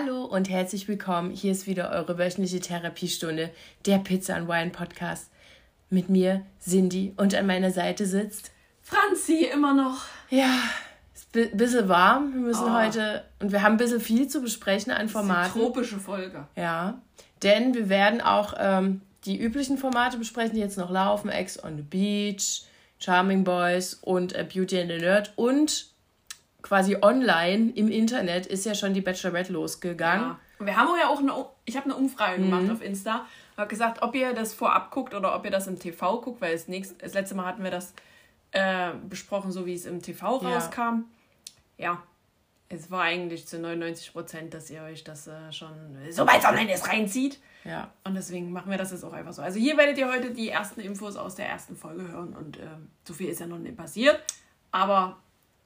Hallo und herzlich willkommen. Hier ist wieder eure wöchentliche Therapiestunde, der Pizza and Wine Podcast. Mit mir, Cindy, und an meiner Seite sitzt Franzi immer noch. Ja, ist ein bisschen warm. Wir müssen Oh. heute, und wir haben ein bisschen viel zu besprechen an Formaten. tropische Folge. Ja, denn wir werden auch ähm, die üblichen Formate besprechen, die jetzt noch laufen. Ex on the Beach, Charming Boys und äh, Beauty and the Nerd. Und quasi online im Internet ist ja schon die Bachelorette losgegangen. Ja. Und Wir haben ja auch eine, ich habe eine Umfrage Mhm. gemacht auf Insta. Habe gesagt, ob ihr das vorab guckt oder ob ihr das im TV guckt, weil das, nächste, das letzte Mal hatten wir das äh, besprochen, so wie es im TV Ja. rauskam. Ja, es war eigentlich zu 99 Prozent, dass ihr euch das äh, schon, sobald es online ist, reinzieht. Ja. Und deswegen machen wir das jetzt auch einfach so. Also hier werdet ihr heute die ersten Infos aus der ersten Folge hören und ähm, so viel ist ja noch nicht passiert. Aber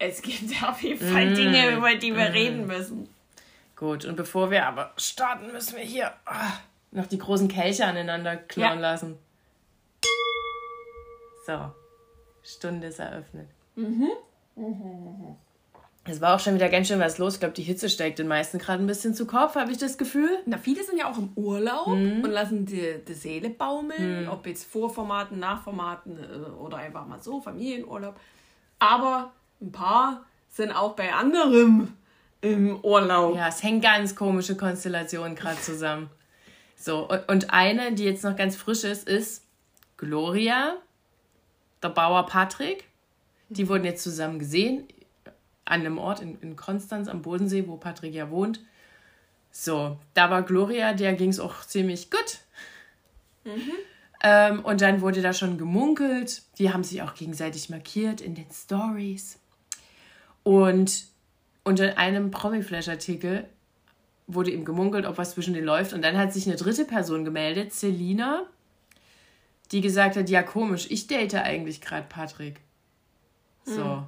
es gibt ja auf jeden Fall Mm. Dinge, über die wir reden müssen. Gut, und bevor wir aber starten, müssen wir hier ah, noch die großen Kelche aneinander klauen Ja. lassen. So, Stunde ist eröffnet. Es war auch schon wieder ganz schön was los. Ich glaube, die Hitze steigt den meisten gerade ein bisschen zu Kopf, habe ich das Gefühl. Na, viele sind ja auch im Urlaub Mhm. und lassen die, die Seele baumeln, ob jetzt Vorformaten, Nachformaten äh, oder einfach mal so, Familienurlaub. Aber ein paar sind auch bei anderem im Urlaub. Ja, es hängen ganz komische Konstellationen gerade zusammen. So, und, eine, die jetzt noch ganz frisch ist, ist Gloria, der Bauer Patrick. Die wurden jetzt zusammen gesehen an einem Ort in, in Konstanz am Bodensee, wo Patrick ja wohnt. So, da war Gloria, der ging es auch ziemlich gut. Ähm, und dann wurde da schon gemunkelt. Die haben sich auch gegenseitig markiert in den Stories. Und unter einem Promiflash-Artikel wurde ihm gemunkelt, ob was zwischen denen läuft. Und dann hat sich eine dritte Person gemeldet, Selina, die gesagt hat, ja komisch, ich date eigentlich gerade Patrick. So.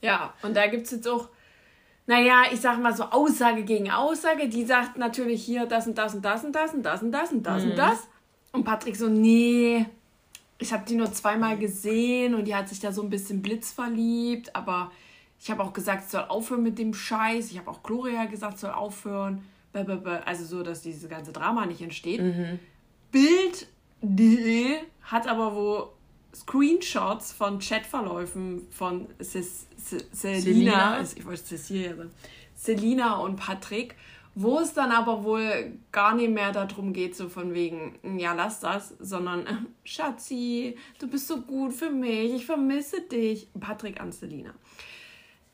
Ja, und da gibt es jetzt auch, naja, ich sag mal so Aussage gegen Aussage. Die sagt natürlich hier das und das und das und das und das und das und das und das. Und Patrick so, nee, ich habe die nur zweimal gesehen und die hat sich da so ein bisschen blitzverliebt. Aber ich habe auch gesagt, sie soll aufhören mit dem Scheiß. Ich habe auch Gloria gesagt, soll aufhören. Also so, dass dieses ganze Drama nicht entsteht. Bild.de hat aber wo Screenshots von Chatverläufen von Selina, Selina. ich wollte Cecilia sagen, Selina und Patrick, wo es dann aber wohl gar nicht mehr darum geht, so von wegen, ja, lass das, sondern äh, Schatzi, du bist so gut für mich, ich vermisse dich. Patrick an Selina.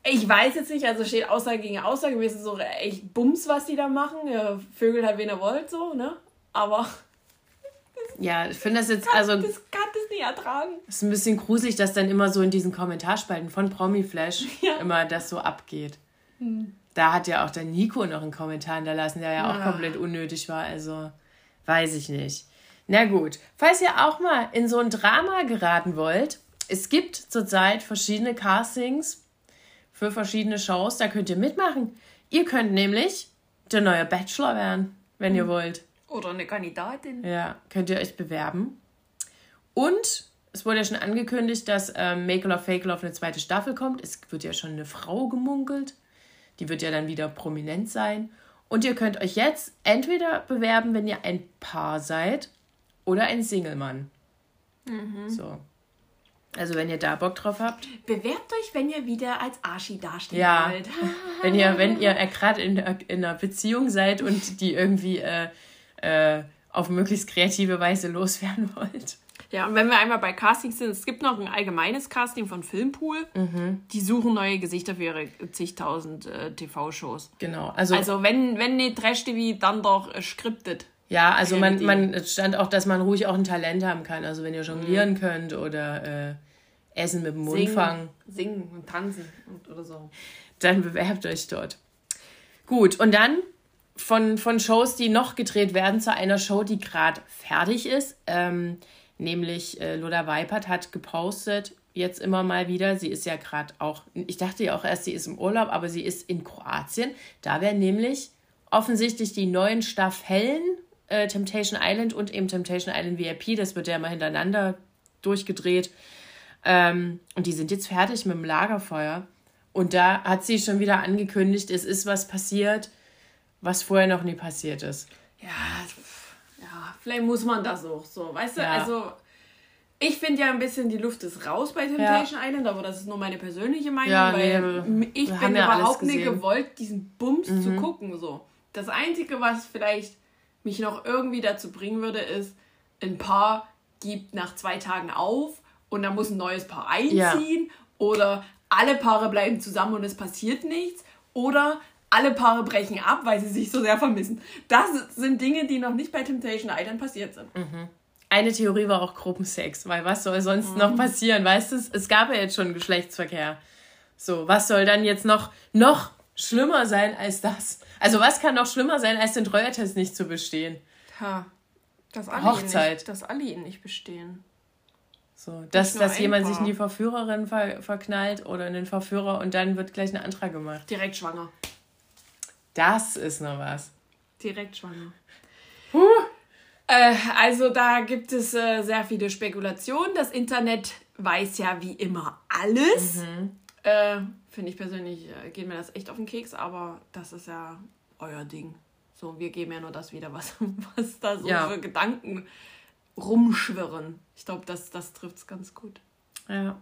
Ich weiß jetzt nicht, also steht Aussage gegen Aussage, mir ist es so echt Bums, was die da machen. Ja, Vögel halt, wen er wollt, so, ne? Aber Ja, ich finde das jetzt, also, das kann das nicht ertragen. ist ein bisschen gruselig, dass dann immer so in diesen Kommentarspalten von Promiflash Ja. immer das so abgeht. Da hat ja auch der Nico noch einen Kommentar hinterlassen, der ja auch Ah. komplett unnötig war. Also, weiß ich nicht. Na gut, falls ihr auch mal in so ein Drama geraten wollt, es gibt zurzeit verschiedene Castings für verschiedene Shows, da könnt ihr mitmachen. Ihr könnt nämlich der neue Bachelor werden, wenn Hm. ihr wollt. Oder eine Kandidatin. Ja, könnt ihr euch bewerben. Und es wurde ja schon angekündigt, dass ähm, Make Love Fake Love eine zweite Staffel kommt. Es wird ja schon eine Frau gemunkelt. Die wird ja dann wieder prominent sein. Und ihr könnt euch jetzt entweder bewerben, wenn ihr ein Paar seid oder ein Single-Mann. So. Also wenn ihr da Bock drauf habt. Bewerbt euch, wenn ihr wieder als Arschi dastehen Ja. wollt. Wenn ihr, wenn ihr äh, gerade in, der- in einer Beziehung seid und die irgendwie äh, äh, auf möglichst kreative Weise loswerden wollt. Ja, und wenn wir einmal bei Castings sind, es gibt noch ein allgemeines Casting von Filmpool. Die suchen neue Gesichter für ihre zigtausend äh, TV-Shows. Genau. Also, Also wenn, wenn nicht Trash-TV, dann doch äh, scripted. ja, also man, man stand auch, dass man ruhig auch ein Talent haben kann. Also wenn ihr jonglieren könnt oder äh, Essen mit dem Mund Singen, fangen, singen und tanzen und, oder so. dann bewerbt euch dort. Gut, und dann von, von Shows, die noch gedreht werden, zu einer Show, die gerade fertig ist. Ähm, nämlich äh, Lola Weipert hat gepostet, jetzt immer mal wieder. Sie ist ja gerade auch, ich dachte ja auch erst, sie ist im Urlaub, aber sie ist in Kroatien. Da werden nämlich offensichtlich die neuen Staffellen äh, Temptation Island und eben Temptation Island VIP, das wird ja mal hintereinander durchgedreht. Ähm, und die sind jetzt fertig mit dem Lagerfeuer. Und da hat sie schon wieder angekündigt, es ist was passiert, was vorher noch nie passiert ist. Ja, ja vielleicht muss man das auch so. Weißt du, ja. also ich finde ja ein bisschen, die Luft ist raus bei Temptation ja. Island, aber das ist nur meine persönliche Meinung, ja, weil nee, ich bin ja überhaupt nicht gewollt, diesen Bums mhm. zu gucken. So. Das Einzige, was vielleicht mich noch irgendwie dazu bringen würde, ist, ein Paar gibt nach zwei Tagen auf und dann muss ein neues Paar einziehen ja. oder alle Paare bleiben zusammen und es passiert nichts oder alle Paare brechen ab, weil sie sich so sehr vermissen. Das sind Dinge, die noch nicht bei Temptation Island passiert sind. Mhm. Eine Theorie war auch Gruppensex, weil was soll sonst mhm. noch passieren? Weißt du, es gab ja jetzt schon Geschlechtsverkehr. So, was soll dann jetzt noch, noch schlimmer sein als das? Also, was kann noch schlimmer sein, als den Treuertest nicht zu bestehen? Ha, dass alle Hochzeit. Ihn nicht, dass alle ihn nicht bestehen. So, dass, dass jemand sich in die Verführerin ver verknallt oder in den Verführer und dann wird gleich ein Antrag gemacht. Direkt schwanger. Das ist noch was. Direkt schwanger. Huh. Äh, also da gibt es äh, sehr viele Spekulationen. Das Internet weiß ja wie immer alles. Mhm. Äh, Finde ich persönlich, äh, geht mir das echt auf den Keks, aber das ist ja euer Ding. So, wir geben ja nur das wieder, was, was da so ja. für Gedanken rumschwirren. Ich glaube, das, das trifft es ganz gut. Ja.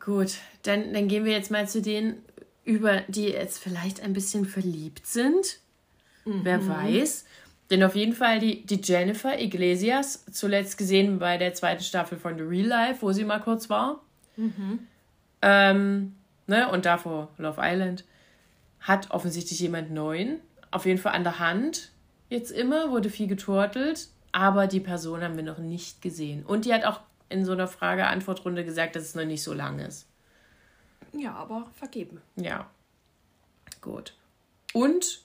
Gut, dann, dann gehen wir jetzt mal zu denen über, die jetzt vielleicht ein bisschen verliebt sind. Mhm. Wer weiß. Denn auf jeden Fall die, die Jennifer Iglesias, zuletzt gesehen bei der zweiten Staffel von The Real Life, wo sie mal kurz war. Mhm. Ähm, ne, und davor Love Island, hat offensichtlich jemand Neuen. Auf jeden Fall an der Hand. Jetzt immer, wurde viel geturtelt. Aber die Person haben wir noch nicht gesehen. Und die hat auch in so einer Frage-Antwort-Runde gesagt, dass es noch nicht so lang ist. Ja, aber vergeben. Ja. Gut. Und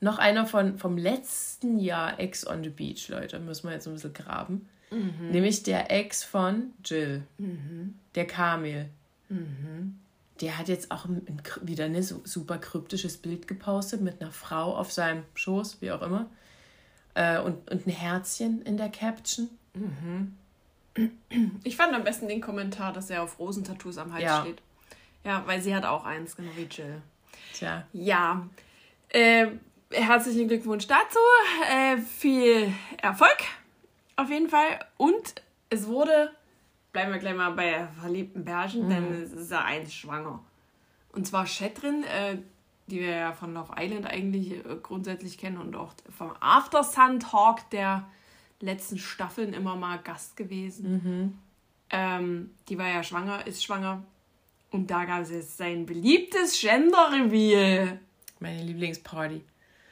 noch einer von, vom letzten Jahr Ex on the Beach, Leute. Müssen wir jetzt ein bisschen graben. Mhm. Nämlich der Ex von Jill. Mhm. Der Kamil. Mhm. Der hat jetzt auch ein, wieder ein super kryptisches Bild gepostet mit einer Frau auf seinem Schoß, wie auch immer. Äh, und, und ein Herzchen in der Caption. Mhm. Ich fand am besten den Kommentar, dass er auf Rosentattoos am Hals ja. steht. Ja, weil sie hat auch eins, genau wie Jill. Tja. Ja. Äh, herzlichen Glückwunsch dazu. Äh, viel Erfolg auf jeden Fall. Und es wurde, bleiben wir gleich mal bei verliebten Pärchen, mhm. denn es ist ja eins schwanger. Und zwar Shetrin, äh, die wir ja von Love Island eigentlich äh, grundsätzlich kennen und auch vom After Sun Talk der letzten Staffeln immer mal Gast gewesen. Mhm. Ähm, die war ja schwanger, ist schwanger. Und da gab es jetzt sein beliebtes Gender-Reveal. Meine Lieblingsparty.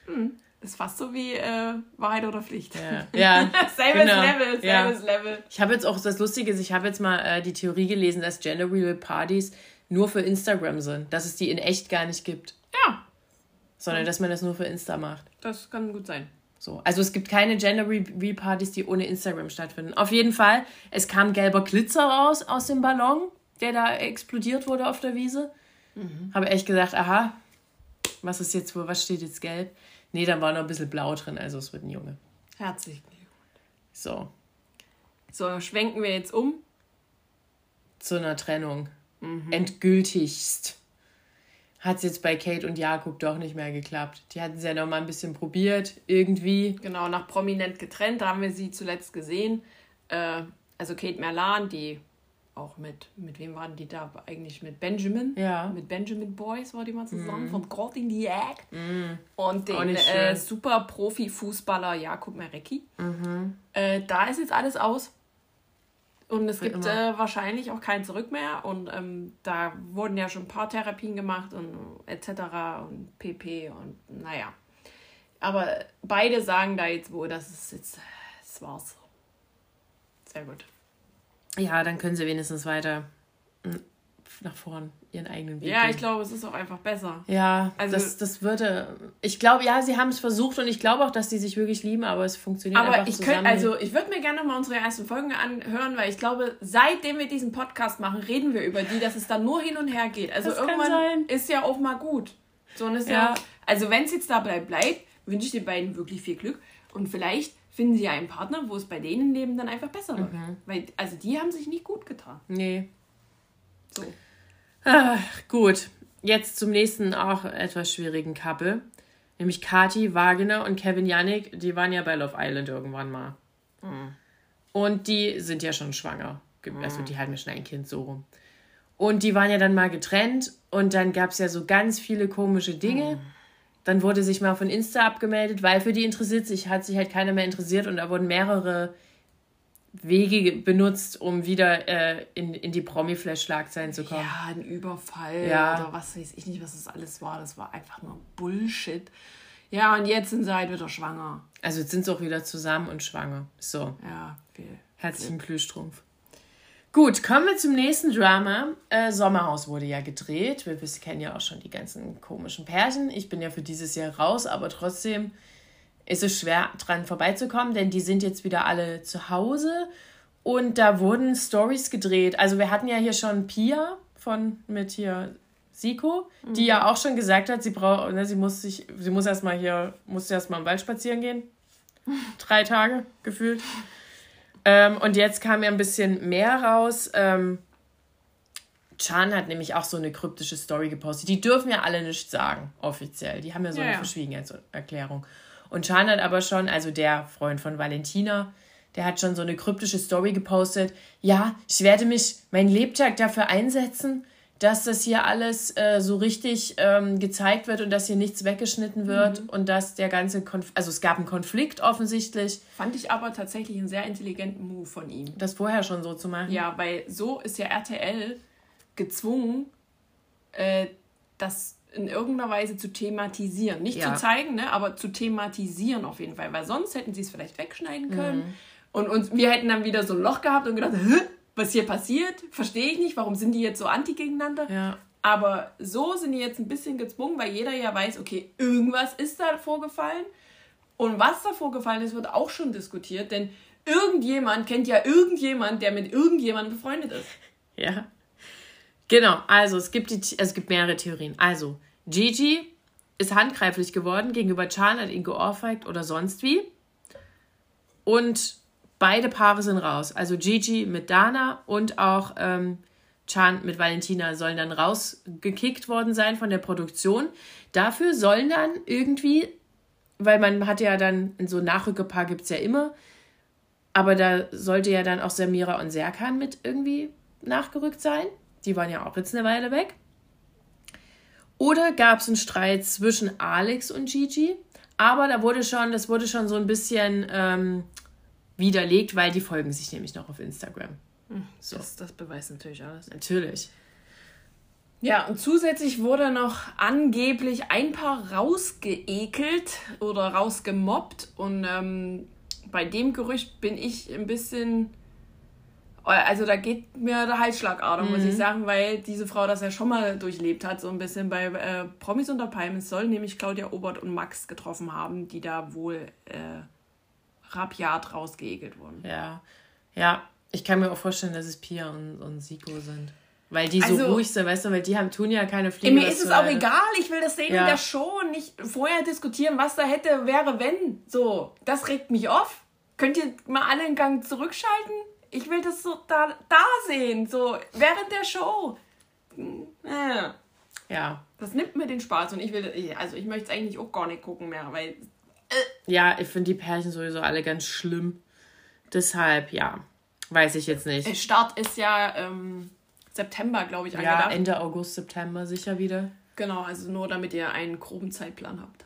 Hm. Das ist fast so wie äh, Wahrheit oder Pflicht. Ja, ja selbes genau. Level, selbes ja. Level. Ich habe jetzt auch, das Lustige ist, ich habe jetzt mal äh, die Theorie gelesen, dass Gender Real Partys nur für Instagram sind. Dass es die in echt gar nicht gibt. Ja. Sondern dass man das nur für Insta macht. Das kann gut sein. So. Also es gibt keine Gender Real Partys, die ohne Instagram stattfinden. Auf jeden Fall, es kam gelber Glitzer raus aus dem Ballon, der da explodiert wurde auf der Wiese. Mhm. Habe echt gesagt, aha, was ist jetzt wohl, was steht jetzt gelb? Nee, da war noch ein bisschen blau drin, also es wird ein Junge. Herzlichen Glückwunsch. So. So, schwenken wir jetzt um. Zu einer Trennung. Mhm. Endgültigst. Hat es jetzt bei Kate und Jakob doch nicht mehr geklappt. Die hatten es ja noch mal ein bisschen probiert, irgendwie. Genau, nach prominent getrennt, da haben wir sie zuletzt gesehen. Äh, also Kate Merlan, die auch mit, mit wem waren die da eigentlich? Mit Benjamin. Ja. Mit Benjamin Boys war die mal zusammen, mm. von God in the Egg. Mm. Und den äh, super Profi-Fußballer Jakub Merecki. Mhm. Äh, da ist jetzt alles aus. Und es gibt äh, wahrscheinlich auch kein Zurück mehr. Und ähm, da wurden ja schon ein paar Therapien gemacht und etc. und PP und naja. Aber beide sagen da jetzt wohl, dass es jetzt, das war's. Sehr gut. Ja, dann können sie wenigstens weiter ein nach vorn ihren eigenen Weg Ja, gehen. ich glaube, es ist auch einfach besser. Ja, Also- das, das würde. Ich glaube, ja, sie haben es versucht und ich glaube auch, dass die sich wirklich lieben, aber es funktioniert Aber einfach ich zusammen. könnte, also ich würde mir gerne mal unsere ersten Folgen anhören, weil ich glaube, seitdem wir diesen Podcast machen, reden wir über die, dass es dann nur hin und her geht. Also Das irgendwann ist ja auch mal gut. So und ist ja. Ja. also wenn es jetzt dabei bleibt, wünsche ich den beiden wirklich viel Glück und vielleicht finden sie ja einen Partner, wo es bei denen Leben dann einfach besser läuft. Mhm. Weil also die haben sich nicht gut getan. Nee. So. Ah, gut. Jetzt zum nächsten auch etwas schwierigen Couple. Nämlich Kati Wagner und Kevin Yannick. Die waren ja bei Love Island irgendwann mal. Und die sind ja schon schwanger. Ge- Also die hatten ja schon ein Kind so rum. Und die waren ja dann mal getrennt und dann gab es ja so ganz viele komische Dinge. Dann wurde sich mal von Insta abgemeldet, weil für die interessiert sich, hat sich halt keiner mehr interessiert und da wurden mehrere Wege benutzt, um wieder äh, in, in die Promi-Flash-Schlagzeilen zu kommen. Ja, ein Überfall Ja. oder was weiß ich nicht, was das alles war. Das war einfach nur Bullshit. Ja, und jetzt sind sie halt wieder schwanger. Also jetzt sind sie auch wieder zusammen und schwanger. So, Ja, viel. herzlichen Glühstrumpf. Gut, kommen wir zum nächsten Drama. Äh, Sommerhaus wurde ja gedreht. Wir kennen ja auch schon die ganzen komischen Pärchen. Ich bin ja für dieses Jahr raus, aber trotzdem ist es schwer dran vorbeizukommen, denn die sind jetzt wieder alle zu Hause und da wurden Stories gedreht. Also wir hatten ja hier schon Pia von mit hier Siko, die ja auch schon gesagt hat, sie braucht, ne, sie muss sich, sie muss erstmal hier, muss erstmal im Wald spazieren gehen. Drei Tage gefühlt. Ähm, und jetzt kam ja ein bisschen mehr raus. Ähm, Chan hat nämlich auch so eine kryptische Story gepostet. Die dürfen ja alle nichts sagen, offiziell. Die haben ja so Ja, eine ja. Verschwiegenheitserklärung. Und Chan hat aber schon, also der Freund von Valentina, der hat schon so eine kryptische Story gepostet. Ja, ich werde mich mein Lebtag dafür einsetzen, dass das hier alles äh, so richtig ähm, gezeigt wird und dass hier nichts weggeschnitten wird Mhm. und dass der ganze Konf also es gab einen Konflikt offensichtlich, Fand ich aber tatsächlich einen sehr intelligenten Move von ihm. das vorher schon so zu machen. Ja, weil so ist ja RTL gezwungen, äh, das in irgendeiner Weise zu thematisieren. Nicht Ja. zu zeigen, ne, aber zu thematisieren auf jeden Fall. Weil sonst hätten sie es vielleicht wegschneiden können. Mhm. Und, und wir hätten dann wieder so ein Loch gehabt und gedacht, was hier passiert, verstehe ich nicht. Warum sind die jetzt so anti gegeneinander? Ja. Aber so sind die jetzt ein bisschen gezwungen, weil jeder ja weiß, okay, irgendwas ist da vorgefallen. Und was da vorgefallen ist, wird auch schon diskutiert, denn irgendjemand kennt ja irgendjemand, der mit irgendjemandem befreundet ist. Ja. Genau, also es gibt, die, es gibt mehrere Theorien. Also, Gigi ist handgreiflich geworden gegenüber Chan, hat ihn geohrfeigt oder sonst wie. Und beide Paare sind raus. Also Gigi mit Dana und auch ähm, Chan mit Valentina sollen dann rausgekickt worden sein von der Produktion. Dafür sollen dann irgendwie, weil man hat ja dann, in so Nachrückepaar gibt es ja immer, aber da sollte ja dann auch Samira und Serkan mit irgendwie nachgerückt sein. Die waren ja auch jetzt eine Weile weg. Oder gab es einen Streit zwischen Alex und Gigi? Aber da wurde schon, das wurde schon so ein bisschen ähm, widerlegt, weil die folgen sich nämlich noch auf Instagram. So. Das, das beweist natürlich alles. Natürlich. Ja, und zusätzlich wurde noch angeblich ein Paar rausgeekelt oder rausgemobbt. Und ähm, bei dem Gerücht bin ich ein bisschen. Also da geht mir der Halsschlagader, muss ich sagen, weil diese Frau das ja schon mal durchlebt hat, so ein bisschen bei äh, Promis unter Palmen. Es soll nämlich Claudia Obert und Max getroffen haben, die da wohl äh, rabiat rausgeekelt wurden. Ja. Ja, ich kann mir auch vorstellen, dass es Pia und, und Siko sind. Weil die so Also- ruhig sind, weißt du, weil die haben, tun ja keine Fliegen. Mir ist es auch egal, ich will das sehen Ja. in der Show und nicht vorher diskutieren, was da hätte, wäre, wenn. So, das regt mich auf. Könnt ihr mal alle einen Gang zurückschalten? Ich will das so da, da sehen, so während der Show. Äh, Ja. Das nimmt mir den Spaß und ich will, also ich möchte es eigentlich auch gar nicht gucken mehr, weil Ja, ich finde die Pärchen sowieso alle ganz schlimm. Deshalb, ja, weiß ich jetzt nicht. der Start ist ja ähm, September, glaube ich, Ja, angedacht. Ende August, September sicher wieder. genau, also nur damit ihr einen groben Zeitplan habt.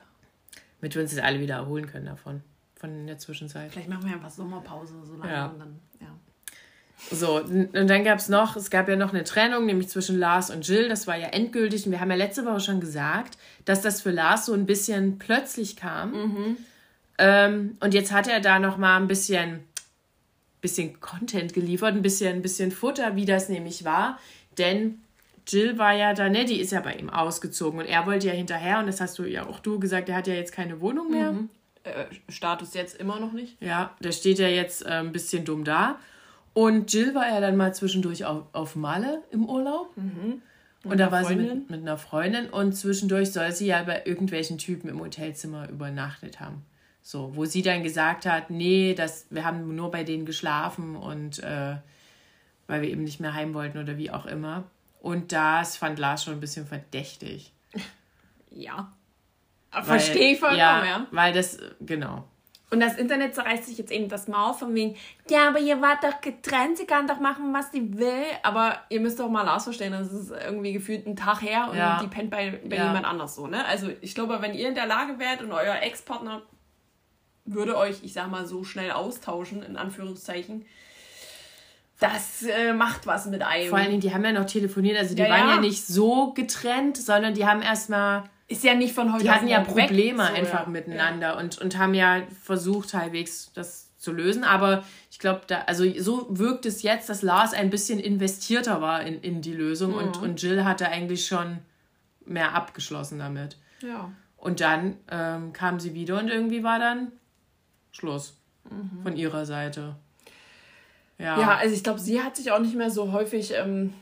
Damit wir uns jetzt alle wieder erholen können davon. Von der Zwischenzeit. Vielleicht machen wir einfach Sommerpause so lange Ja. und dann, ja. So, und dann gab es noch, es gab ja noch eine Trennung, nämlich zwischen Lars und Jill. Das war ja endgültig. Und wir haben ja letzte Woche schon gesagt, dass das für Lars so ein bisschen plötzlich kam. Ähm, und jetzt hat er da noch mal ein bisschen, bisschen Content geliefert, ein bisschen, ein bisschen Futter, wie das nämlich war. Denn Jill war ja da, ne, die ist ja bei ihm ausgezogen und er wollte ja hinterher und das hast du ja auch du gesagt, er hat ja jetzt keine Wohnung mehr. Mhm. Äh, Status jetzt immer noch nicht. Ja, der steht ja jetzt äh, ein bisschen dumm da. Und Jill war ja dann mal zwischendurch auf, auf Malle im Urlaub. Mhm. Und da war sie mit, mit einer Freundin und zwischendurch soll sie ja bei irgendwelchen Typen im Hotelzimmer übernachtet haben. So, wo sie dann gesagt hat, nee, das, wir haben nur bei denen geschlafen und äh, weil wir eben nicht mehr heim wollten oder wie auch immer. Und das fand Lars schon ein bisschen verdächtig. Ja. Verstehe ich vollkommen, ja, ja. Weil das, genau. Und das Internet zerreißt sich jetzt eben das Maul von wegen, ja, aber ihr wart doch getrennt, sie kann doch machen, was sie will. Aber ihr müsst doch mal Lars verstehen, das ist irgendwie gefühlt ein Tag her und Ja. die pennt bei, bei Ja. jemand anders so, ne? Also ich glaube, wenn ihr in der Lage wärt und euer Ex-Partner würde euch, ich sag mal, so schnell austauschen, in Anführungszeichen, das äh, macht was mit einem. Vor allen Dingen, die haben ja noch telefoniert, also die Ja, waren ja. ja. nicht so getrennt, sondern die haben erstmal, ist ja nicht von heute die hatten ja Probleme so, einfach ja. miteinander und, und haben ja versucht, halbwegs das zu lösen. Aber ich glaube, da, also so wirkt es jetzt, dass Lars ein bisschen investierter war in, in die Lösung und, Mhm. und Jill hatte eigentlich schon mehr abgeschlossen damit. Ja. ja. Und dann ähm, kam sie wieder und irgendwie war dann Schluss Mhm. von ihrer Seite. Ja. Ja, also ich glaube, sie hat sich auch nicht mehr so häufig ähm,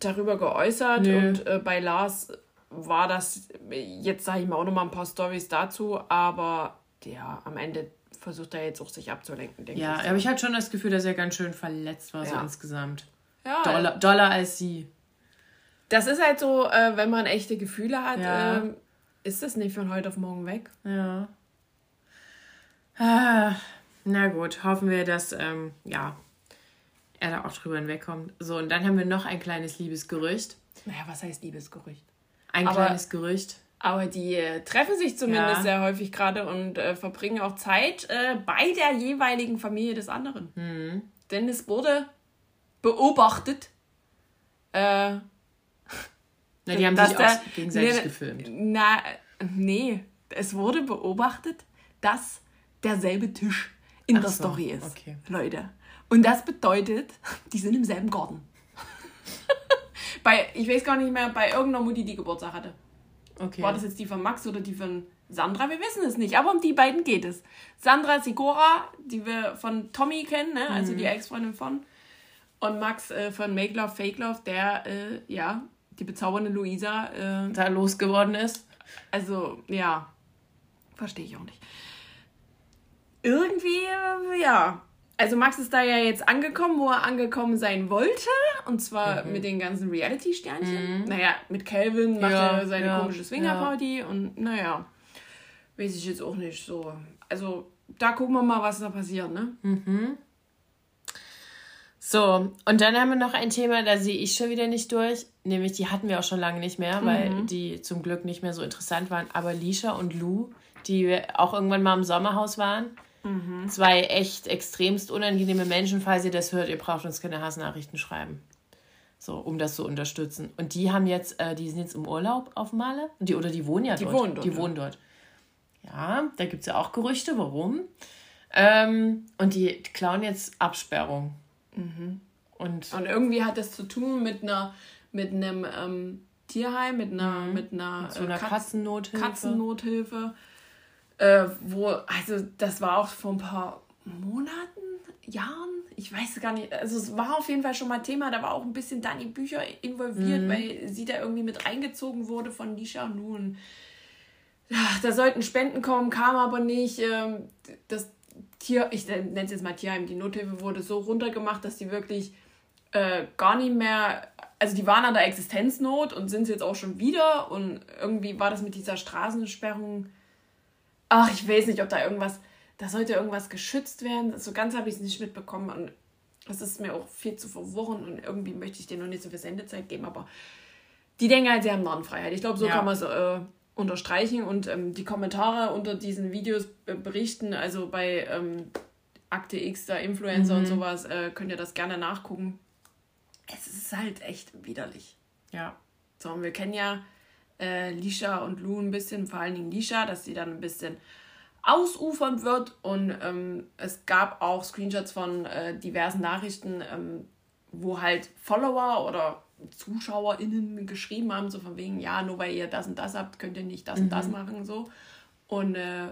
darüber geäußert. Nö. Und äh, bei Lars war das, jetzt sage ich mal auch noch mal ein paar Stories dazu, aber ja, am Ende versucht er jetzt auch sich abzulenken, denke ja, ich. aber ich hatte schon das Gefühl, dass er ganz schön verletzt war, so Ja. insgesamt. ja, Doller, doller als sie. Das ist halt so, äh, wenn man echte Gefühle hat, Ja. ähm, ist das nicht von heute auf morgen weg. Ja. Ah, na gut, hoffen wir, dass ähm, ja, er da auch drüber hinwegkommt. So, und dann haben wir noch ein kleines Liebesgerücht. Naja, was heißt Liebesgerücht? Ein Aber- kleines Gerücht. Aber die äh, treffen sich zumindest Ja. sehr häufig gerade und äh, verbringen auch Zeit äh, bei der jeweiligen Familie des anderen. Mhm. Denn es wurde beobachtet, äh, Na, die haben dass sich der- auch gegenseitig nee, gefilmt. Na, nee, es wurde beobachtet, dass derselbe Tisch in Ach der so, Story ist. okay. Leute. Und das bedeutet, die sind im selben Garten. Bei, ich weiß gar nicht mehr, bei irgendeiner Mutti, die Geburtstag hatte. Okay. War das jetzt die von Max oder die von Sandra? Wir wissen es nicht, aber um die beiden geht es. Sandra Sigora, die wir von Tommy kennen, ne? also Mhm. die Ex-Freundin von. Und Max äh, von Make Love, Fake Love, der, äh, ja, die bezaubernde Luisa. Äh, da losgeworden ist. also, ja, verstehe ich auch nicht. Irgendwie, äh, ja. Also Max ist da ja jetzt angekommen, wo er angekommen sein wollte. Und zwar Mhm. mit den ganzen Reality-Sternchen. Naja, mit Calvin macht Ja, er seine ja, komische Swingerparty. Und naja, weiß ich jetzt auch nicht so. Also da gucken wir mal, was da passiert, ne? So, und dann haben wir noch ein Thema, da sehe ich schon wieder nicht durch. Nämlich, die hatten wir auch schon lange nicht mehr, weil die zum Glück nicht mehr so interessant waren. Aber Lisha und Lou, die auch irgendwann mal im Sommerhaus waren, zwei echt extremst unangenehme Menschen. Falls ihr das hört, ihr braucht uns keine Hassnachrichten schreiben. So, um das zu unterstützen. Und die haben jetzt, äh, die sind jetzt im Urlaub auf Male. Die, oder die wohnen ja Die dort. wohnen dort, Die ja. wohnen dort. Ja, da gibt es ja auch Gerüchte, warum. Ähm, und die klauen jetzt Absperrung. Und Und irgendwie hat das zu tun mit einer mit einem ähm, Tierheim, mit einer, mit einer, so einer äh, Katz- Katzennothilfe. Katzennothilfe. Äh, wo, also das war auch vor ein paar Monaten, Jahren, ich weiß gar nicht. Also es war auf jeden Fall schon mal Thema, da war auch ein bisschen Dani Bücher involviert, weil sie da irgendwie mit reingezogen wurde von Nisha Nun. Ja, da sollten Spenden kommen, kam aber nicht. Ähm, das Tier, ich nenne es jetzt mal Tierheim, die Nothilfe wurde so runtergemacht, dass die wirklich äh, gar nicht mehr, also die waren an der Existenznot und sind es jetzt auch schon wieder und irgendwie war das mit dieser Straßensperrung, ach, ich weiß nicht, ob da irgendwas, da sollte irgendwas geschützt werden, so ganz habe ich es nicht mitbekommen und das ist mir auch viel zu verworren und irgendwie möchte ich denen noch nicht so viel Sendezeit geben, aber die denken halt, sie haben Narrenfreiheit. Ich glaube, so Ja. kann man es äh, unterstreichen und ähm, die Kommentare unter diesen Videos äh, berichten, also bei ähm, Akte X, da Influencer und sowas, äh, könnt ihr das gerne nachgucken. Es ist halt echt widerlich. Ja. So, und wir kennen ja äh, Lisha und Lou ein bisschen, vor allen Dingen Lisha, dass sie dann ein bisschen ausufernd wird. Und ähm, es gab auch Screenshots von äh, diversen Nachrichten, ähm, wo halt Follower oder ZuschauerInnen geschrieben haben, so von wegen, ja, nur weil ihr das und das habt, könnt ihr nicht das und das machen, so. Und äh,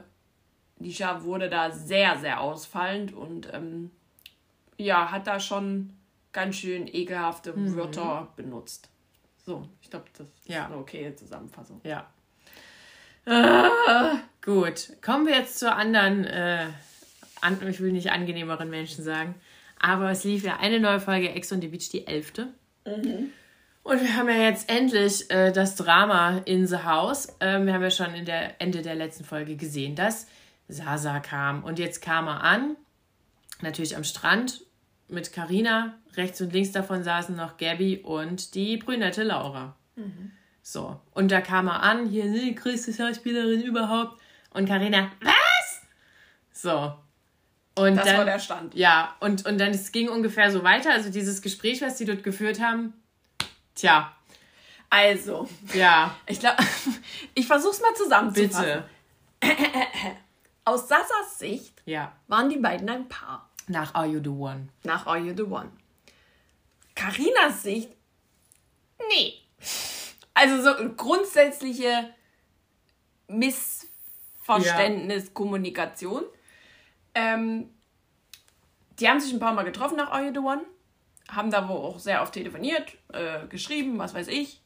Lisha wurde da sehr, sehr ausfallend und ähm, ja, hat da schon ganz schön ekelhafte Wörter benutzt. So, ich glaube, das Ja. ist eine okay Zusammenfassung. Ja. Ah, gut, kommen wir jetzt zu anderen, äh, an, ich will nicht angenehmeren Menschen sagen, aber es lief ja eine neue Folge Ex on the Beach, die elfte. Und wir haben ja jetzt endlich äh, das Drama in the House. Ähm, wir haben ja schon in der Ende der letzten Folge gesehen, dass Sasa kam. Und jetzt kam er an, natürlich am Strand mit Karina. Rechts und links davon saßen noch Gabby und die brünette Laura. So, und da kam er an, hier, ne, die größte Schauspielerin überhaupt. Und Karina, was? So. Und Das dann, war der Stand. Ja, und, und dann es ging ungefähr so weiter. Also dieses Gespräch, was die dort geführt haben, tja, Also, ja, ich glaube, ich versuch's mal zusammenzufassen. bitte. Aus Sassas Sicht Ja, waren die beiden ein Paar. Nach Are You The One. Nach Are You the One? Karinas Sicht, nee. Also so grundsätzliche Missverständnis, Kommunikation. Ähm, die haben sich ein paar Mal getroffen nach Are You the One, haben da wohl auch sehr oft telefoniert, äh, geschrieben, was weiß ich,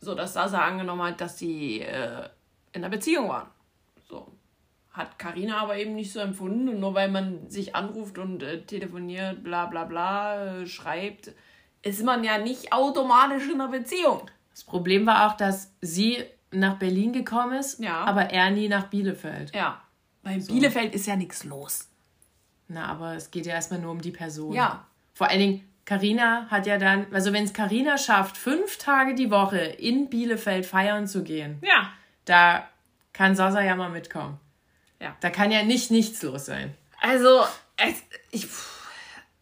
so dass Sasa angenommen hat, dass sie äh, in einer Beziehung waren. So hat Karina aber eben nicht so empfunden und nur weil man sich anruft und äh, telefoniert, bla bla bla, äh, schreibt, ist man ja nicht automatisch in einer Beziehung. Das Problem war auch, dass sie nach Berlin gekommen ist, Ja. aber er nie nach Bielefeld. Ja, weil in Bielefeld ist ja nichts los. Na, aber es geht ja erstmal nur um die Person. Ja. Vor allen Dingen, Carina hat ja dann, also wenn es Carina schafft, fünf Tage die Woche in Bielefeld feiern zu gehen, Ja. da kann Sasa ja mal mitkommen. Ja. Da kann ja nicht nichts los sein. Also, es, ich, pff,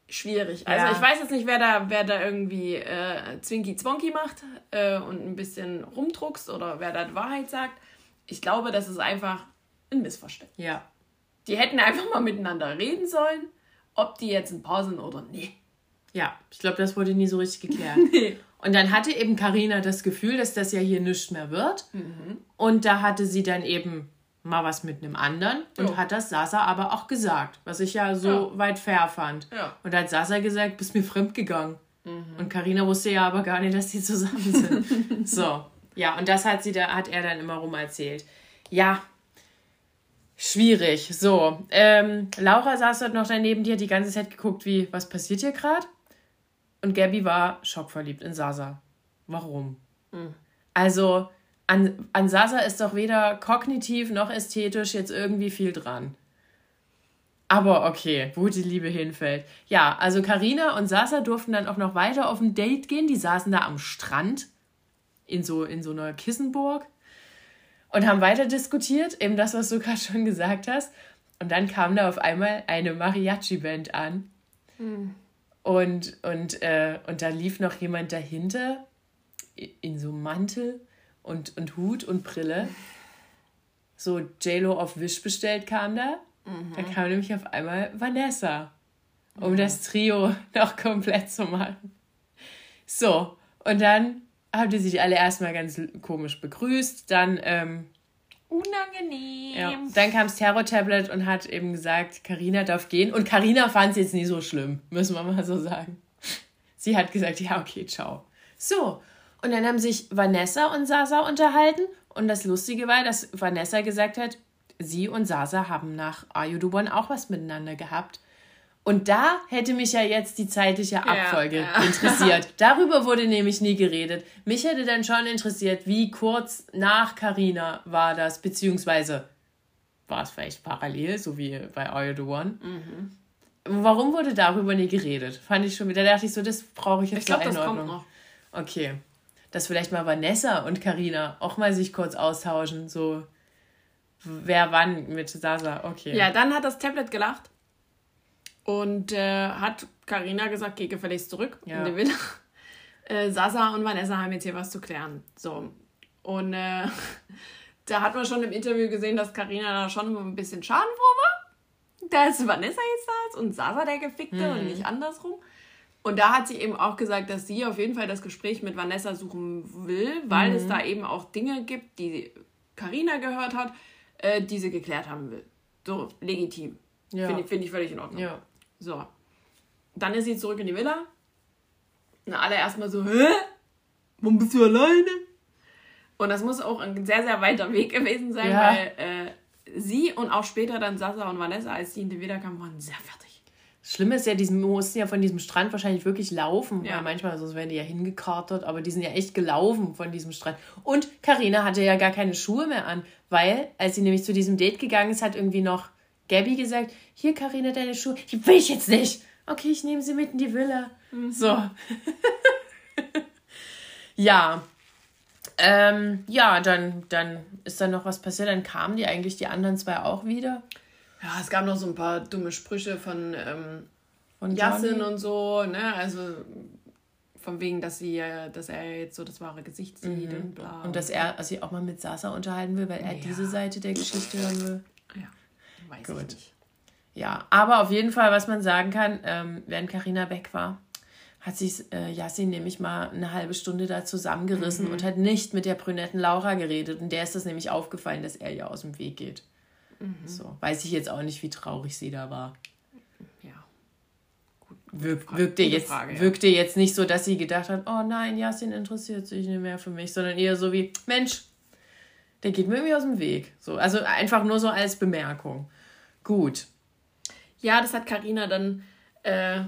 schwierig. Also, Ja. ich weiß jetzt nicht, wer da, wer da irgendwie äh, Zwinky Zwonky macht äh, und ein bisschen rumdruckst oder wer da die Wahrheit sagt. Ich glaube, das ist einfach ein Missverständnis. Ja. Die hätten einfach mal miteinander reden sollen, ob die jetzt ein Paar sind oder nee. Ja, ich glaube, das wurde nie so richtig geklärt. Nee. Und dann hatte eben Karina das Gefühl, dass das ja hier nichts mehr wird. Mhm. Und da hatte sie dann eben mal was mit einem anderen und Ja. hat das Sasa aber auch gesagt, was ich ja so weit fair fand. Ja. Mhm. Und da hat Sasa gesagt, bist mir fremd gegangen. Und Karina wusste ja aber gar nicht, dass die zusammen sind. so, ja, und das hat sie da, hat er dann immer rum erzählt. Ja, schwierig. So, ähm, Laura saß dort noch daneben, die hat die ganze Zeit geguckt, wie, was passiert hier gerade? Und Gabby war schockverliebt in Sasa. Warum? Also, an, an Sasa ist doch weder kognitiv noch ästhetisch jetzt irgendwie viel dran. Aber okay, wo die Liebe hinfällt. Ja, also Karina und Sasa durften dann auch noch weiter auf ein Date gehen. Die saßen da am Strand in so, in so einer Kissenburg und haben weiter diskutiert, eben das, was du gerade schon gesagt hast. Und dann kam da auf einmal eine Mariachi-Band an. Und, und, äh, und da lief noch jemand dahinter in so einem Mantel und, und Hut und Brille. So J-Lo auf Wish bestellt kam da. Da kam nämlich auf einmal Vanessa, um das Trio noch komplett zu machen. So, und dann haben die sich alle erstmal ganz komisch begrüßt. Dann, ähm, Unangenehm. ja, dann kam das Terror-Tablet und hat eben gesagt, Karina darf gehen. Und Karina fand es jetzt nie so schlimm, müssen wir mal so sagen. Sie hat gesagt, ja, okay, ciao. So, und dann haben sich Vanessa und Sasa unterhalten. Und das Lustige war, dass Vanessa gesagt hat, sie und Sasa haben nach One auch was miteinander gehabt. Und da hätte mich ja jetzt die zeitliche Abfolge ja. interessiert. Darüber wurde nämlich nie geredet. Mich hätte dann schon interessiert, wie kurz nach Carina war das, beziehungsweise war es vielleicht parallel, so wie bei Are You The One. Warum wurde darüber nie geredet? Fand ich schon wieder, da dachte ich so, das brauche ich jetzt Ich glaube, zur das kommt Einordnung. noch. Okay. Dass vielleicht mal Vanessa und Karina auch mal sich kurz austauschen, so wer wann mit Sasa. Okay. Ja, dann hat das Tablet gelacht und äh, hat Karina gesagt, geh gefälligst zurück Ja. in die Villa. Äh, Sasa und Vanessa haben jetzt hier was zu klären. So. Und äh, da hat man schon im Interview gesehen, dass Karina da schon ein bisschen schadenfroh war. Dass Vanessa jetzt da ist und Sasa der Gefickte und nicht andersrum. Und da hat sie eben auch gesagt, dass sie auf jeden Fall das Gespräch mit Vanessa suchen will, weil mhm. es da eben auch Dinge gibt, die Karina gehört hat, äh, die sie geklärt haben will. So, legitim. Ja. Finde ich, find ich völlig in Ordnung. Ja. So. Dann ist sie zurück in die Villa. Und alle erstmal so, hä? Warum bist du alleine? Und das muss auch ein sehr, sehr weiter Weg gewesen sein, ja. weil äh, sie und auch später dann Sasa und Vanessa, als die in die Villa kamen, waren sehr fertig. Das Schlimme ist ja, die mussten ja von diesem Strand wahrscheinlich wirklich laufen. Ja. manchmal sonst werden die ja hingekartet, aber die sind ja echt gelaufen von diesem Strand. Und Karina hatte ja gar keine Schuhe mehr an, weil, als sie nämlich zu diesem Date gegangen ist, hat irgendwie noch Gabby gesagt: Hier, Karina, deine Schuhe. Die will ich jetzt nicht. Okay, ich nehme sie mit in die Villa. Mhm. So. ja. Ähm, ja, dann, dann ist da noch was passiert. Dann kamen die eigentlich die anderen zwei auch wieder. Ja, es gab noch so ein paar dumme Sprüche von, ähm, von Yassin und so, ne? Also von wegen, dass sie dass er jetzt so das wahre Gesicht sieht mhm. und bla. Und dass er sich auch mal mit Sasa unterhalten will, weil er ja. diese Seite der Geschichte hören will. Ja, weiß Gut. ich nicht. Ja, aber auf jeden Fall, was man sagen kann, ähm, während Karina weg war, hat sich äh, Yassin nämlich mal eine halbe Stunde da zusammengerissen mhm. und hat nicht mit der brünetten Laura geredet. Und der ist das nämlich aufgefallen, dass er ihr aus dem Weg geht. Mhm. So, weiß ich jetzt auch nicht, wie traurig sie da war. Ja. Gut, Wirk, wirkte, jetzt, Frage, ja. wirkte jetzt nicht so, dass sie gedacht hat, oh nein, Jasin interessiert sich nicht mehr für mich, sondern eher so wie, Mensch, der geht mir irgendwie aus dem Weg. So, also einfach nur so als Bemerkung. Gut. Ja, das hat Karina dann, äh,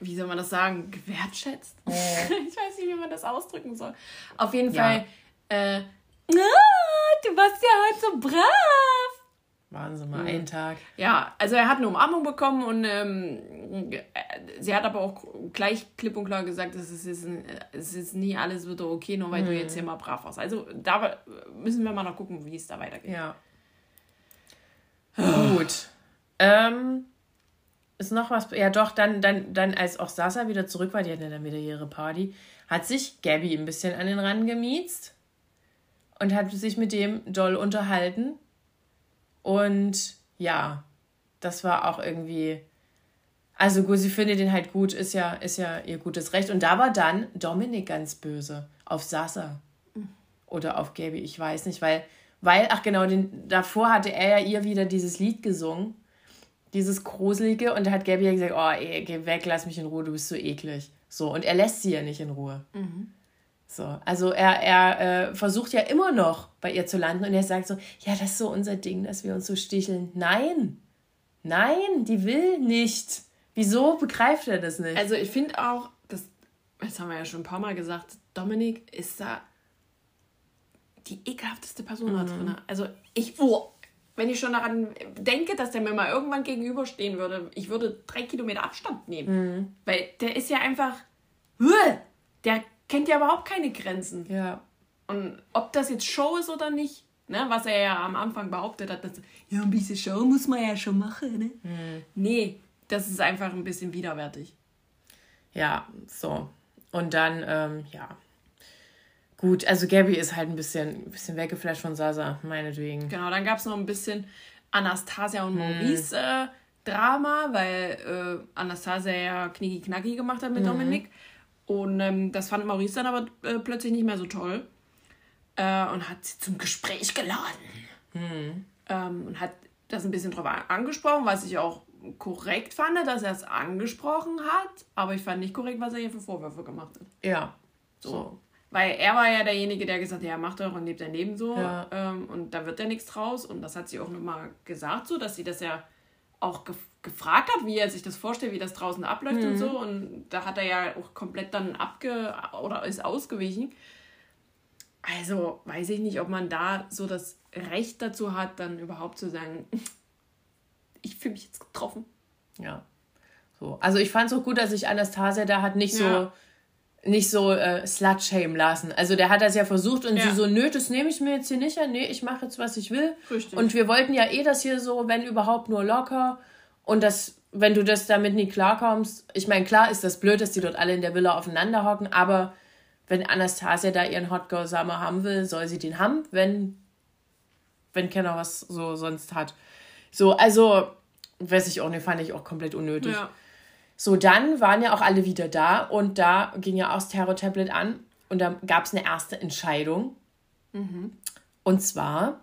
wie soll man das sagen, gewertschätzt. Oh. ich weiß nicht, wie man das ausdrücken soll. Auf jeden ja. Fall, äh, ah, du warst ja heute so brav. Waren sie mal mhm. einen Tag. Ja, also er hat eine Umarmung bekommen und ähm, sie hat aber auch gleich klipp und klar gesagt, es ist, es ist nie alles wieder okay, nur weil mhm. du jetzt hier mal brav warst. Also da müssen wir mal noch gucken, wie es da weitergeht. Ja. Gut. Ähm, ist noch was? Ja, doch, dann, dann, dann, als auch Sasa wieder zurück war, die hatte dann wieder ihre Party, hat sich Gabby ein bisschen an den Rand gemiezt und hat sich mit dem doll unterhalten. Und ja, das war auch irgendwie. Also gut, sie findet den halt gut, ist ja, ist ja ihr gutes Recht. Und da war dann Dominik ganz böse auf Sasa. Oder auf Gaby, ich weiß nicht, weil, weil, ach genau, den, davor hatte er ja ihr wieder dieses Lied gesungen. Dieses Gruselige. Und da hat Gaby ja gesagt, oh ey, geh weg, lass mich in Ruhe, du bist so eklig. So, und er lässt sie ja nicht in Ruhe. Mhm. So, also er, er äh, versucht ja immer noch bei ihr zu landen und er sagt so, ja, das ist so unser Ding, dass wir uns so sticheln. Nein, nein, die will nicht. Wieso begreift er das nicht? Also ich finde auch, das, das haben wir ja schon ein paar Mal gesagt, Dominik ist da die ekelhafteste Person mhm. da drin. Also ich, oh, wenn ich schon daran denke, dass der mir mal irgendwann gegenüberstehen würde, ich würde drei Kilometer Abstand nehmen. Mhm. Weil der ist ja einfach, der kennt ja überhaupt keine Grenzen. Ja. Und ob das jetzt Show ist oder nicht, ne, was er ja am Anfang behauptet hat, dass, ja, ein bisschen Show muss man ja schon machen, ne? Mhm. Nee, das ist einfach ein bisschen widerwärtig. Ja, so. Und dann, ähm, ja. Gut, also Gabby ist halt ein bisschen, ein bisschen weggeflasht von Sasa, meinetwegen. Genau, dann gab es noch ein bisschen Anastasia und mhm. Maurice äh, Drama, weil äh, Anastasia ja Knicki Knacki gemacht hat mit mhm. Dominik. Und ähm, das fand Maurice dann aber äh, plötzlich nicht mehr so toll äh, und hat sie zum Gespräch geladen. Mhm. Ähm, und hat das ein bisschen drauf angesprochen, was ich auch korrekt fand, dass er es angesprochen hat. Aber ich fand nicht korrekt, was er hier für Vorwürfe gemacht hat. Ja. So. so. Weil er war ja derjenige, der gesagt hat, ja, mach doch und lebt dein Leben so. Ja. Ähm, und da wird ja nichts draus. Und das hat sie auch nochmal gesagt, so, dass sie das ja auch gefragt hat, wie er sich das vorstellt, wie das draußen abläuft mhm. und so. Und da hat er ja auch komplett dann abge oder ist ausgewichen. Also weiß ich nicht, ob man da so das Recht dazu hat, dann überhaupt zu sagen, ich fühle mich jetzt getroffen. Ja. So. Also ich fand es auch gut, dass sich Anastasia da hat nicht ja. so nicht so äh, slut-shame lassen. Also der hat das ja versucht und ja. sie so, nö, das nehme ich mir jetzt hier nicht an, nee, ich mache jetzt, was ich will. Richtig. Und wir wollten ja eh das hier so, wenn überhaupt nur locker. Und das, wenn du das damit nie klarkommst, ich meine, klar ist das blöd, dass die dort alle in der Villa aufeinander hocken, aber wenn Anastasia da ihren Hot Girl Summer haben will, soll sie den haben, wenn, wenn keiner was so sonst hat. So, also, weiß ich auch nicht, fand ich auch komplett unnötig. Ja. So, dann waren ja auch alle wieder da und da ging ja auch das Terror-Tablet an und da gab es eine erste Entscheidung. Und zwar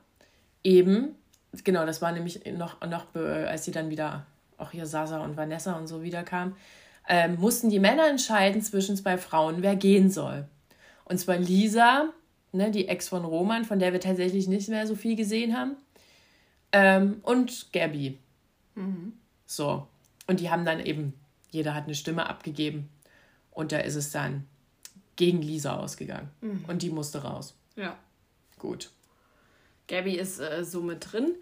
eben, genau, das war nämlich noch, noch äh, als sie dann wieder, auch hier Sasa und Vanessa und so wiederkamen, ähm, mussten die Männer entscheiden zwischen zwei Frauen, wer gehen soll. Und zwar Lisa, ne, die Ex von Roman, von der wir tatsächlich nicht mehr so viel gesehen haben, ähm, und Gabby. So. Und die haben dann eben, jeder hat eine Stimme abgegeben. Und da ist es dann gegen Lisa ausgegangen. Und die musste raus. Ja. Gut. Gabby ist äh, so mit drin.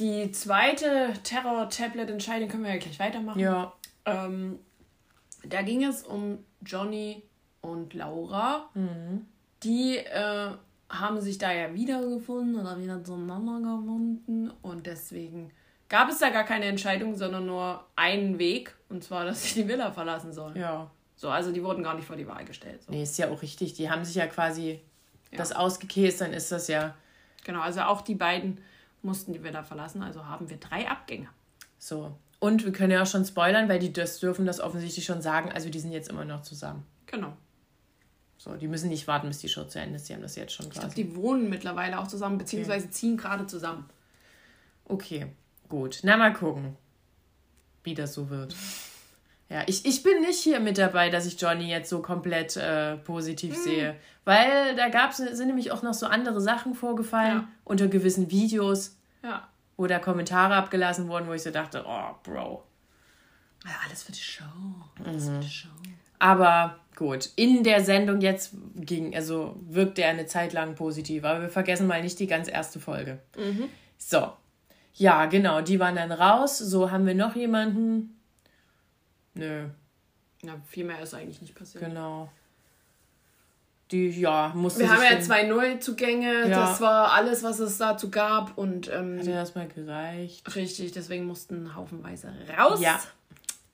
Die zweite Terror-Tablet-Entscheidung können wir ja gleich weitermachen. Ja. Ähm, da ging es um Johnny und Laura. Die äh, haben sich da ja wiedergefunden oder wieder zueinander gefunden. Und deswegen gab es da gar keine Entscheidung, sondern nur einen Weg. Und zwar, dass sie die Villa verlassen sollen. Ja. So, also die wurden gar nicht vor die Wahl gestellt. So. Nee, ist ja auch richtig. Die haben sich ja quasi das ausgekäst, dann ist das ja Genau, also auch die beiden mussten die Villa verlassen. Also haben wir drei Abgänge. so. Und wir können ja auch schon spoilern, weil die das dürfen das offensichtlich schon sagen. Also die sind jetzt immer noch zusammen. Genau. So, die müssen nicht warten, bis die Show zu Ende ist. Die haben das jetzt schon Ich glaube, quasi. die wohnen mittlerweile auch zusammen, beziehungsweise ziehen gerade zusammen. Okay, gut. Na, mal gucken, wie das so wird. Ja, ich, ich bin nicht hier mit dabei, dass ich Johnny jetzt so komplett äh, positiv sehe. Weil da gab's, sind nämlich auch noch so andere Sachen vorgefallen Ja. unter gewissen Videos, Ja. wo da Kommentare abgelassen wurden, wo ich so dachte, oh, Bro. ja alles für die Show. Alles für die Show. Aber gut, in der Sendung jetzt ging, also wirkte er eine Zeit lang positiv, aber wir vergessen mal nicht die ganz erste Folge. So. Ja, genau, die waren dann raus. So haben wir noch jemanden. Nö, Ja, viel mehr ist eigentlich nicht passiert. genau. Die, ja, musste Wir haben ja zwei Neuzugänge. Ja. Das war alles, was es dazu gab. Und ähm, Hat dir das mal gereicht? richtig, deswegen mussten haufenweise raus. Ja.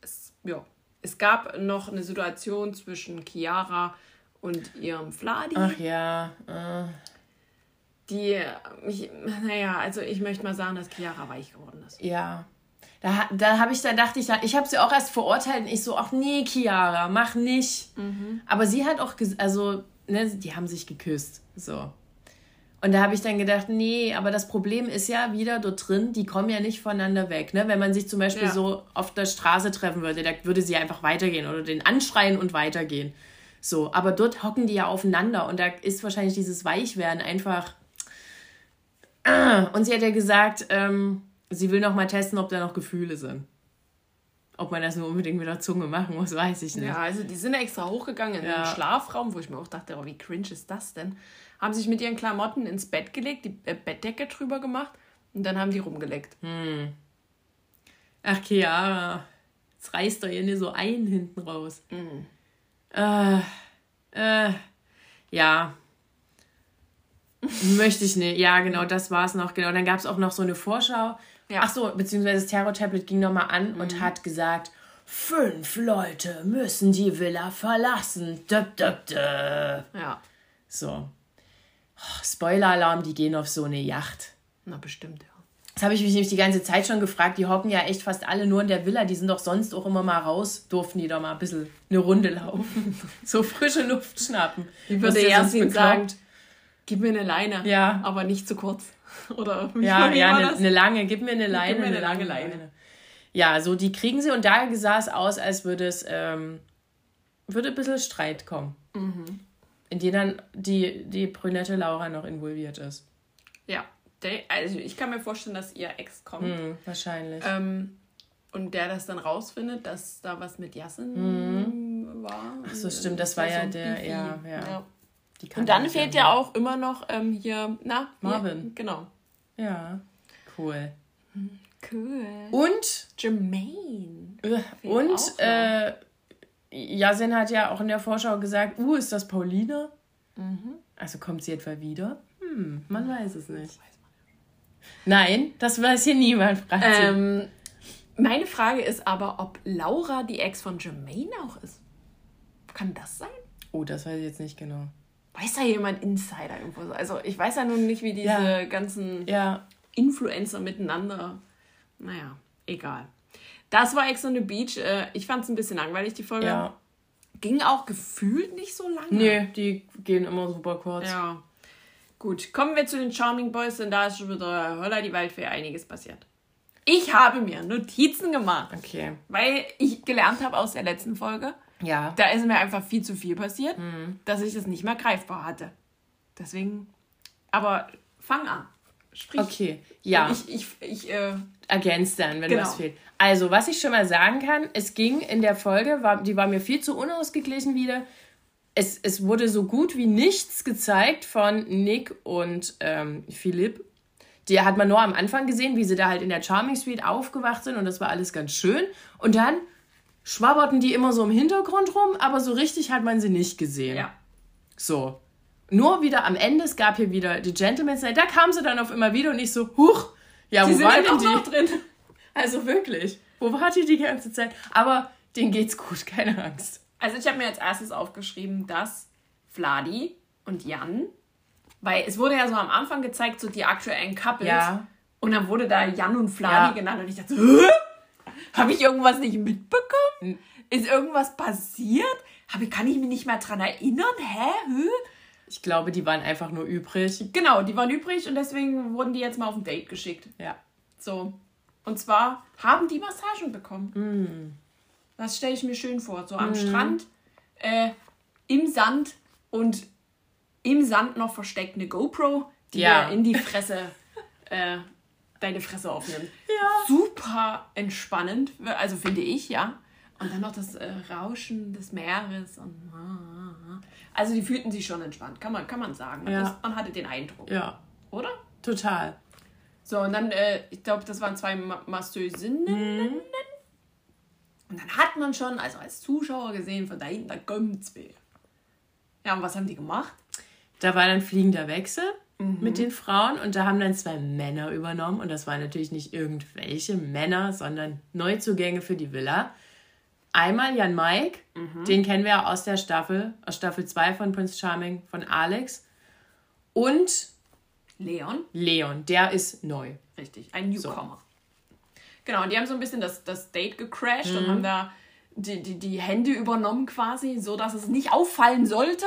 Es, ja. Es gab noch eine Situation zwischen Chiara und ihrem Fladi, Ach ja, äh, die mich, naja, also ich möchte mal sagen, dass Chiara weich geworden ist. ja. Da, da habe ich, da dachte ich, ich habe sie auch erst verurteilt und ich so, ach nee, Chiara, mach nicht. Aber sie hat auch, also, ne, die haben sich geküsst, so. Und da habe ich dann gedacht, nee, aber das Problem ist ja wieder dort drin, die kommen ja nicht voneinander weg. Ne? Wenn man sich zum Beispiel Ja. so auf der Straße treffen würde, da würde sie einfach weitergehen oder den anschreien und weitergehen. So, aber dort hocken die ja aufeinander und da ist wahrscheinlich dieses Weichwerden einfach. Ah, Und sie hat ja gesagt, ähm, sie will noch mal testen, ob da noch Gefühle sind. Ob man das nur unbedingt mit der Zunge machen muss, weiß ich nicht. Ja, also die sind extra hochgegangen in Ja. den Schlafraum, wo ich mir auch dachte, oh, wie cringe ist das denn? Haben sich mit ihren Klamotten ins Bett gelegt, die äh, Bettdecke drüber gemacht und dann haben die rumgeleckt. Ach, Chiara, jetzt reißt doch ihr nicht so ein hinten raus. Äh, äh, ja. Möchte ich nicht. Ja, genau, das war es noch. Genau, dann gab es auch noch so eine Vorschau. Ja. Ach so, beziehungsweise das Terror-Tablet ging nochmal an und hat gesagt, fünf Leute müssen die Villa verlassen. Döp, döp, döp. Ja, So. Oh, Spoiler-Alarm, die gehen auf so eine Yacht. na bestimmt, ja. Das habe ich mich nämlich die ganze Zeit schon gefragt. Die hocken ja echt fast alle nur in der Villa. Die sind doch sonst auch immer mal raus. Durften die doch mal ein bisschen eine Runde laufen. so frische Luft schnappen. Ich Was würde ihn sagen, gib mir eine Leine. Ja. Aber nicht zu kurz. Oder wie, Ja, ja, war eine, das? eine lange. Gib mir eine Leine. mir eine lange Leine. Ja, so die kriegen sie. Und da sah es aus, als würde es ähm, würde ein bisschen Streit kommen. Mhm. In den dann die, die brünette Laura noch involviert ist. Ja, der, also ich kann mir vorstellen, dass ihr Ex kommt. Hm, wahrscheinlich. Ähm, und der das dann rausfindet, dass da was mit Yasin war. Ach so, stimmt. Das war ja der, ja, ja. Die Und dann fehlt ja. ja auch immer noch ähm, hier, na, Marvin. Hier, genau. Ja, cool. Cool. Und Jermaine. Und äh, Yasin hat ja auch in der Vorschau gesagt, uh, ist das Paulina? Also kommt sie etwa wieder? Hm, man weiß es nicht. Nein, das weiß hier niemand, fragt. Ähm, meine Frage ist aber, ob Laura die Ex von Jermaine auch ist. Kann das sein? Oh, das weiß ich jetzt nicht genau. Weiß da jemand Insider irgendwo? Also ich weiß ja nun nicht, wie diese Ja. ganzen Ja, Influencer miteinander. Naja, egal. Das war Ex on the Beach. Äh, ich fand es ein bisschen langweilig, die Folge. Ja. Ging auch gefühlt nicht so lange. Nee, die gehen immer super kurz. Ja. Gut, kommen wir zu den Charming Boys, denn da ist schon wieder Holla die Waldfee einiges passiert. Ich habe mir Notizen gemacht, Okay. weil ich gelernt habe aus der letzten Folge, Ja. da ist mir einfach viel zu viel passiert, Mhm. dass ich das nicht mehr greifbar hatte. Deswegen, aber fang an. Sprich. Okay. Ja. Ich, ich, ich, äh, ergänzt dann, wenn Genau. was fehlt. Also, was ich schon mal sagen kann, es ging in der Folge, war, die war mir viel zu unausgeglichen wieder. Es, es wurde so gut wie nichts gezeigt von Nick und ähm, Philipp. Die hat man nur am Anfang gesehen, wie sie da halt in der Charming Suite aufgewacht sind und das war alles ganz schön. Und dann schwabberten die immer so im Hintergrund rum, aber so richtig hat man sie nicht gesehen. ja. So. Nur wieder am Ende, es gab hier wieder die Gentleman's Night, da kam sie dann auf immer wieder und ich so, huch, ja, Die wo waren denn die? noch drin. Also wirklich, wo war die die ganze Zeit? Aber denen geht's gut, keine Angst. Also ich habe mir als erstes aufgeschrieben, dass Vladi und Jan, weil es wurde ja so am Anfang gezeigt, so die aktuellen Couples. Ja. Und dann wurde da Jan und Vladi Ja. genannt und ich dachte so, habe ich irgendwas nicht mitbekommen? Ist irgendwas passiert? Hab ich, kann ich mich nicht mehr dran erinnern? Hä? Hä? Ich glaube, die waren einfach nur übrig. Genau, die waren übrig und deswegen wurden die jetzt mal auf ein Date geschickt. Ja. So. Und zwar haben die Massagen bekommen. Mm. Das stelle ich mir schön vor. So am Strand, äh, im Sand und im Sand noch versteckt eine GoPro, die Ja. in die Fresse, äh, deine Fresse aufnimmt. Ja. Super entspannend, also finde ich, ja. Und dann noch das äh, Rauschen des Meeres. Und, also die fühlten sich schon entspannt, kann man, kann man sagen. Ja. Das, man hatte den Eindruck, Ja, oder? total. So, und dann, äh, ich glaube, das waren zwei Ma Masseusinnen. Mhm. Und dann hat man schon, also als Zuschauer gesehen, von da hinten, da kommt's wer. Ja, und was haben die gemacht? Da war dann fliegender Wechsel mit den Frauen und da haben dann zwei Männer übernommen und das waren natürlich nicht irgendwelche Männer, sondern Neuzugänge für die Villa. Einmal Jan Mike, den kennen wir ja aus der Staffel, aus Staffel 2 von Prince Charming, von Alex. Und Leon. Leon, der ist neu. Richtig, ein Newcomer. Genau, und die haben so ein bisschen das, das Date gecrashed und haben da die, die, die Hände übernommen quasi, so dass es nicht auffallen sollte.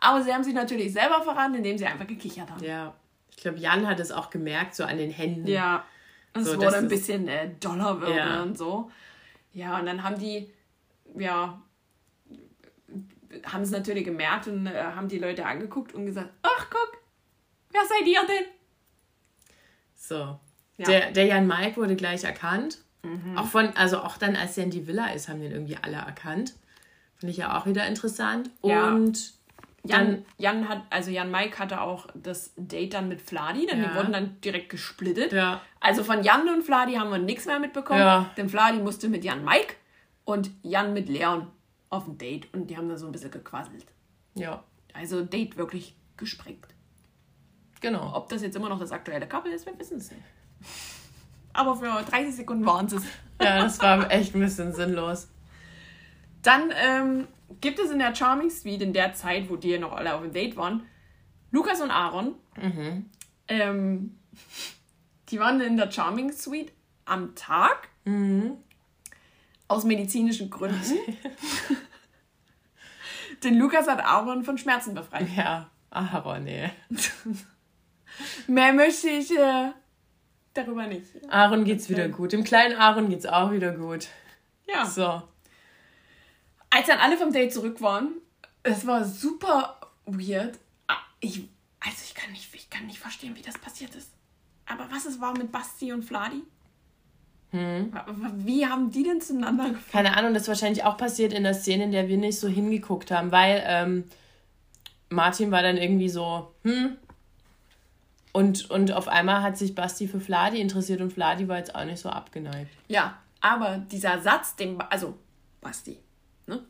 Aber sie haben sich natürlich selber verraten, indem sie einfach gekichert haben. Ja, ich glaube, Jan hat es auch gemerkt, so an den Händen. Ja. Und es So, wurde das ein bisschen äh, Dollarwirbel Ja. und so. Ja, und dann haben die, ja, haben es natürlich gemerkt und äh, haben die Leute angeguckt und gesagt, ach guck, wer seid ihr denn? So. Ja. Der, der Jan Mike wurde gleich erkannt. Auch von, also auch dann, als er in die Villa ist, haben den irgendwie alle erkannt. Finde ich ja auch wieder interessant. Ja. Und Jan, dann, Jan hat, also Jan Mike hatte auch das Date dann mit Fladi, denn Ja. die wurden dann direkt gesplittet. ja, Also von Jan und Fladi haben wir nichts mehr mitbekommen. Ja. Denn Fladi musste mit Jan Mike und Jan mit Leon auf ein Date und die haben da so ein bisschen gequasselt. ja, Also Date wirklich gesprengt. genau. Ob das jetzt immer noch das aktuelle Couple ist, wir wissen es nicht. Aber für 30 Sekunden waren es. Ja, das war echt ein bisschen sinnlos. Dann ähm, gibt es in der Charming Suite, in der Zeit, wo die noch alle auf dem Date waren, Lukas und Aaron. Ähm, die waren in der Charming Suite am Tag. Aus medizinischen Gründen. Denn Lukas hat Aaron von Schmerzen befreit. Ja, aber nee. Mehr möchte ich äh, darüber nicht. Aaron geht's wieder gut. Dem kleinen Aaron geht's auch wieder gut. Ja. So. Als dann alle vom Date zurück waren, es war super weird. Ah, Ich, also ich kann, nicht, ich kann nicht verstehen, wie das passiert ist. Aber was es war mit Basti und Fladi? Wie haben die denn zueinander gefunden? Keine Ahnung, das ist wahrscheinlich auch passiert in der Szene, in der wir nicht so hingeguckt haben, weil ähm, Martin war dann irgendwie so, hm. Und, und auf einmal hat sich Basti für Vladi interessiert und Vladi war jetzt auch nicht so abgeneigt. Ja, aber dieser Satz, den, also Basti, ne?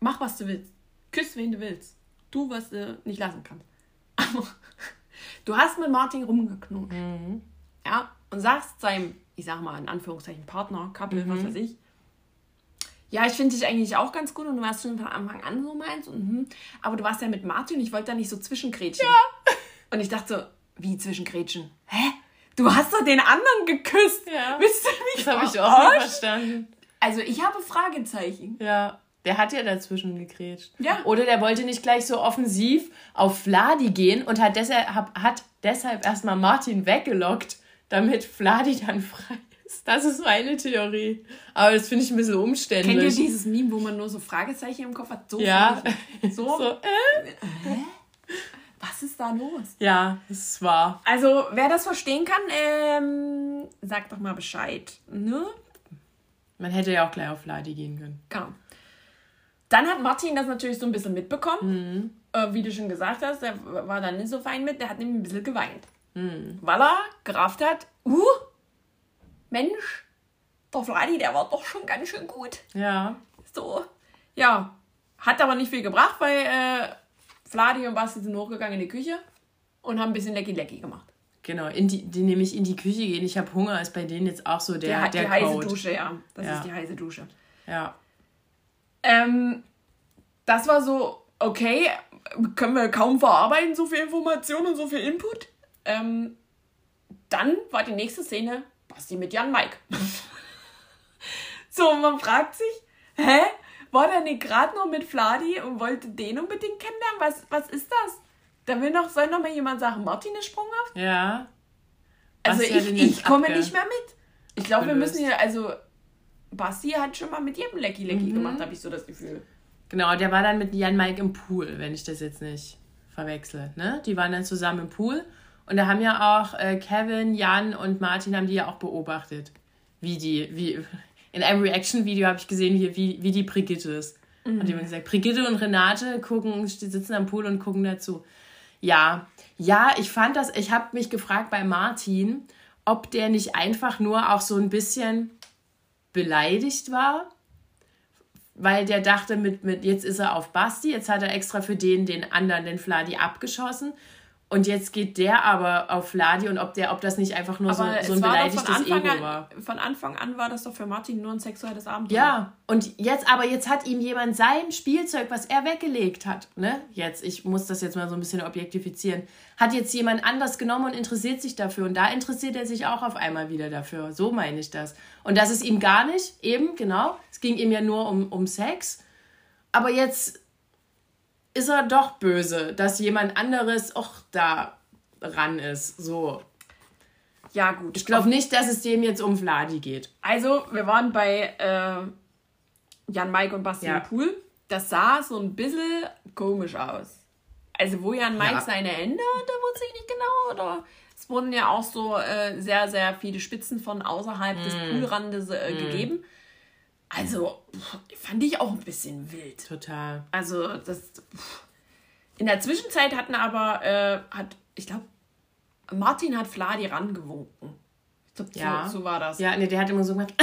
Mach, was du willst. Küss, wen du willst. Tu, was du nicht lassen kannst. Aber du hast mit Martin rumgeknutscht. Ja, und sagst seinem, ich sag mal in Anführungszeichen, Partner, Couple, was weiß ich. Ja, ich finde dich eigentlich auch ganz gut und du warst schon von Anfang an so meins. Und, hm, aber du warst ja mit Martin und ich wollte da nicht so zwischengrätschen. Ja. Und ich dachte so, wie zwischengrätschen? Hä? Du hast doch den anderen geküsst. Ja. Willst du mich Das habe ich auch nicht verstanden. Also ich habe Fragezeichen. Ja. Der hat ja dazwischen gegrätscht. Ja. Oder der wollte nicht gleich so offensiv auf Vladi gehen und hat deshalb, hat deshalb erstmal Martin weggelockt, damit Vladi dann frei ist. Das ist meine Theorie. Aber das finde ich ein bisschen Kennt ihr umständlich. dieses Meme, wo man nur so Fragezeichen im Kopf hat? So Ja. So, So, äh? was ist da los? Ja, das war. Also, wer das verstehen kann, ähm, sagt doch mal Bescheid. Ne? Man hätte ja auch gleich auf Vladi gehen können. Genau. Dann hat Martin das natürlich so ein bisschen mitbekommen. Äh, wie du schon gesagt hast, der war dann nicht so fein mit, der hat nämlich ein bisschen geweint. Weil er gerafft hat, uh, Mensch, der Vladi, der war doch schon ganz schön gut. Ja. So. Ja, hat aber nicht viel gebracht, weil äh, Vladi und Basti sind hochgegangen in die Küche und haben ein bisschen Lecky-Lecky gemacht. Genau, in die, die nämlich in die Küche gehen. Ich habe Hunger, ist bei denen jetzt auch so der, Der, der, die heiße Code. Dusche, ja. Das Ja. ist die heiße Dusche. Ja. Ähm, das war so, okay, können wir kaum verarbeiten, so viel Information und so viel Input. Ähm, dann war die nächste Szene Basti mit Jan Mike. so, man fragt sich, hä? War der nicht gerade noch mit Fladi und wollte den unbedingt kennenlernen? Was, was ist das? Da will noch, soll noch mal jemand sagen, Martin ist sprunghaft? Ja. Also Basti ich, ich komme abge- nicht mehr mit. Ich glaube, wir müssen hier, also Basti hat schon mal mit jedem Lecky Mhm. Lecky gemacht, habe ich so das Gefühl. Genau, der war dann mit Jan Mike im Pool, wenn ich das jetzt nicht verwechsel. Ne? Die waren dann zusammen im Pool. Und da haben ja auch äh, Kevin, Jan und Martin haben die ja auch beobachtet. Wie die, wie. In einem Reaction-Video habe ich gesehen, wie, wie, wie die Brigitte ist. Und die haben gesagt, Brigitte und Renate gucken, die sitzen am Pool und gucken dazu. Ja, ja, ich fand das, ich habe mich gefragt bei Martin, ob der nicht einfach nur auch so ein bisschen beleidigt war weil der dachte, mit, mit jetzt ist er auf Basti, jetzt hat er extra für den, den anderen, den Fladi, abgeschossen. Und jetzt geht der aber auf Fladi und ob, der, ob das nicht einfach nur so, Aber so es ein beleidigtes von Anfang Ego an, war. Von Anfang an war das doch für Martin nur ein sexuelles Abenteuer. Ja, und jetzt, aber jetzt hat ihm jemand sein Spielzeug, was er weggelegt hat, ne? Jetzt, ich muss das jetzt mal so ein bisschen objektifizieren, hat jetzt jemand anders genommen und interessiert sich dafür. Und da interessiert er sich auch auf einmal wieder dafür. So meine ich das. Und das ist ihm gar nicht, eben, genau. Es ging ihm ja nur um, um Sex. Aber jetzt ist er doch böse, dass jemand anderes auch da ran ist. So. Ja, gut. Ich glaube nicht, dass es dem jetzt um Vladi geht. Also, wir waren bei äh, Jan, Mike und Basti Ja. Pool. Das sah so ein bisschen komisch aus. Also, wo Jan Mike Ja. seine Hände hatte, wusste ich nicht genau. Oder es wurden ja auch so äh, sehr, sehr viele Spitzen von außerhalb des Mm. Poolrandes äh, gegeben. Also, pff, fand ich auch ein bisschen wild. Total. Also, das. pff. In der Zwischenzeit hatten aber, äh, hat, ich glaube, Martin hat Fladi rangewunken. Ich glaube, Ja. so, so war das. Ja, nee, der hat immer so gemacht.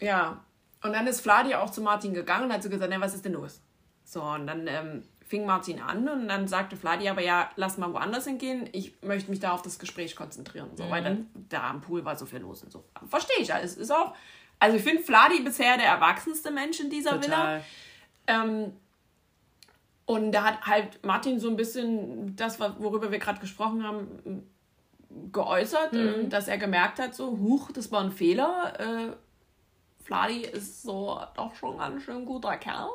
Ja. Und dann ist Fladi auch zu Martin gegangen und hat so gesagt, ja, was ist denn los? So, und dann ähm, fing Martin an und dann sagte Fladi aber, ja, lass mal woanders hingehen. Ich möchte mich da auf das Gespräch konzentrieren. So, weil dann, da am Pool war so viel los und so. Verstehe ich alles. Ist auch, also ich finde Fladi bisher der erwachsenste Mensch in dieser Villa. Total. Ähm, und da hat halt Martin so ein bisschen das, worüber wir gerade gesprochen haben, geäußert, ähm, dass er gemerkt hat, so, huch, das war ein Fehler. Äh, Vladi ist so doch schon ganz schön guter Kerl.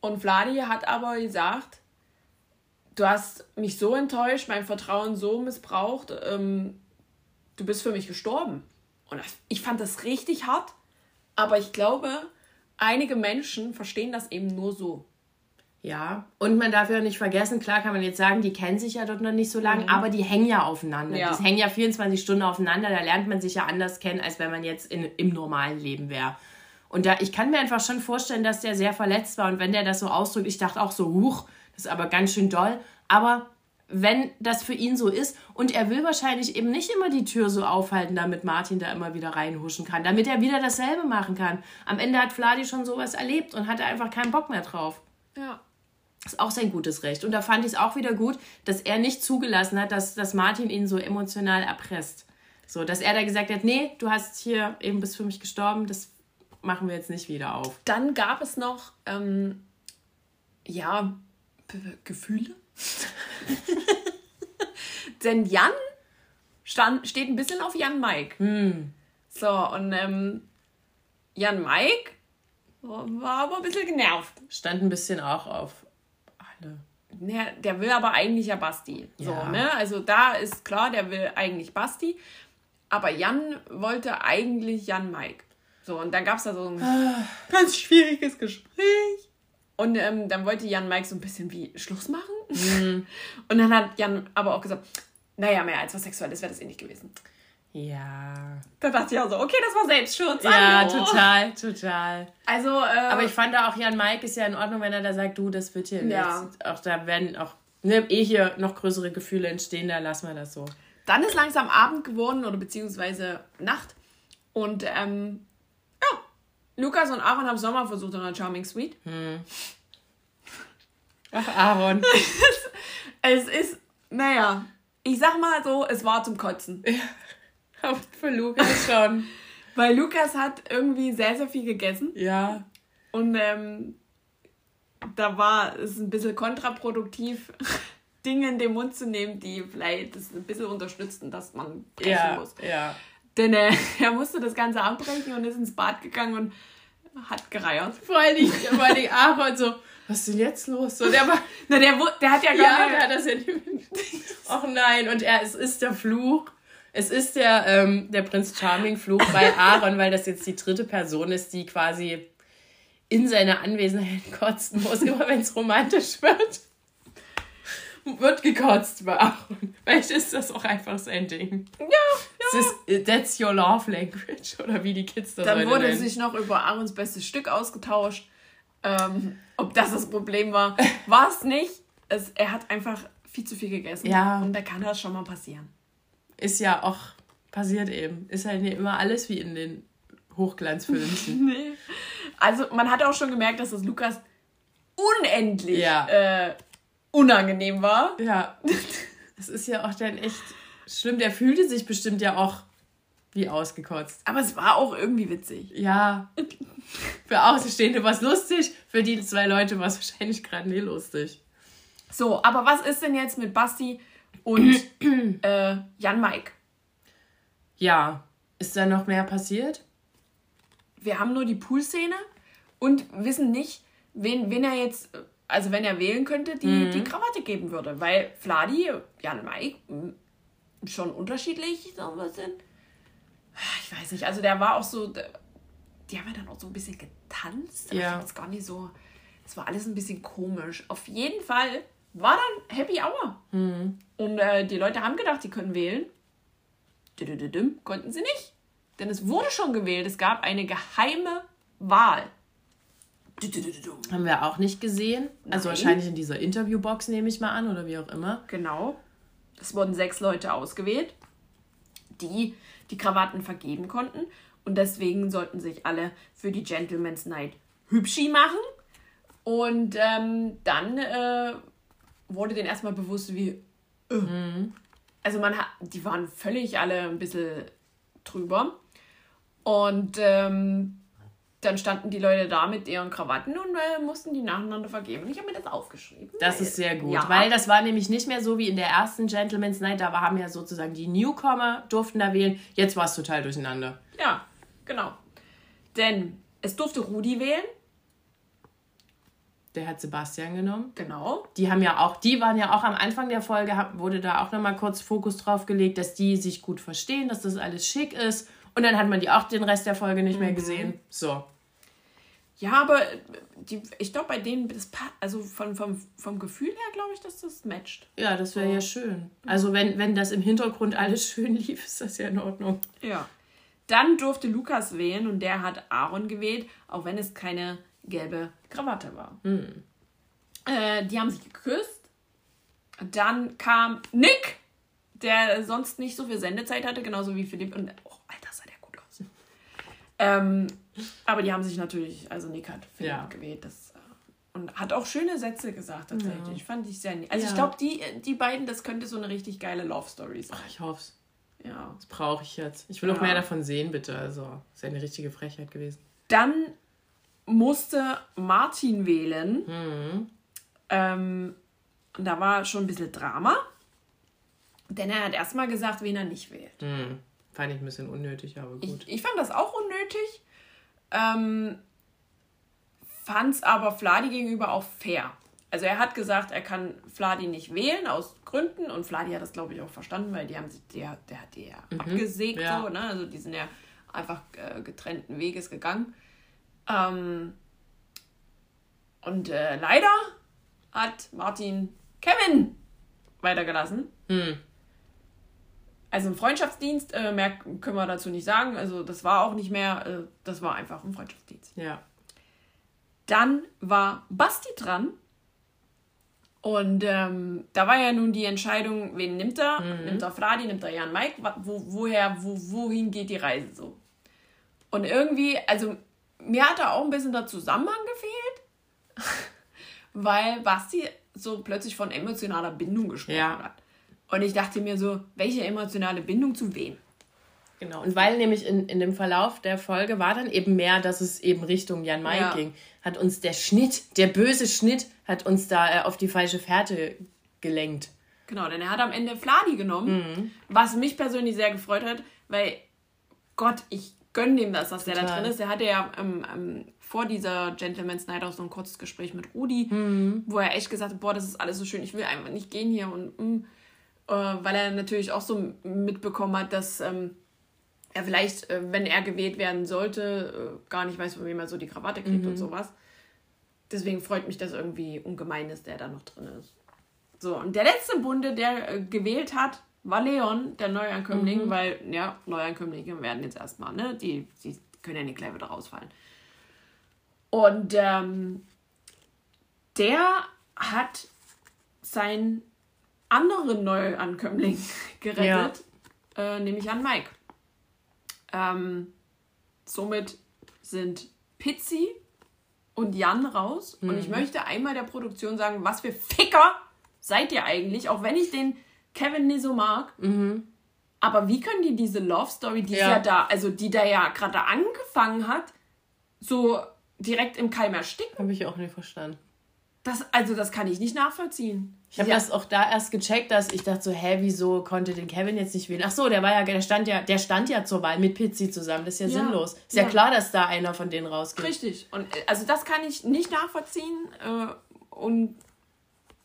Und Vladi hat aber gesagt, du hast mich so enttäuscht, mein Vertrauen so missbraucht, ähm, du bist für mich gestorben. Und ich fand das richtig hart, aber ich glaube, einige Menschen verstehen das eben nur so. Ja, und man darf ja nicht vergessen, klar kann man jetzt sagen, die kennen sich ja dort noch nicht so lange, aber die hängen ja aufeinander. Ja. Die hängen ja 24 Stunden aufeinander, da lernt man sich ja anders kennen, als wenn man jetzt in, im normalen Leben wäre. Und da, ich kann mir einfach schon vorstellen, dass der sehr verletzt war und wenn der das so ausdrückt, ich dachte auch so, huch, das ist aber ganz schön doll, aber wenn das für ihn so ist und er will wahrscheinlich eben nicht immer die Tür so aufhalten, damit Martin da immer wieder reinhuschen kann, damit er wieder dasselbe machen kann. Am Ende hat Vladi schon sowas erlebt und hatte einfach keinen Bock mehr drauf. Ja. ist auch sein gutes Recht. Und da fand ich es auch wieder gut, dass er nicht zugelassen hat, dass, dass Martin ihn so emotional erpresst. So, dass er da gesagt hat, nee, du hast hier eben bist für mich gestorben, das machen wir jetzt nicht wieder auf. Dann gab es noch, ähm, ja, Gefühle. Denn Jan stand, steht ein bisschen auf Jan Mike. Hm. So, und ähm, Jan Mike war aber ein bisschen genervt. Stand ein bisschen auch auf alle. Ja, der will aber eigentlich ja Basti. So, Ja. ne? Also da ist klar, der will eigentlich Basti. Aber Jan wollte eigentlich Jan Mike. So, und dann gab es da so ein ganz schwieriges Gespräch. Und ähm, dann wollte Jan Mike so ein bisschen wie Schluss machen. Und dann hat Jan aber auch gesagt, naja, mehr als was Sexuelles wäre das eh nicht gewesen. Ja. Da dachte ich auch so, okay, das war Selbstschutz. Ja, hallo. total, total. Also, äh, Aber ich fand da auch Jan Mike ist ja in Ordnung, wenn er da sagt, du, das wird hier Ja. nichts. Auch da werden auch, ne, eh hier noch größere Gefühle entstehen, da lassen wir das so. Dann ist langsam Abend geworden oder beziehungsweise Nacht. Und ähm, ja, Lukas und Aaron haben Sommer versucht in der Charming Suite. Ach, Aaron. Es ist, naja, ich sag mal so, es war zum Kotzen. Aber für Lukas schon. Weil Lukas hat irgendwie sehr, sehr viel gegessen. Ja. Und ähm, da war es ein bisschen kontraproduktiv, Dinge in den Mund zu nehmen, die vielleicht das ein bisschen unterstützten, dass man brechen Ja, muss. ja. Denn äh, er musste das Ganze abbrechen und ist ins Bad gegangen und hat gereiert. Vor Dingen, vor Dingen Aaron so, was ist denn jetzt los? So, der war, Na, der, der hat ja gar ja, nicht... der hat das ja nicht Ach nein, und er, es ist der Fluch. Es ist der, ähm, der Prinz Charming-Fluch bei Aaron, weil das jetzt die dritte Person ist, die quasi in seiner Anwesenheit kotzen muss, immer wenn es romantisch wird. Wird gekotzt bei Aaron. Vielleicht ist das auch einfach sein Ding. Ja, Das ist, that's your love language, oder wie die Kids das Dann wurde nennen. sich noch über Aarons bestes Stück ausgetauscht. Ähm, ob das das Problem war, war es nicht. Es, er hat einfach viel zu viel gegessen. Ja. Und da kann das schon mal passieren. Ist ja auch passiert eben. Ist halt nicht immer alles wie in den Hochglanzfilmchen. Nee. Also man hat auch schon gemerkt, dass das Lukas unendlich Ja. äh, unangenehm war. Ja, das ist ja auch dann echt schlimm. Der fühlte sich bestimmt ja auch wie ausgekotzt. Aber es war auch irgendwie witzig. Ja, für Außenstehende war es lustig, für die zwei Leute war es wahrscheinlich gerade nie lustig. So, aber was ist denn jetzt mit Basti und äh, Jan Mike? Ja, ist da noch mehr passiert? Wir haben nur die Poolszene und wissen nicht, wen, wen er jetzt, also wenn er wählen könnte, die, die Krawatte geben würde. Weil Vladi, Jan Mike, schon unterschiedlich so ein bisschen. Ich weiß nicht, also der war auch so, die haben ja dann auch so ein bisschen getanzt. Aber Ja. Ich jetzt gar nicht so, es war alles ein bisschen komisch. Auf jeden Fall war dann Happy Hour. Und äh, die Leute haben gedacht, die können wählen. Düdüdüdüm, Konnten sie nicht. Denn es wurde schon gewählt. Es gab eine geheime Wahl. Düdüdüdüm. Haben wir auch nicht gesehen. Also Nein. wahrscheinlich in dieser Interviewbox nehme ich mal an oder wie auch immer. Genau. Es wurden sechs Leute ausgewählt, die die Krawatten vergeben konnten. Und deswegen sollten sich alle für die Gentleman's Night hübschi machen. Und ähm, dann äh, wurde denen erstmal bewusst, wie. Äh. Also man hat, die waren völlig alle ein bisschen drüber. Und ähm, dann standen die Leute da mit ihren Krawatten und äh, mussten die nacheinander vergeben. Und ich habe mir das aufgeschrieben. Das ist sehr gut, Ja. weil das war nämlich nicht mehr so wie in der ersten Gentleman's Night. Da haben ja sozusagen die Newcomer durften da wählen. Jetzt war es total durcheinander. Ja, genau. Denn es durfte Rudi wählen. Der hat Sebastian genommen. Genau. Die haben ja auch, die waren ja auch am Anfang der Folge, wurde da auch nochmal kurz Fokus drauf gelegt, dass die sich gut verstehen, dass das alles schick ist. Und dann hat man die auch den Rest der Folge nicht mehr gesehen. So. Ja, aber äh, die, ich glaube, bei denen, das also von, vom, vom Gefühl her, glaube ich, dass das matcht. Ja, das wäre ja schön. Also wenn, wenn das im Hintergrund alles schön lief, ist das ja in Ordnung. Ja. Dann durfte Lukas wählen und der hat Aaron gewählt, auch wenn es keine gelbe Krawatte war. Äh, die haben sich geküsst. Dann kam Nick, der sonst nicht so viel Sendezeit hatte, genauso wie Philipp. Und oh, Alter, sah der gut aus. Ähm, aber die haben sich natürlich, also Nick hat Philipp Ja. gewählt. Das, äh, und hat auch schöne Sätze gesagt tatsächlich. Fand ich sehr nett. Also Ja. ich glaube, die, die beiden, das könnte so eine richtig geile Love Story sein. Ich hoffe es. Ja. Das brauche ich jetzt. Ich will auch Ja. mehr davon sehen, bitte. Also, ist ja eine richtige Frechheit gewesen. Dann musste Martin wählen. Mhm. Ähm, und da war schon ein bisschen Drama. Denn er hat erstmal gesagt, wen er nicht wählt. Hm. Fand ich ein bisschen unnötig, aber gut. Ich, ich fand das auch unnötig. Ähm, fand es aber Fladi gegenüber auch fair. Also er hat gesagt, er kann Fladi nicht wählen aus Gründen und Fladi hat das glaube ich auch verstanden, weil die haben sich, der, der hat die ja Mhm. abgesägt ja. so, ne? Also die sind ja einfach äh, getrennten Weges gegangen. Ähm, und äh, leider hat Martin Kevin weitergelassen. Hm. Also ein Freundschaftsdienst, äh, mehr können wir dazu nicht sagen. Also das war auch nicht mehr, äh, das war einfach ein Freundschaftsdienst. Ja. Dann war Basti dran. Und ähm, da war ja nun die Entscheidung, wen nimmt er? Nimmt er Fradi, nimmt er Jan Mike? Wo, woher, wo, wohin geht die Reise so? Und irgendwie, also mir hat da auch ein bisschen der Zusammenhang gefehlt, weil Basti so plötzlich von emotionaler Bindung gesprochen Ja. hat. Und ich dachte mir so, welche emotionale Bindung zu wem? Genau. Und weil nämlich in, in dem Verlauf der Folge war dann eben mehr, dass es eben Richtung Jan Mai Ja. ging, hat uns der Schnitt, der böse Schnitt, hat uns da äh, auf die falsche Fährte gelenkt. Genau, denn er hat am Ende Fladi genommen, was mich persönlich sehr gefreut hat, weil Gott, ich gönne dem das, dass der da Total. drin ist. Der hatte ja ähm, ähm, vor dieser Gentleman's Night auch so ein kurzes Gespräch mit Rudi, wo er echt gesagt hat, boah, das ist alles so schön, ich will einfach nicht gehen hier und mm, äh, weil er natürlich auch so mitbekommen hat, dass ähm, er vielleicht, äh, wenn er gewählt werden sollte, äh, gar nicht weiß, von wem er so die Krawatte kriegt und sowas. Deswegen freut mich das irgendwie ungemein, dass der da noch drin ist. So, und der letzte Bunde, der äh, gewählt hat, war Leon, der Neuankömmling, weil, ja, Neuankömmlinge werden jetzt erstmal, ne? Die, die können ja nicht gleich wieder rausfallen. Und ähm, der hat seinen anderen Neuankömmling gerettet, äh, nämlich an Mike. Ähm, somit sind Pizzi und Jan raus. Und ich möchte einmal der Produktion sagen, was für Ficker seid ihr eigentlich, auch wenn ich den Kevin nicht so mag. Aber wie können die diese Love Story, die ja. Ja. ja da, also die da ja gerade angefangen hat, so direkt im Keim ersticken? Habe ich auch nicht verstanden. Das, also das kann ich nicht nachvollziehen. Ich habe Ja. das auch da erst gecheckt, dass ich dachte so, hä, wieso konnte den Kevin jetzt nicht wählen? Ach so, der war ja, der stand ja, der stand ja zur Wahl mit Pizzi zusammen. Das ist ja, Ja. sinnlos. Ist ja. Ja. klar, dass da einer von denen rausgeht. Richtig. Und äh, also das kann ich nicht nachvollziehen äh, und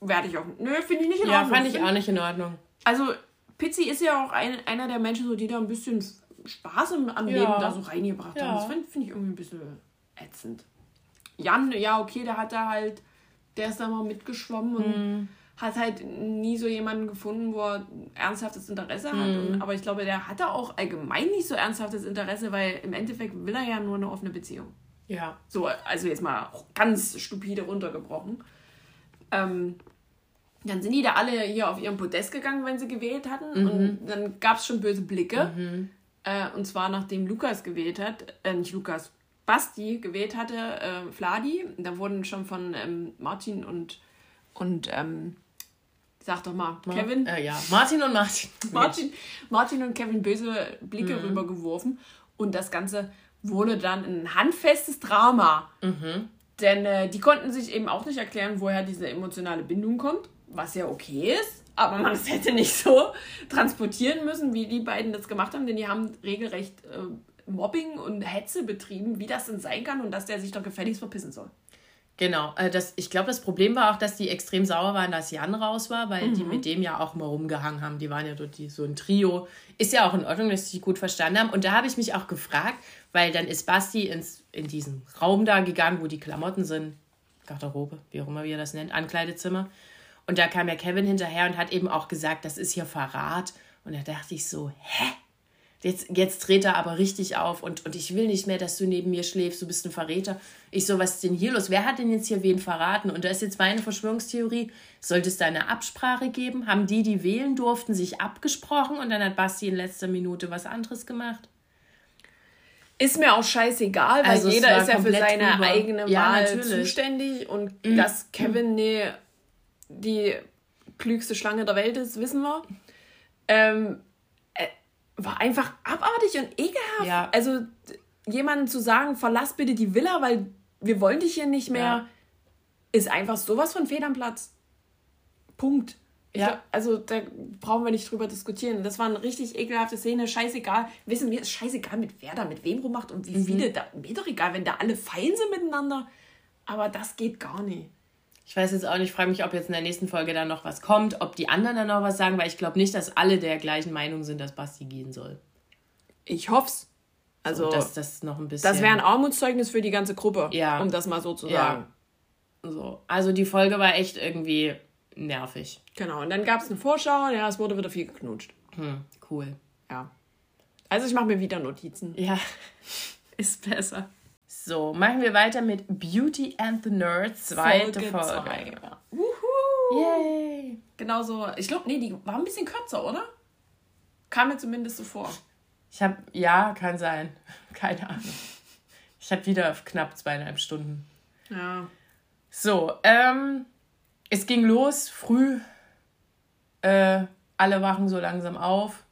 werde ich auch. Nö, finde ich nicht in Ja, Ordnung. fand ich auch nicht in Ordnung. Also Pizzi ist ja auch ein, einer der Menschen, so, die da ein bisschen Spaß im, am Ja. Leben da so reingebracht Ja. haben. Das finde find ich irgendwie ein bisschen ätzend. Jan, ja, okay, der hat da halt, der ist da mal mitgeschwommen und Mhm. Hat halt nie so jemanden gefunden, wo er ernsthaftes Interesse hat. Mhm. Und, aber ich glaube, der hatte auch allgemein nicht so ernsthaftes Interesse, weil im Endeffekt will er ja nur eine offene Beziehung. Ja. So, also jetzt mal ganz stupide runtergebrochen. Ähm, dann sind die da alle hier auf ihrem Podest gegangen, wenn sie gewählt hatten. Und dann gab es schon böse Blicke. Äh, und zwar nachdem Lukas gewählt hat, äh, nicht Lukas, Basti gewählt hatte, äh, Fladi. Da wurden schon von ähm, Martin und, und ähm, sag doch mal, Kevin. Äh, ja, Martin und Martin. Martin, Martin und Kevin böse Blicke Mhm. rübergeworfen und das Ganze wurde dann ein handfestes Drama. Mhm. Denn äh, die konnten sich eben auch nicht erklären, woher diese emotionale Bindung kommt, was ja okay ist, aber man es hätte nicht so transportieren müssen, wie die beiden das gemacht haben, denn die haben regelrecht äh, Mobbing und Hetze betrieben, wie das denn sein kann und dass der sich doch gefälligst verpissen soll. Genau, äh, das, ich glaube, das Problem war auch, dass die extrem sauer waren, dass Jan raus war, weil die mit dem ja auch mal rumgehangen haben. Die waren ja dort die, so ein Trio. Ist ja auch in Ordnung, dass sie sich gut verstanden haben. Und da habe ich mich auch gefragt, weil dann ist Basti ins, in diesen Raum da gegangen, wo die Klamotten sind. Garderobe, wie auch immer wir das nennt, Ankleidezimmer. Und da kam ja Kevin hinterher und hat eben auch gesagt, das ist hier Verrat. Und da dachte ich so, hä? Jetzt, jetzt dreht er aber richtig auf und, und ich will nicht mehr, dass du neben mir schläfst, du bist ein Verräter. Ich so, was ist denn hier los? Wer hat denn jetzt hier wen verraten? Und da ist jetzt meine Verschwörungstheorie, sollte es da eine Absprache geben? Haben die, die wählen durften, sich abgesprochen und dann hat Basti in letzter Minute was anderes gemacht? Ist mir auch scheißegal, weil Also jeder ist ja für seine drüber. eigene Ja, Wahl natürlich. Mhm. zuständig und dass Kevin nee, die klügste Schlange der Welt ist, wissen wir. Ähm, äh, war einfach abartig und ekelhaft. Ja. Also jemanden zu sagen, verlass bitte die Villa, weil wir wollen dich hier nicht mehr, Ja. ist einfach sowas von fehl am Platz. Punkt. Ja. Glaub, also da brauchen wir nicht drüber diskutieren. Das war eine richtig ekelhafte Szene. Scheißegal. Wissen wir, ist scheißegal, mit wer da mit wem rummacht und wie mhm. viele. Da, mir doch egal, wenn da alle fein sind miteinander. Aber das geht gar nicht. Ich weiß jetzt auch nicht, ich frage mich, ob jetzt in der nächsten Folge dann noch was kommt, ob die anderen dann noch was sagen, weil ich glaube nicht, dass alle der gleichen Meinung sind, dass Basti gehen soll. Ich hoff's. Also, so, dass das noch ein bisschen. Das wäre ein Armutszeugnis für die ganze Gruppe, ja. um das mal so zu sagen. Ja. So. Also die Folge war echt irgendwie nervig. Genau, und dann gab es eine Vorschau, ja, es wurde wieder viel geknutscht. Hm, cool. Ja. Also ich mache mir wieder Notizen. Ja, ist besser. So, machen wir weiter mit Beauty and the Nerds, zweite Folge. Folge. Wuhu! Yay! Genau so. Ich glaube, nee, die war ein bisschen kürzer, oder? Kam mir zumindest so vor. Ich habe, ja, kann sein. Keine Ahnung. Ich hatte wieder knapp zweieinhalb Stunden. Ja. So, ähm, es ging los, früh. Äh, alle wachen so langsam auf.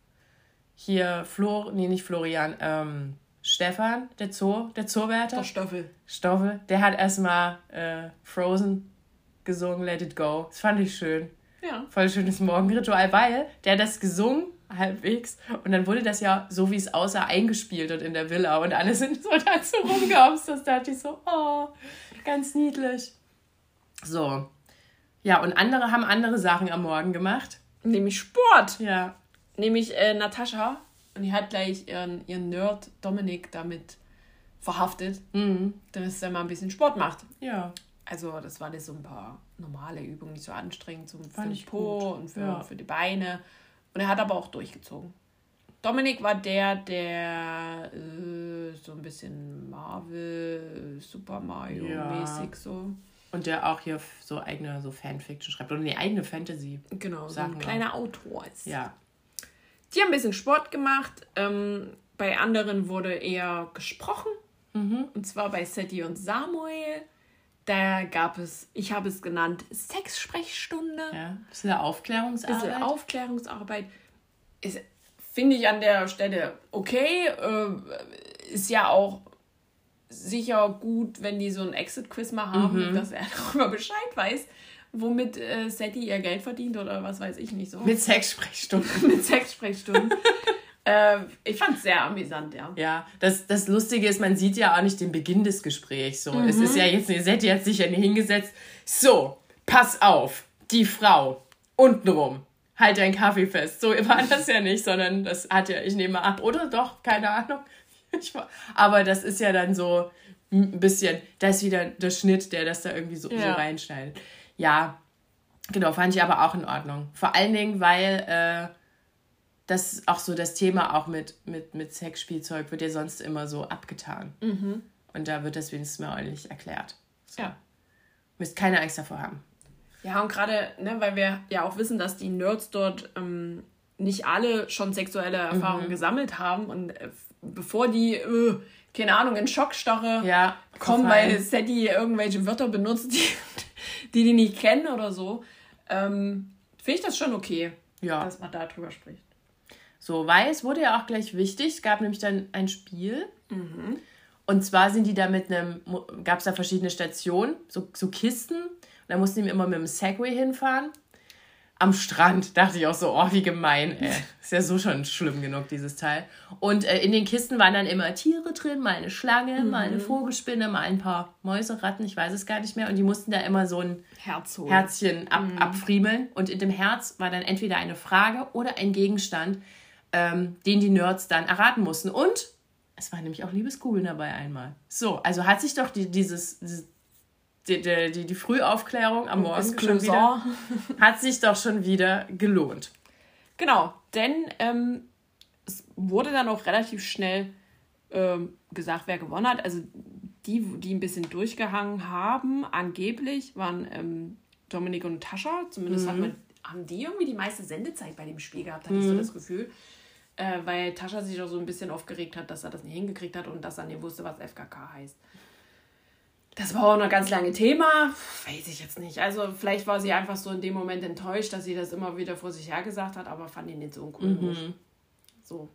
Hier Flor, nee, nicht Florian, ähm, Stefan, der Zoo, der Zoowärter. Der Stoffel. Stoffel, der hat erstmal äh, Frozen gesungen, Let It Go. Das fand ich schön. Ja. Voll schönes Morgenritual, weil der hat das gesungen, halbwegs, und dann wurde das ja so, wie es aussah, eingespielt und in der Villa und alle sind so dazu rumgehopst. Das dachte ich so, oh, ganz niedlich. So, ja, und andere haben andere Sachen am Morgen gemacht. Nämlich Sport. Ja. Nämlich äh, Natascha. Und die hat gleich ihren, ihren Nerd Dominik damit verhaftet, mhm. dass er mal ein bisschen Sport macht. Ja. Also das waren jetzt so ein paar normale Übungen, nicht so anstrengend zum, für den Po gut. und für, ja. für die Beine. Und er hat aber auch durchgezogen. Dominik war der, der äh, so ein bisschen Marvel, Super Mario-mäßig ja. so. Und der auch hier so eigene so Fanfiction schreibt. Oder eine eigene Fantasy. Genau, so ein kleiner Autor ist. Ja. Die haben ein bisschen Sport gemacht. Ähm, bei anderen wurde eher gesprochen. Mhm. Und zwar bei Seti und Samuel. Da gab es, ich habe es genannt, Sexsprechstunde. Ja, bisschen Aufklärungsarbeit. Bisschen Aufklärungsarbeit. Finde ich an der Stelle okay. Äh, ist ja auch sicher gut, wenn die so ein Exit-Quiz mal haben, mhm. dass er darüber Bescheid weiß, womit äh, Seti ihr Geld verdient oder was weiß ich nicht so. Mit Sexsprechstunden. Mit Sexsprechstunden. äh, ich fand es sehr amüsant, ja. Ja, das, das Lustige ist, man sieht ja auch nicht den Beginn des Gesprächs. So. Mhm. Es ist ja jetzt, Seti hat sich ja hingesetzt. So, pass auf, die Frau, untenrum, halt dein Kaffee fest. So war das ja nicht, sondern das hat ja, ich nehme ab, oder doch, keine Ahnung. aber das ist ja dann so ein bisschen, da ist wieder der Schnitt, der das da irgendwie so, ja. so reinschneidet. Ja, genau, fand ich aber auch in Ordnung. Vor allen Dingen, weil äh, das auch so das Thema auch mit, mit, mit Sexspielzeug wird ja sonst immer so abgetan. Mhm. Und da wird das wenigstens mal ordentlich erklärt. So. Ja. Müsst keine Angst davor haben. Ja, und gerade, ne, weil wir ja auch wissen, dass die Nerds dort ähm, nicht alle schon sexuelle Erfahrungen mhm. gesammelt haben und äh, bevor die, äh, keine Ahnung, in Schockstarre ja, kommen, weil Sadie irgendwelche Wörter benutzt, die, die die nicht kennen oder so, ähm, finde ich das schon okay, ja. dass man da drüber spricht. So, weil es wurde ja auch gleich wichtig, es gab nämlich dann ein Spiel. Mhm. Und zwar sind die da mit einem, gab es da verschiedene Stationen, so, so Kisten. Und da mussten die immer mit dem Segway hinfahren am Strand. Dachte ich auch so, oh, wie gemein, ey. Ist ja so schon schlimm genug, dieses Teil. Und äh, in den Kisten waren dann immer Tiere drin, mal eine Schlange, mhm. mal eine Vogelspinne, mal ein paar Mäuseratten, ich weiß es gar nicht mehr. Und die mussten da immer so ein Herz Herzchen ab, mhm. abfriemeln. Und in dem Herz war dann entweder eine Frage oder ein Gegenstand, ähm, den die Nerds dann erraten mussten. Und es waren nämlich auch Liebeskugeln dabei einmal. So, also hat sich doch die, dieses, dieses die, die, die Frühaufklärung am Morgen schon wieder, hat sich doch schon wieder gelohnt. Genau, denn ähm, es wurde dann auch relativ schnell ähm, gesagt, wer gewonnen hat. Also die, die ein bisschen durchgehangen haben, angeblich waren ähm, Dominik und Tascha. Zumindest mhm. man, haben die irgendwie die meiste Sendezeit bei dem Spiel gehabt, hatte mhm. ich so das Gefühl. Äh, weil Tascha sich auch so ein bisschen aufgeregt hat, dass er das nicht hingekriegt hat und dass er nicht wusste, was FKK heißt. Das war auch noch ganz lange Thema. Weiß ich jetzt nicht. Also vielleicht war sie einfach so in dem Moment enttäuscht, dass sie das immer wieder vor sich her gesagt hat, aber fand ihn nicht so uncool. Mhm. So.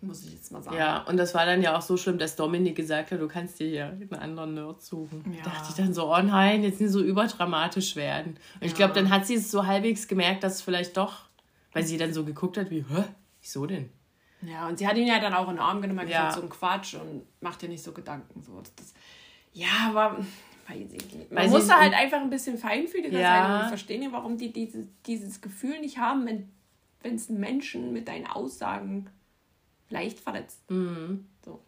Muss ich jetzt mal sagen. Ja, und das war dann ja auch so schlimm, dass Dominik gesagt hat, du kannst dir hier einen anderen Nerd suchen. Ja. Da dachte ich dann so, oh nein, jetzt nicht so überdramatisch werden. Und ich glaube, dann hat sie es so halbwegs gemerkt, dass es vielleicht doch, weil sie dann so geguckt hat, wie, hä, wieso denn? Ja, und sie hat ihn ja dann auch in den Arm genommen und Ja. gesagt, so ein Quatsch und macht dir nicht so Gedanken. So. Das, ja, aber weiß ich nicht. Man muss da halt einfach ein bisschen feinfühliger Ja. sein und ich verstehe nicht, warum die dieses, dieses Gefühl nicht haben, wenn es Menschen mit deinen Aussagen leicht verletzt. Mhm. So.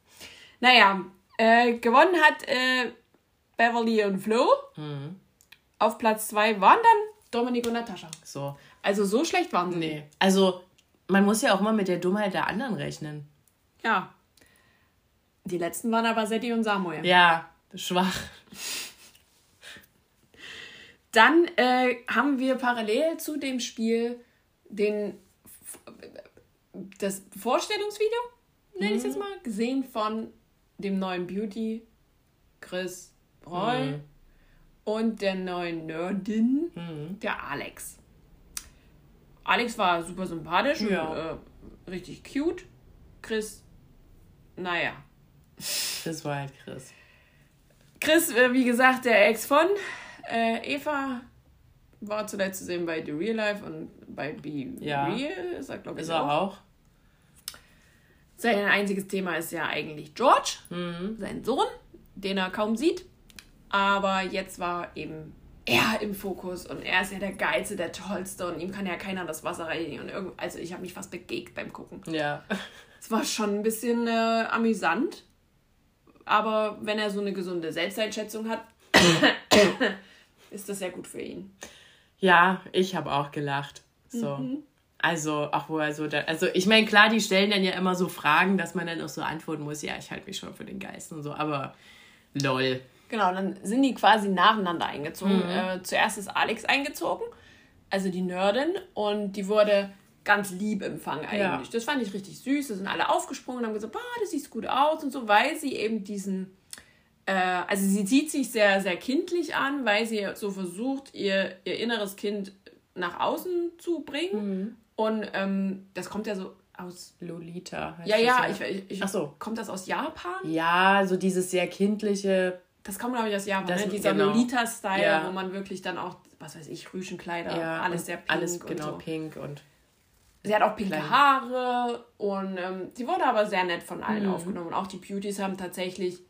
Naja, äh, gewonnen hat äh, Beverly und Flo. Mhm. Auf Platz zwei waren dann Dominik und Natascha. So. Also so schlecht waren sie. Nee. Also, man muss ja auch mal mit der Dummheit der anderen rechnen. Ja. Die letzten waren aber Setti und Samuel. Ja, schwach. Dann äh, haben wir parallel zu dem Spiel den das Vorstellungsvideo, nenne ich es jetzt mal, gesehen von dem neuen Beauty Chris Roy Mhm. und der neuen Nerdin, Mhm. der Alex. Alex war super sympathisch Ja. und äh, richtig cute. Chris, naja. Das war halt Chris. Chris, äh, wie gesagt, der Ex von äh, Eva war zuletzt zu sehen bei The Real Life und bei Be Ja. Real ist er, glaube ich, Ist er auch? Sein einziges Thema ist ja eigentlich George, Mhm. sein Sohn, den er kaum sieht. Aber jetzt war eben er im Fokus und er ist ja der Geilste, der Tollste und ihm kann ja keiner das Wasser reichen. Und irgend, also ich habe mich fast begegt beim Gucken. Ja. Es war schon ein bisschen äh, amüsant. Aber wenn er so eine gesunde Selbsteinschätzung hat, ist das ja gut für ihn. Ja, ich habe auch gelacht. So. Also, auch wo er so da, also ich meine, klar, die stellen dann ja immer so Fragen, dass man dann auch so antworten muss, ja, ich halte mich schon für den Geist und so, aber lol. Genau, dann sind die quasi nacheinander eingezogen. Äh, zuerst ist Alex eingezogen, also die Nerdin, und die wurde ganz lieb empfangen eigentlich. Ja. Das fand ich richtig süß. Da sind alle aufgesprungen und haben gesagt, ah, das sieht gut aus und so, weil sie eben diesen, äh, also sie sieht sich sehr, sehr kindlich an, weil sie so versucht, ihr, ihr inneres Kind nach außen zu bringen. Und ähm, das kommt ja so aus. Lolita. heißt Ja, ja, ich, ich, ich, Ach so. kommt das aus Japan? Ja, so dieses sehr kindliche, Das kommt, glaube ich, aus Japan. Das- ne? Dieser genau. Lolita-Style, Ja. wo man wirklich dann auch, was weiß ich, Rüschenkleider, ja, alles und sehr pink alles und genau so. pink und Sie hat auch pinke. Haare und ähm, sie wurde aber sehr nett von Mhm. allen aufgenommen. Und auch die Beauties haben tatsächlich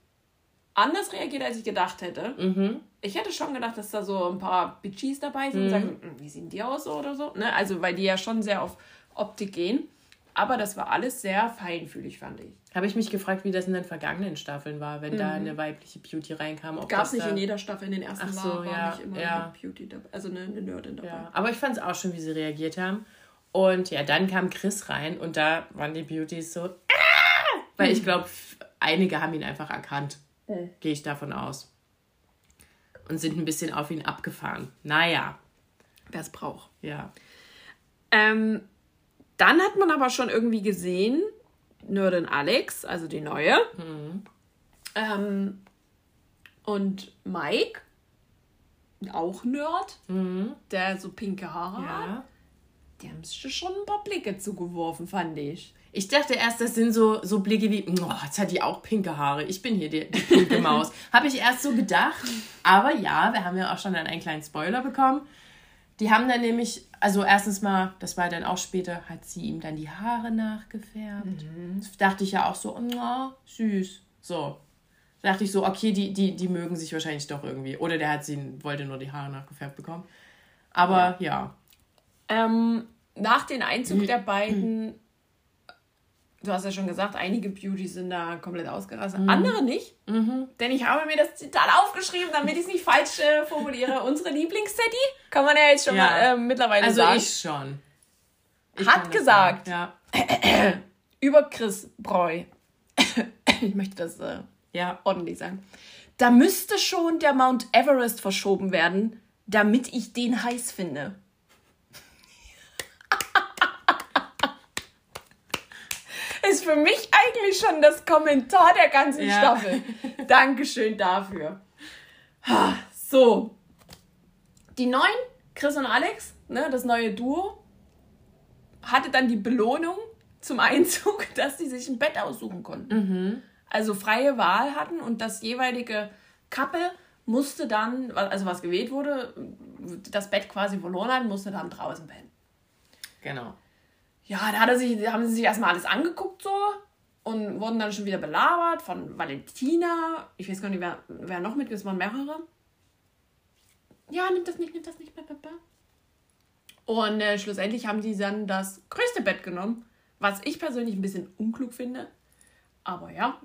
anders reagiert, als ich gedacht hätte. mhm. Ich hätte schon gedacht, dass da so ein paar Bitchies dabei sind und sagen, "Hm, wie sehen die aus oder so. Ne? Also, weil die ja schon sehr auf Optik gehen. Aber das war alles sehr feinfühlig, fand ich. habe ich mich gefragt, wie das in den vergangenen Staffeln war, wenn da eine weibliche Beauty reinkam. Gab es nicht da, in jeder Staffel, in den ersten Ach so, war, war ja, nicht immer ja. eine Beauty dabei, also eine, eine Nerdin dabei. Ja, aber ich fand es auch schön, wie sie reagiert haben. Und ja, dann kam Chris rein und da waren die Beauties so, ah! weil ich glaube, einige haben ihn einfach erkannt. Mhm. Gehe ich davon aus. Und sind ein bisschen auf ihn abgefahren. Naja, Wer es braucht. ja. Ähm, dann hat man aber schon irgendwie gesehen, Nerdin Alex, also die neue, ähm, und Mike, auch Nerd, der so pinke Haare hat, ja. Die haben sich schon ein paar Blicke zugeworfen, fand ich. Ich dachte erst, das sind so, so Blicke wie, oh, jetzt hat die auch pinke Haare. Ich bin hier die, die pinke Maus. Habe ich erst so gedacht. Aber ja, wir haben ja auch schon dann einen kleinen Spoiler bekommen. Die haben dann nämlich, also erstens mal, das war dann auch später, hat sie ihm dann die Haare nachgefärbt. Das dachte ich ja auch so, oh, süß. So. Da dachte ich so, okay, die, die, die mögen sich wahrscheinlich doch irgendwie. Oder der hat sie, wollte nur die Haare nachgefärbt bekommen. Aber ja. Ähm, nach dem Einzug der beiden, du hast ja schon gesagt, einige Beauties sind da komplett ausgerastet, andere nicht. Denn ich habe mir das Zitat aufgeschrieben, damit ich es nicht falsch äh, formuliere. Unsere Lieblingsteddy, kann man ja jetzt schon Ja. mal äh, mittlerweile Also sagen, ich schon. Ich Hat gesagt. Ja. über Chris Breu. ich möchte das äh, Ja. ordentlich sagen. Da müsste schon der Mount Everest verschoben werden, damit ich den heiß finde. Ist für mich eigentlich schon das Kommentar der ganzen Ja. Staffel. Dankeschön dafür. So. Die neuen, Chris und Alex, ne, das neue Duo, hatte dann die Belohnung, zum Einzug, dass die sich ein Bett aussuchen konnten. Also freie Wahl hatten und das jeweilige Couple musste dann, also was gewählt wurde, das Bett quasi verloren hat, musste dann draußen pennen. Genau. Ja, da hat er sich, haben sie sich erstmal alles angeguckt so und wurden dann schon wieder belabert von Valentina. Ich weiß gar nicht, wer, wer noch mit, es waren mehrere. Ja, nimm das nicht, nimm das nicht. Und äh, schlussendlich haben sie dann das größte Bett genommen, was ich persönlich ein bisschen unklug finde. Aber ja,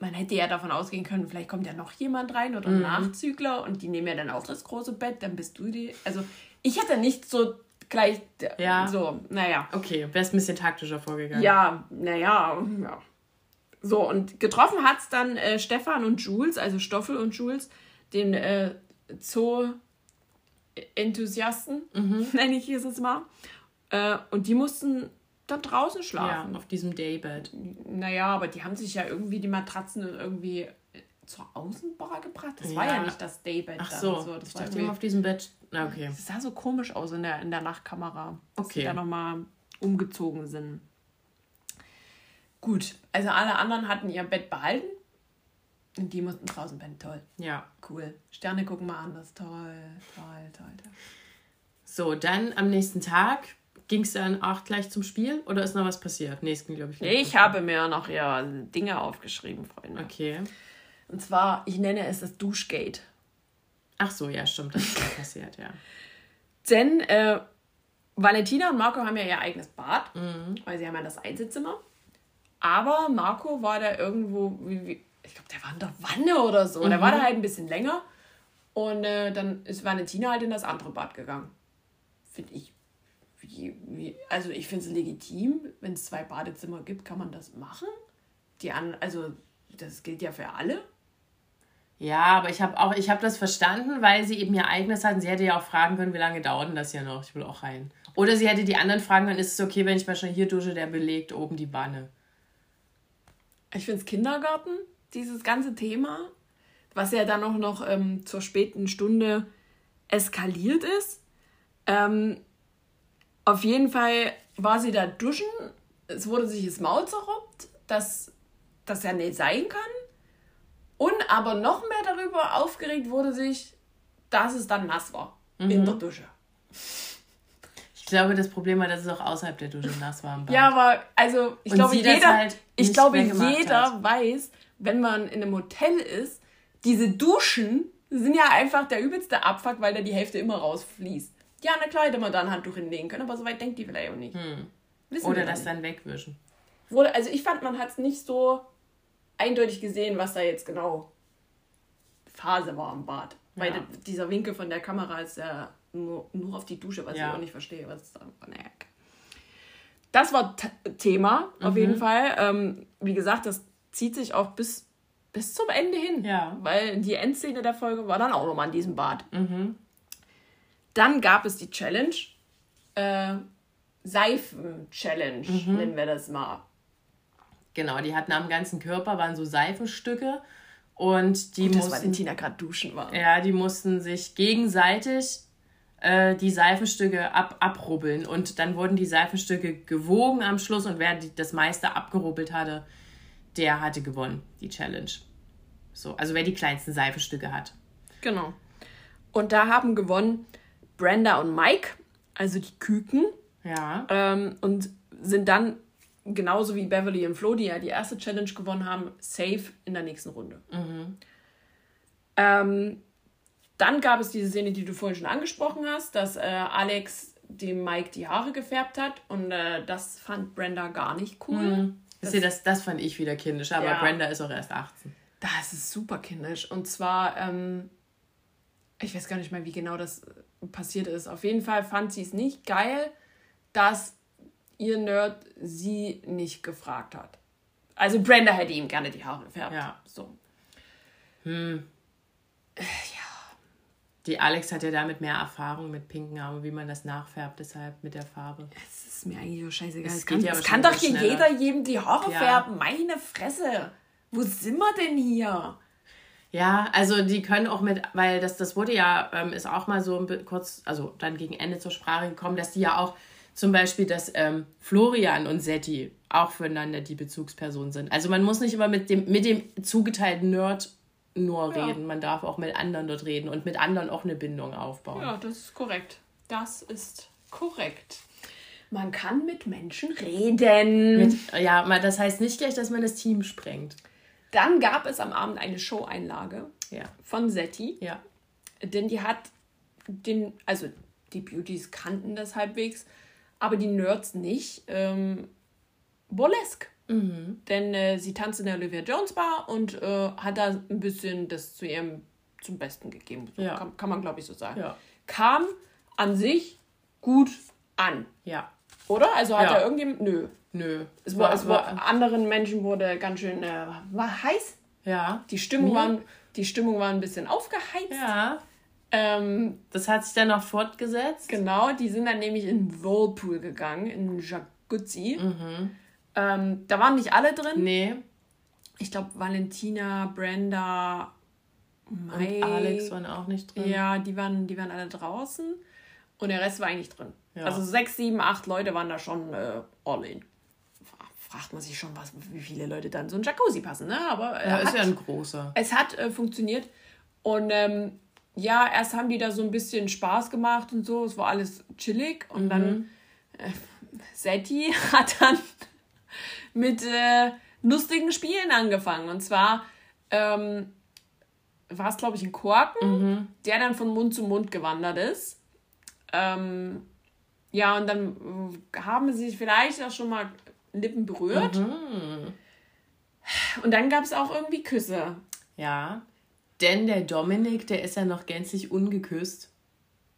man hätte ja davon ausgehen können, vielleicht kommt ja noch jemand rein oder ein Nachzügler und die nehmen ja dann auch das große Bett, dann bist du die. Also ich hätte nicht so gleich Ja. so, naja. Okay, wärst ein bisschen taktischer vorgegangen. Ja, naja, ja. So, und getroffen hat es dann äh, Stefan und Jules, also Stoffel und Jules, den äh, Zoo-Enthusiasten, nenne ich es jetzt mal. Äh, und die mussten dann draußen Ja, schlafen. auf diesem Daybed. Naja, aber die haben sich ja irgendwie die Matratzen irgendwie äh, zur Außenbar gebracht. Das war Ja. ja nicht das Daybed. Ach so, und Das, ich war dachte immer auf diesem Bett. Okay. das sah so komisch aus in der, in der Nachtkamera. Dass Okay. Die da nochmal umgezogen sind. Gut, also alle anderen hatten ihr Bett behalten. Und die mussten draußen pennen. Toll, Ja. cool. Sterne gucken mal anders. Toll, toll, toll, toll. So, dann am nächsten Tag ging es dann auch gleich zum Spiel oder ist noch was passiert? Es ging, glaube ich, nicht. Ich habe mir noch ja Dinge aufgeschrieben, Freunde. Okay. Und zwar, ich nenne es das Duschgate. Ach so, ja, stimmt, das ist ja passiert, ja. Denn äh, Valentina und Marco haben ja ihr eigenes Bad, weil sie haben ja das Einzelzimmer. Aber Marco war da irgendwo, wie, wie, ich glaube, der war in der Wanne oder so. Der war da halt ein bisschen länger. Und äh, dann ist Valentina halt in das andere Bad gegangen. Finde ich. Wie, wie, also ich finde es legitim, wenn es zwei Badezimmer gibt, kann man das machen. Die an, also das gilt ja für alle. Ja, aber ich habe auch, ich habe das verstanden, weil sie eben ihr eigenes hatten. Sie hätte ja auch fragen können, wie lange dauert denn das hier noch? Ich will auch rein. Oder sie hätte die anderen fragen können, ist es okay, wenn ich mal schon hier dusche, der belegt oben die Wanne. Ich finde es Kindergarten, dieses ganze Thema, was ja dann auch noch ähm, zur späten Stunde eskaliert ist. Ähm, auf jeden Fall war sie da duschen. Es wurde sich das Maul zerruppt, dass das ja nicht sein kann. Und aber noch mehr darüber aufgeregt wurde sich, dass es dann nass war in der Dusche. Ich glaube, das Problem war, dass es auch außerhalb der Dusche nass war. im Bad. Ja, aber also ich Und glaube, jeder, halt ich glaube, jeder hat. weiß, wenn man in einem Hotel ist, diese Duschen sind ja einfach der übelste Abfuck, weil da die Hälfte immer rausfließt. Ja, na klar hätte man da ein Handtuch hinlegen können, aber so weit denkt die vielleicht auch nicht. Wissen Oder das nicht. dann wegwischen. Wurde, also ich fand, man hat es nicht so eindeutig gesehen, was da jetzt genau Phase war im Bad. Weil Ja. dieser Winkel von der Kamera ist ja nur, nur auf die Dusche, was Ja. ich auch nicht verstehe. Was da, naja. Das war T Thema, auf Mhm. jeden Fall. Ähm, wie gesagt, das zieht sich auch bis, bis zum Ende hin. Ja. Weil die Endszene der Folge war dann auch nochmal in diesem Bad. Mhm. Dann gab es die Challenge. Äh, Seifen-Challenge, Mhm. nennen wir das mal. Genau, die hatten am ganzen Körper, waren so Seifenstücke und die Dass mussten, Valentina gerade duschen war. ja, die mussten sich gegenseitig äh, die Seifenstücke ab, abrubbeln und dann wurden die Seifenstücke gewogen am Schluss und wer die, das meiste abgerubbelt hatte, der hatte gewonnen, die Challenge. So, also wer die kleinsten Seifenstücke hat. Genau. Und da haben gewonnen Brenda und Mike, also die Küken, Ja. ähm, und sind dann genauso wie Beverly und Flo, die ja die erste Challenge gewonnen haben, safe in der nächsten Runde. Ähm, dann gab es diese Szene, die du vorhin schon angesprochen hast, dass äh, Alex dem Mike die Haare gefärbt hat und äh, das fand Brenda gar nicht cool. Das, das, das fand ich wieder kindisch, aber Ja. Brenda ist auch erst 18. Das ist super kindisch. Und zwar, ähm, ich weiß gar nicht mehr, wie genau das passiert ist. Auf jeden Fall fand sie es nicht geil, dass ihr Nerd sie nicht gefragt hat. Also Brenda hätte ihm gerne die Haare gefärbt. Ja. So. Die Alex hat ja damit mehr Erfahrung mit pinken Haaren, wie man das nachfärbt, deshalb mit der Farbe. Das ist mir eigentlich so scheißegal. Es Es kann, ja es kann doch hier schneller. jeder jedem die Haare Ja. färben. Meine Fresse. Wo sind wir denn hier? Ja, also die können auch mit, weil das, das wurde ja, ähm, ist auch mal so kurz, also dann gegen Ende zur Sprache gekommen, dass die ja auch zum Beispiel, dass ähm, Florian und Setti auch füreinander die Bezugsperson sind. Also man muss nicht immer mit dem, mit dem zugeteilten Nerd nur Ja. reden. Man darf auch mit anderen dort reden und mit anderen auch eine Bindung aufbauen. Ja, das ist korrekt. Das ist korrekt. Man kann mit Menschen reden. Mit, ja, mal- das heißt nicht gleich, dass man das Team sprengt. Dann gab es am Abend eine Show-Einlage Ja. von Setti, Ja. denn die hat den, also die Beauties kannten das halbwegs, aber die Nerds nicht. Ähm, Burlesque. Denn äh, sie tanzt in der Olivia Jones Bar und äh, hat da ein bisschen das zu ihrem zum Besten gegeben. So Ja. kann, kann man, glaube ich, so sagen. Ja. Kam an sich gut an. Ja. Oder? Also hat Ja. er irgendjemand. Nö. Nö. Es war, es war, anderen Menschen wurde ganz schön äh, war heiß. ja. Die Stimmung, Mir? war, die Stimmung war ein bisschen aufgeheizt. Ja. Ähm, Das hat sich dann noch fortgesetzt. genau, die sind dann nämlich in den Whirlpool gegangen, in den Jacuzzi. Ähm, da waren nicht alle drin. Nee. Ich glaube, Valentina, Brenda, Mai. Und Alex waren auch nicht drin. Ja, die waren, die waren alle draußen. Und der Rest war eigentlich drin. Ja. Also sechs, sieben, acht Leute waren da schon äh, all in. Fra- Fragt man sich schon, was, wie viele Leute dann so ein Jacuzzi passen, ne? Aber äh, Ja, ist hat, ja ein großer. es hat äh, funktioniert. Und ähm, ja, erst haben die da so ein bisschen Spaß gemacht und so. Es war alles chillig. Und dann äh, Setti hat dann mit äh, lustigen Spielen angefangen. Und zwar ähm, war es, glaube ich, ein Korken, der dann von Mund zu Mund gewandert ist. Ähm, ja, und dann äh, haben sie sich vielleicht auch schon mal Lippen berührt. Und dann gab es auch irgendwie Küsse. Ja. Denn der Dominik, der ist ja noch gänzlich ungeküsst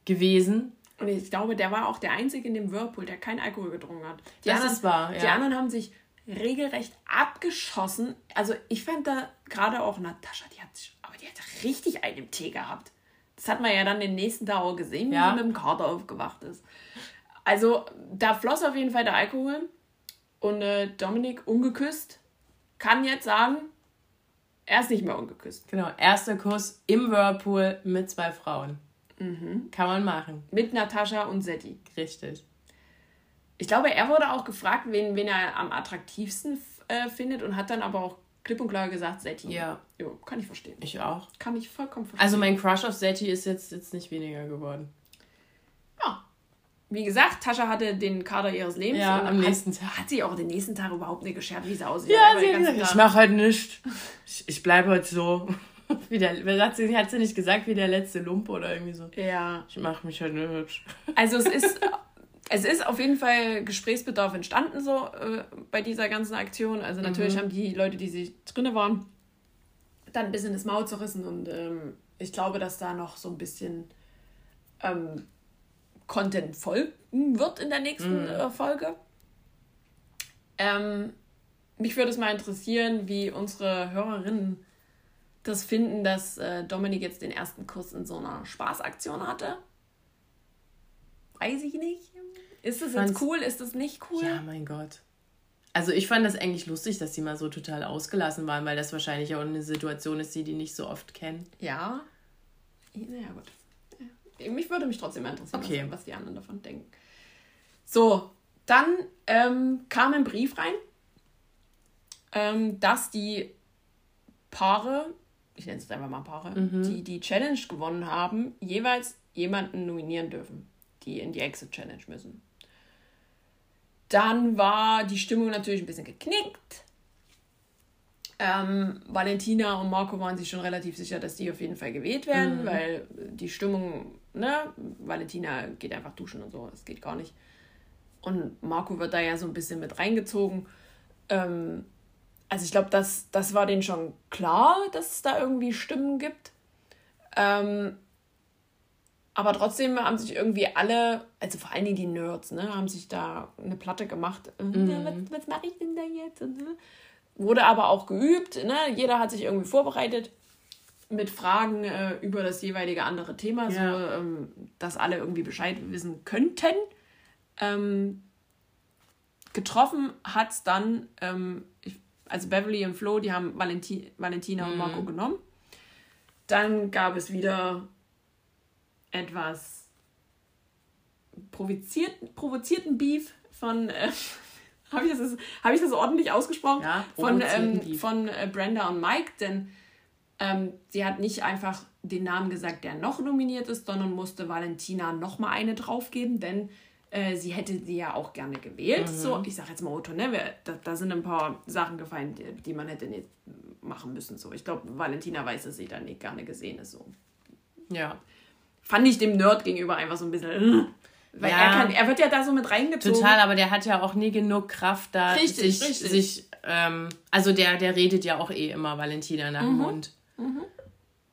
gewesen. Und ich glaube, der war auch der Einzige in dem Whirlpool, der keinen Alkohol getrunken hat. Die Das anderen, ist wahr, Die ja. anderen haben sich regelrecht abgeschossen. Also ich fand da gerade auch Natascha, die hat aber die hat richtig einen im Tee gehabt. Das hat man ja dann den nächsten Tag auch gesehen, wie Ja. sie mit dem Kater aufgewacht ist. Also da floss auf jeden Fall der Alkohol. Und äh, Dominik, ungeküsst, kann jetzt sagen, er ist nicht mehr ungeküsst. Genau, erster Kuss im Whirlpool mit zwei Frauen. Kann man machen. Mit Natascha und Setti. Richtig. Ich glaube, er wurde auch gefragt, wen, wen er am attraktivsten äh, findet und hat dann aber auch klipp und klar gesagt, Setti. Ja. Jo, kann ich verstehen. Ich auch. Kann ich vollkommen verstehen. Also mein Crush auf Setti ist jetzt, jetzt nicht weniger geworden. Wie gesagt, Tascha hatte den Kader ihres Lebens. Ja, am hat, nächsten Tag. Hat sie auch den nächsten Tag überhaupt nicht geschert, wie sie aussieht. Ja, sie hat gesagt, ich Tag- mach heute nichts. Ich, ich bleibe heute so. Wie der, hat, sie, hat sie nicht gesagt, wie der letzte Lump oder irgendwie so? Ja. Ich mach mich heute hübsch. Also es ist, es ist auf jeden Fall Gesprächsbedarf entstanden so äh, bei dieser ganzen Aktion. Also natürlich haben die Leute, die sich drinne waren, dann ein bisschen das Maul zerrissen und ähm, ich glaube, dass da noch so ein bisschen ähm, Content folgen wird in der nächsten äh, Folge. Ähm, mich würde es mal interessieren, wie unsere Hörerinnen das finden, dass äh, Dominik jetzt den ersten Kuss in so einer Spaßaktion hatte. Weiß ich nicht. Ist das jetzt cool? Ist das nicht cool? Ja, mein Gott. Also ich fand das eigentlich lustig, dass die mal so total ausgelassen waren, weil das wahrscheinlich auch eine Situation ist, die die nicht so oft kennen. Ja. Naja, gut. Mich würde mich trotzdem interessieren, Okay. was, was die anderen davon denken. So, dann ähm, kam ein Brief rein, ähm, dass die Paare, ich nenne es jetzt einfach mal Paare, die die Challenge gewonnen haben, jeweils jemanden nominieren dürfen, die in die Exit Challenge müssen. Dann war die Stimmung natürlich ein bisschen geknickt. Ähm, Valentina und Marco waren sich schon relativ sicher, dass die auf jeden Fall gewählt werden, weil die Stimmung, ne, Valentina geht einfach duschen und so, das geht gar nicht. Und Marco wird da ja so ein bisschen mit reingezogen. Ähm, also ich glaube, das, das war denen schon klar, dass es da irgendwie Stimmen gibt. Ähm, aber trotzdem haben sich irgendwie alle, also vor allen Dingen die Nerds, ne, haben sich da eine Platte gemacht. Äh, ja, was was mache ich denn da jetzt? Und, äh, Wurde aber auch geübt, ne? Jeder hat sich irgendwie vorbereitet mit Fragen äh, über das jeweilige andere Thema, so Ja. ähm, dass alle irgendwie Bescheid wissen könnten. Ähm, getroffen hat es dann, ähm, ich, also Beverly und Flo, die haben Valenti Valentina und Marco genommen. Dann gab es wieder etwas provoziert, provozierten Beef von, äh, habe ich, das, hab ich das ordentlich ausgesprochen? Ja, von, ähm, von äh, Brenda und Mike, denn ähm, sie hat nicht einfach den Namen gesagt, der noch nominiert ist, sondern musste Valentina nochmal eine draufgeben, denn äh, sie hätte sie ja auch gerne gewählt. Mhm. So, ich sage jetzt mal Otto, ne? Da, da, sind ein paar Sachen gefallen, die, die man hätte nicht machen müssen. So. Ich glaube, Valentina weiß, dass sie da nicht gerne gesehen ist. So. Ja. Fand ich dem Nerd gegenüber einfach so ein bisschen. Äh, weil ja. er, kann, er wird ja da so mit reingezogen. Total, aber der hat ja auch nie genug Kraft da, richtig, sich, richtig. sich ähm, also der, der redet ja auch eh immer Valentina nach dem mhm. Mund. Mhm.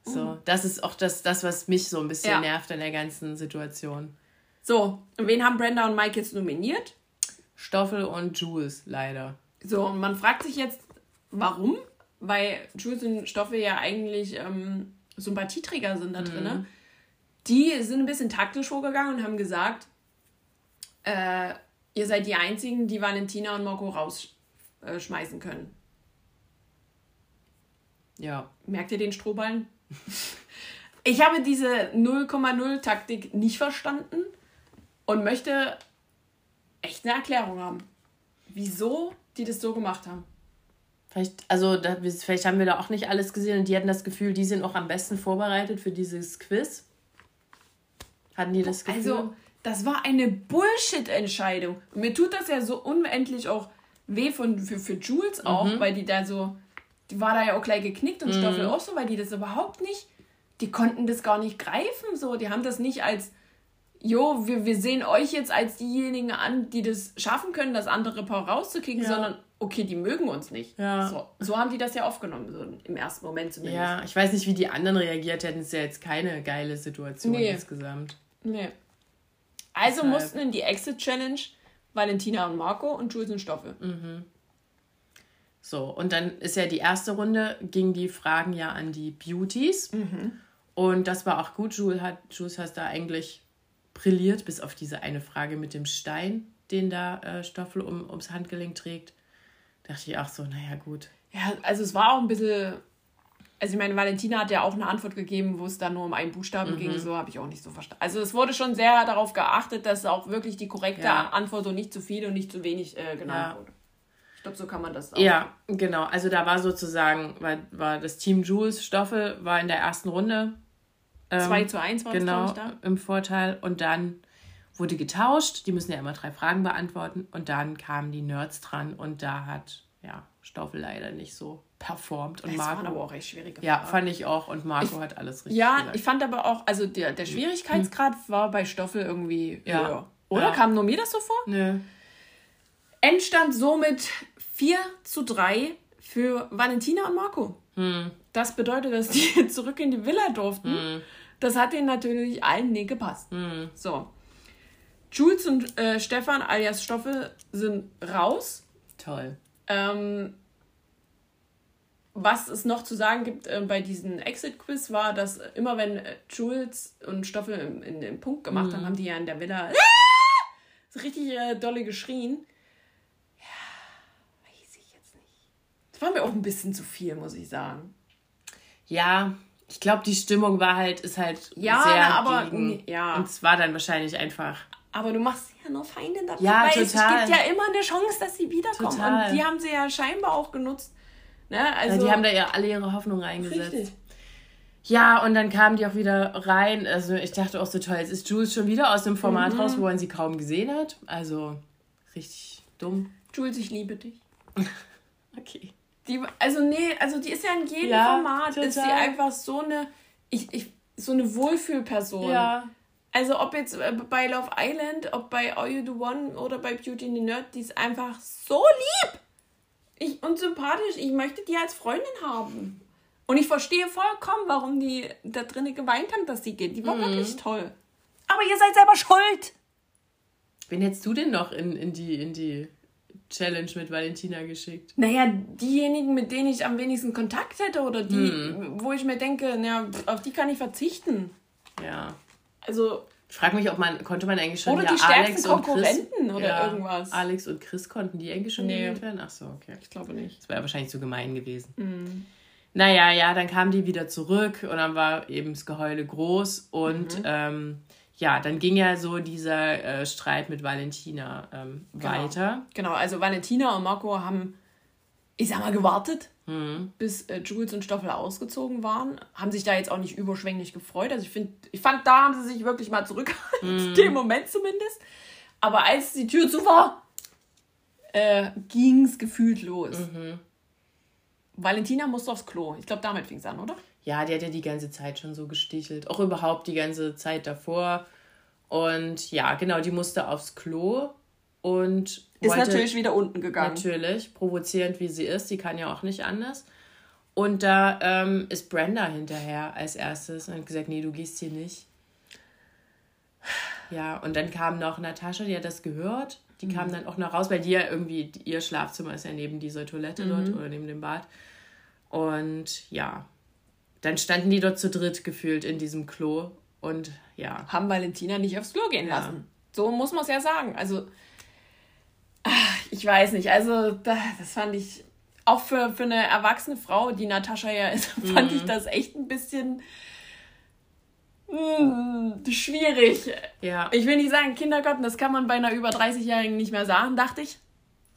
So, das ist auch das, das, was mich so ein bisschen ja. nervt an der ganzen Situation. So, und wen haben Brenda und Mike jetzt nominiert? Stoffel und Jules, leider. So, und man fragt sich jetzt, warum? Weil Jules und Stoffel ja eigentlich ähm, Sympathieträger sind da drin. Mhm. Die sind ein bisschen taktisch vorgegangen und haben gesagt, äh, ihr seid die Einzigen, die Valentina und Marco rausschmeißen können. Ja. Merkt ihr den Strohballen? ich habe diese 0,0 Taktik nicht verstanden und möchte echt eine Erklärung haben, wieso die das so gemacht haben. Vielleicht, also da, vielleicht haben wir da auch nicht alles gesehen und die hatten das Gefühl, die sind auch am besten vorbereitet für dieses Quiz. Hatten die das Gefühl? Also, das war eine Bullshit-Entscheidung. Mir tut das ja so unendlich auch weh von, für, für Jules auch, mhm. weil die da so, die war da ja auch gleich geknickt und mhm. Stoffel auch so, weil die das überhaupt nicht, die konnten das gar nicht greifen, so. Die haben das nicht als jo, wir, wir sehen euch jetzt als diejenigen an, die das schaffen können, das andere Paar rauszukriegen, ja. sondern okay, die mögen uns nicht. Ja. So, so haben die das ja aufgenommen, so im ersten Moment zumindest. Ja, ich weiß nicht, wie die anderen reagiert hätten. Es ist ja jetzt keine geile Situation nee. insgesamt. Nee. Also Deshalb. mussten in die Exit Challenge Valentina und Marco und Jules und Stoffe. Mhm. So, und dann ist ja die erste Runde, ging die Fragen ja an die Beauties. Mhm. Und das war auch gut. Jules hat, Jules hat da eigentlich brilliert, bis auf diese eine Frage mit dem Stein, den da äh, Stoffel um, ums Handgelenk trägt. Dachte ich auch so, naja, gut. Ja, also es war auch ein bisschen. Also ich meine, Valentina hat ja auch eine Antwort gegeben, wo es dann nur um einen Buchstaben mhm. ging, so habe ich auch nicht so verstanden. Also es wurde schon sehr darauf geachtet, dass auch wirklich die korrekte ja. Antwort so nicht zu viel und nicht zu wenig äh, genannt ja. wurde. Ich glaube, so kann man das auch. Ja, genau. Also da war sozusagen, war, war das Team Jules Stoffel war in der ersten Runde 2 ähm, zu 1 war genau, das, da. im Vorteil. Und dann wurde getauscht. Die müssen ja immer drei Fragen beantworten. Und dann kamen die Nerds dran und da hat ja, Stoffel leider nicht so performt. Und das Marco, waren aber auch echt schwierige Ja, fand ich auch. Und Marco ich, hat alles richtig Ja, gesagt. ich fand aber auch, also der, der Schwierigkeitsgrad hm. war bei Stoffel irgendwie ja. höher. Oder? Ja. Kam nur mir das so vor? Nö. Endstand somit 4 zu 3 für Valentina und Marco. Hm. Das bedeutet, dass die zurück in die Villa durften. Hm. Das hat ihnen natürlich allen nicht gepasst. Mhm. So. Jules und äh, Stefan alias Stoffel sind raus. Toll. Ähm, was es noch zu sagen gibt äh, bei diesem Exit-Quiz war, dass immer wenn äh, Jules und Stoffel in, in, den Punkt gemacht haben, haben die ja in der Villa ah! richtig äh, dolle geschrien. Ja, weiß ich jetzt nicht. Das war mir auch ein bisschen zu viel, muss ich sagen. Ja, ich glaube, die Stimmung war halt, ist halt ja, sehr na, aber, gegen. Ja. Und es war dann wahrscheinlich einfach. Aber du machst ja nur Feinde dabei. Ja, weil total. es gibt ja immer eine Chance, dass sie wiederkommen. Total. Und die haben sie ja scheinbar auch genutzt. Ne? Also, ja, die haben da ja alle ihre Hoffnung reingesetzt. Richtig. Ja, und dann kamen die auch wieder rein. Also ich dachte auch so toll, jetzt ist Jules schon wieder aus dem Format mhm. raus, wo man sie kaum gesehen hat. Also richtig dumm. Jules, ich liebe dich. okay. Die, also nee, also die ist ja in jedem ja, Format, total. ist sie einfach so eine, ich, ich, so eine Wohlfühlperson. Ja. Also ob jetzt äh, bei Love Island, ob bei All You Do One oder bei Beauty and the Nerd, die ist einfach so lieb ich, und sympathisch. Ich möchte die als Freundin haben. Und ich verstehe vollkommen, warum die da drinnen geweint haben, dass sie geht. Die war mhm. wirklich toll. Aber ihr seid selber schuld. Wen hättest du denn noch in, in die, in die Challenge mit Valentina geschickt? Naja, diejenigen, mit denen ich am wenigsten Kontakt hätte oder die, hm. wo ich mir denke, naja, auf die kann ich verzichten. Ja. Also. Ich frage mich, ob man, konnte man eigentlich schon oder die Alex Konkurrenten Chris, oder ja, irgendwas. Alex und Chris konnten die eigentlich schon nee. werden? Ach so, okay. Ich glaube nicht. Das wäre wahrscheinlich zu gemein gewesen. Mhm. Naja, ja, dann kamen die wieder zurück und dann war eben das Geheule groß und mhm. ähm, ja, dann ging ja so dieser äh, Streit mit Valentina ähm, Genau. weiter. Genau, also Valentina und Marco haben, ich sag mal, gewartet, Mhm. bis äh, Jules und Stoffel ausgezogen waren. Haben sich da jetzt auch nicht überschwänglich gefreut. Also ich finde, ich fand, da haben sie sich wirklich mal zurückgehalten, Mhm. in dem Moment zumindest. Aber als die Tür zu war, äh, ging es gefühlt los. Mhm. Valentina musste aufs Klo. Ich glaube, damit fing es an, oder? Ja, die hat ja die ganze Zeit schon so gestichelt. Auch überhaupt die ganze Zeit davor. Und ja, genau, die musste aufs Klo und Ist natürlich wieder unten gegangen. Natürlich, provozierend wie sie ist, die kann ja auch nicht anders. Und da ähm, ist Brenda hinterher als erstes und hat gesagt, nee, du gehst hier nicht. Ja, und dann kam noch Natascha, die hat das gehört. Die Mhm. kam dann auch noch raus, weil die ja irgendwie, ihr Schlafzimmer ist ja neben dieser Toilette dort Mhm. oder neben dem Bad. Und ja, dann standen die dort zu dritt gefühlt in diesem Klo. Und ja, haben Valentina nicht aufs Klo gehen lassen. So muss man es ja sagen. Also, ach, ich weiß nicht. Also, da, das fand ich auch für, für eine erwachsene Frau, die Natascha ja ist, fand ich das echt ein bisschen mm, schwierig. ja, Ich will nicht sagen, Kindergarten, das kann man bei einer über 30-Jährigen nicht mehr sagen, dachte ich.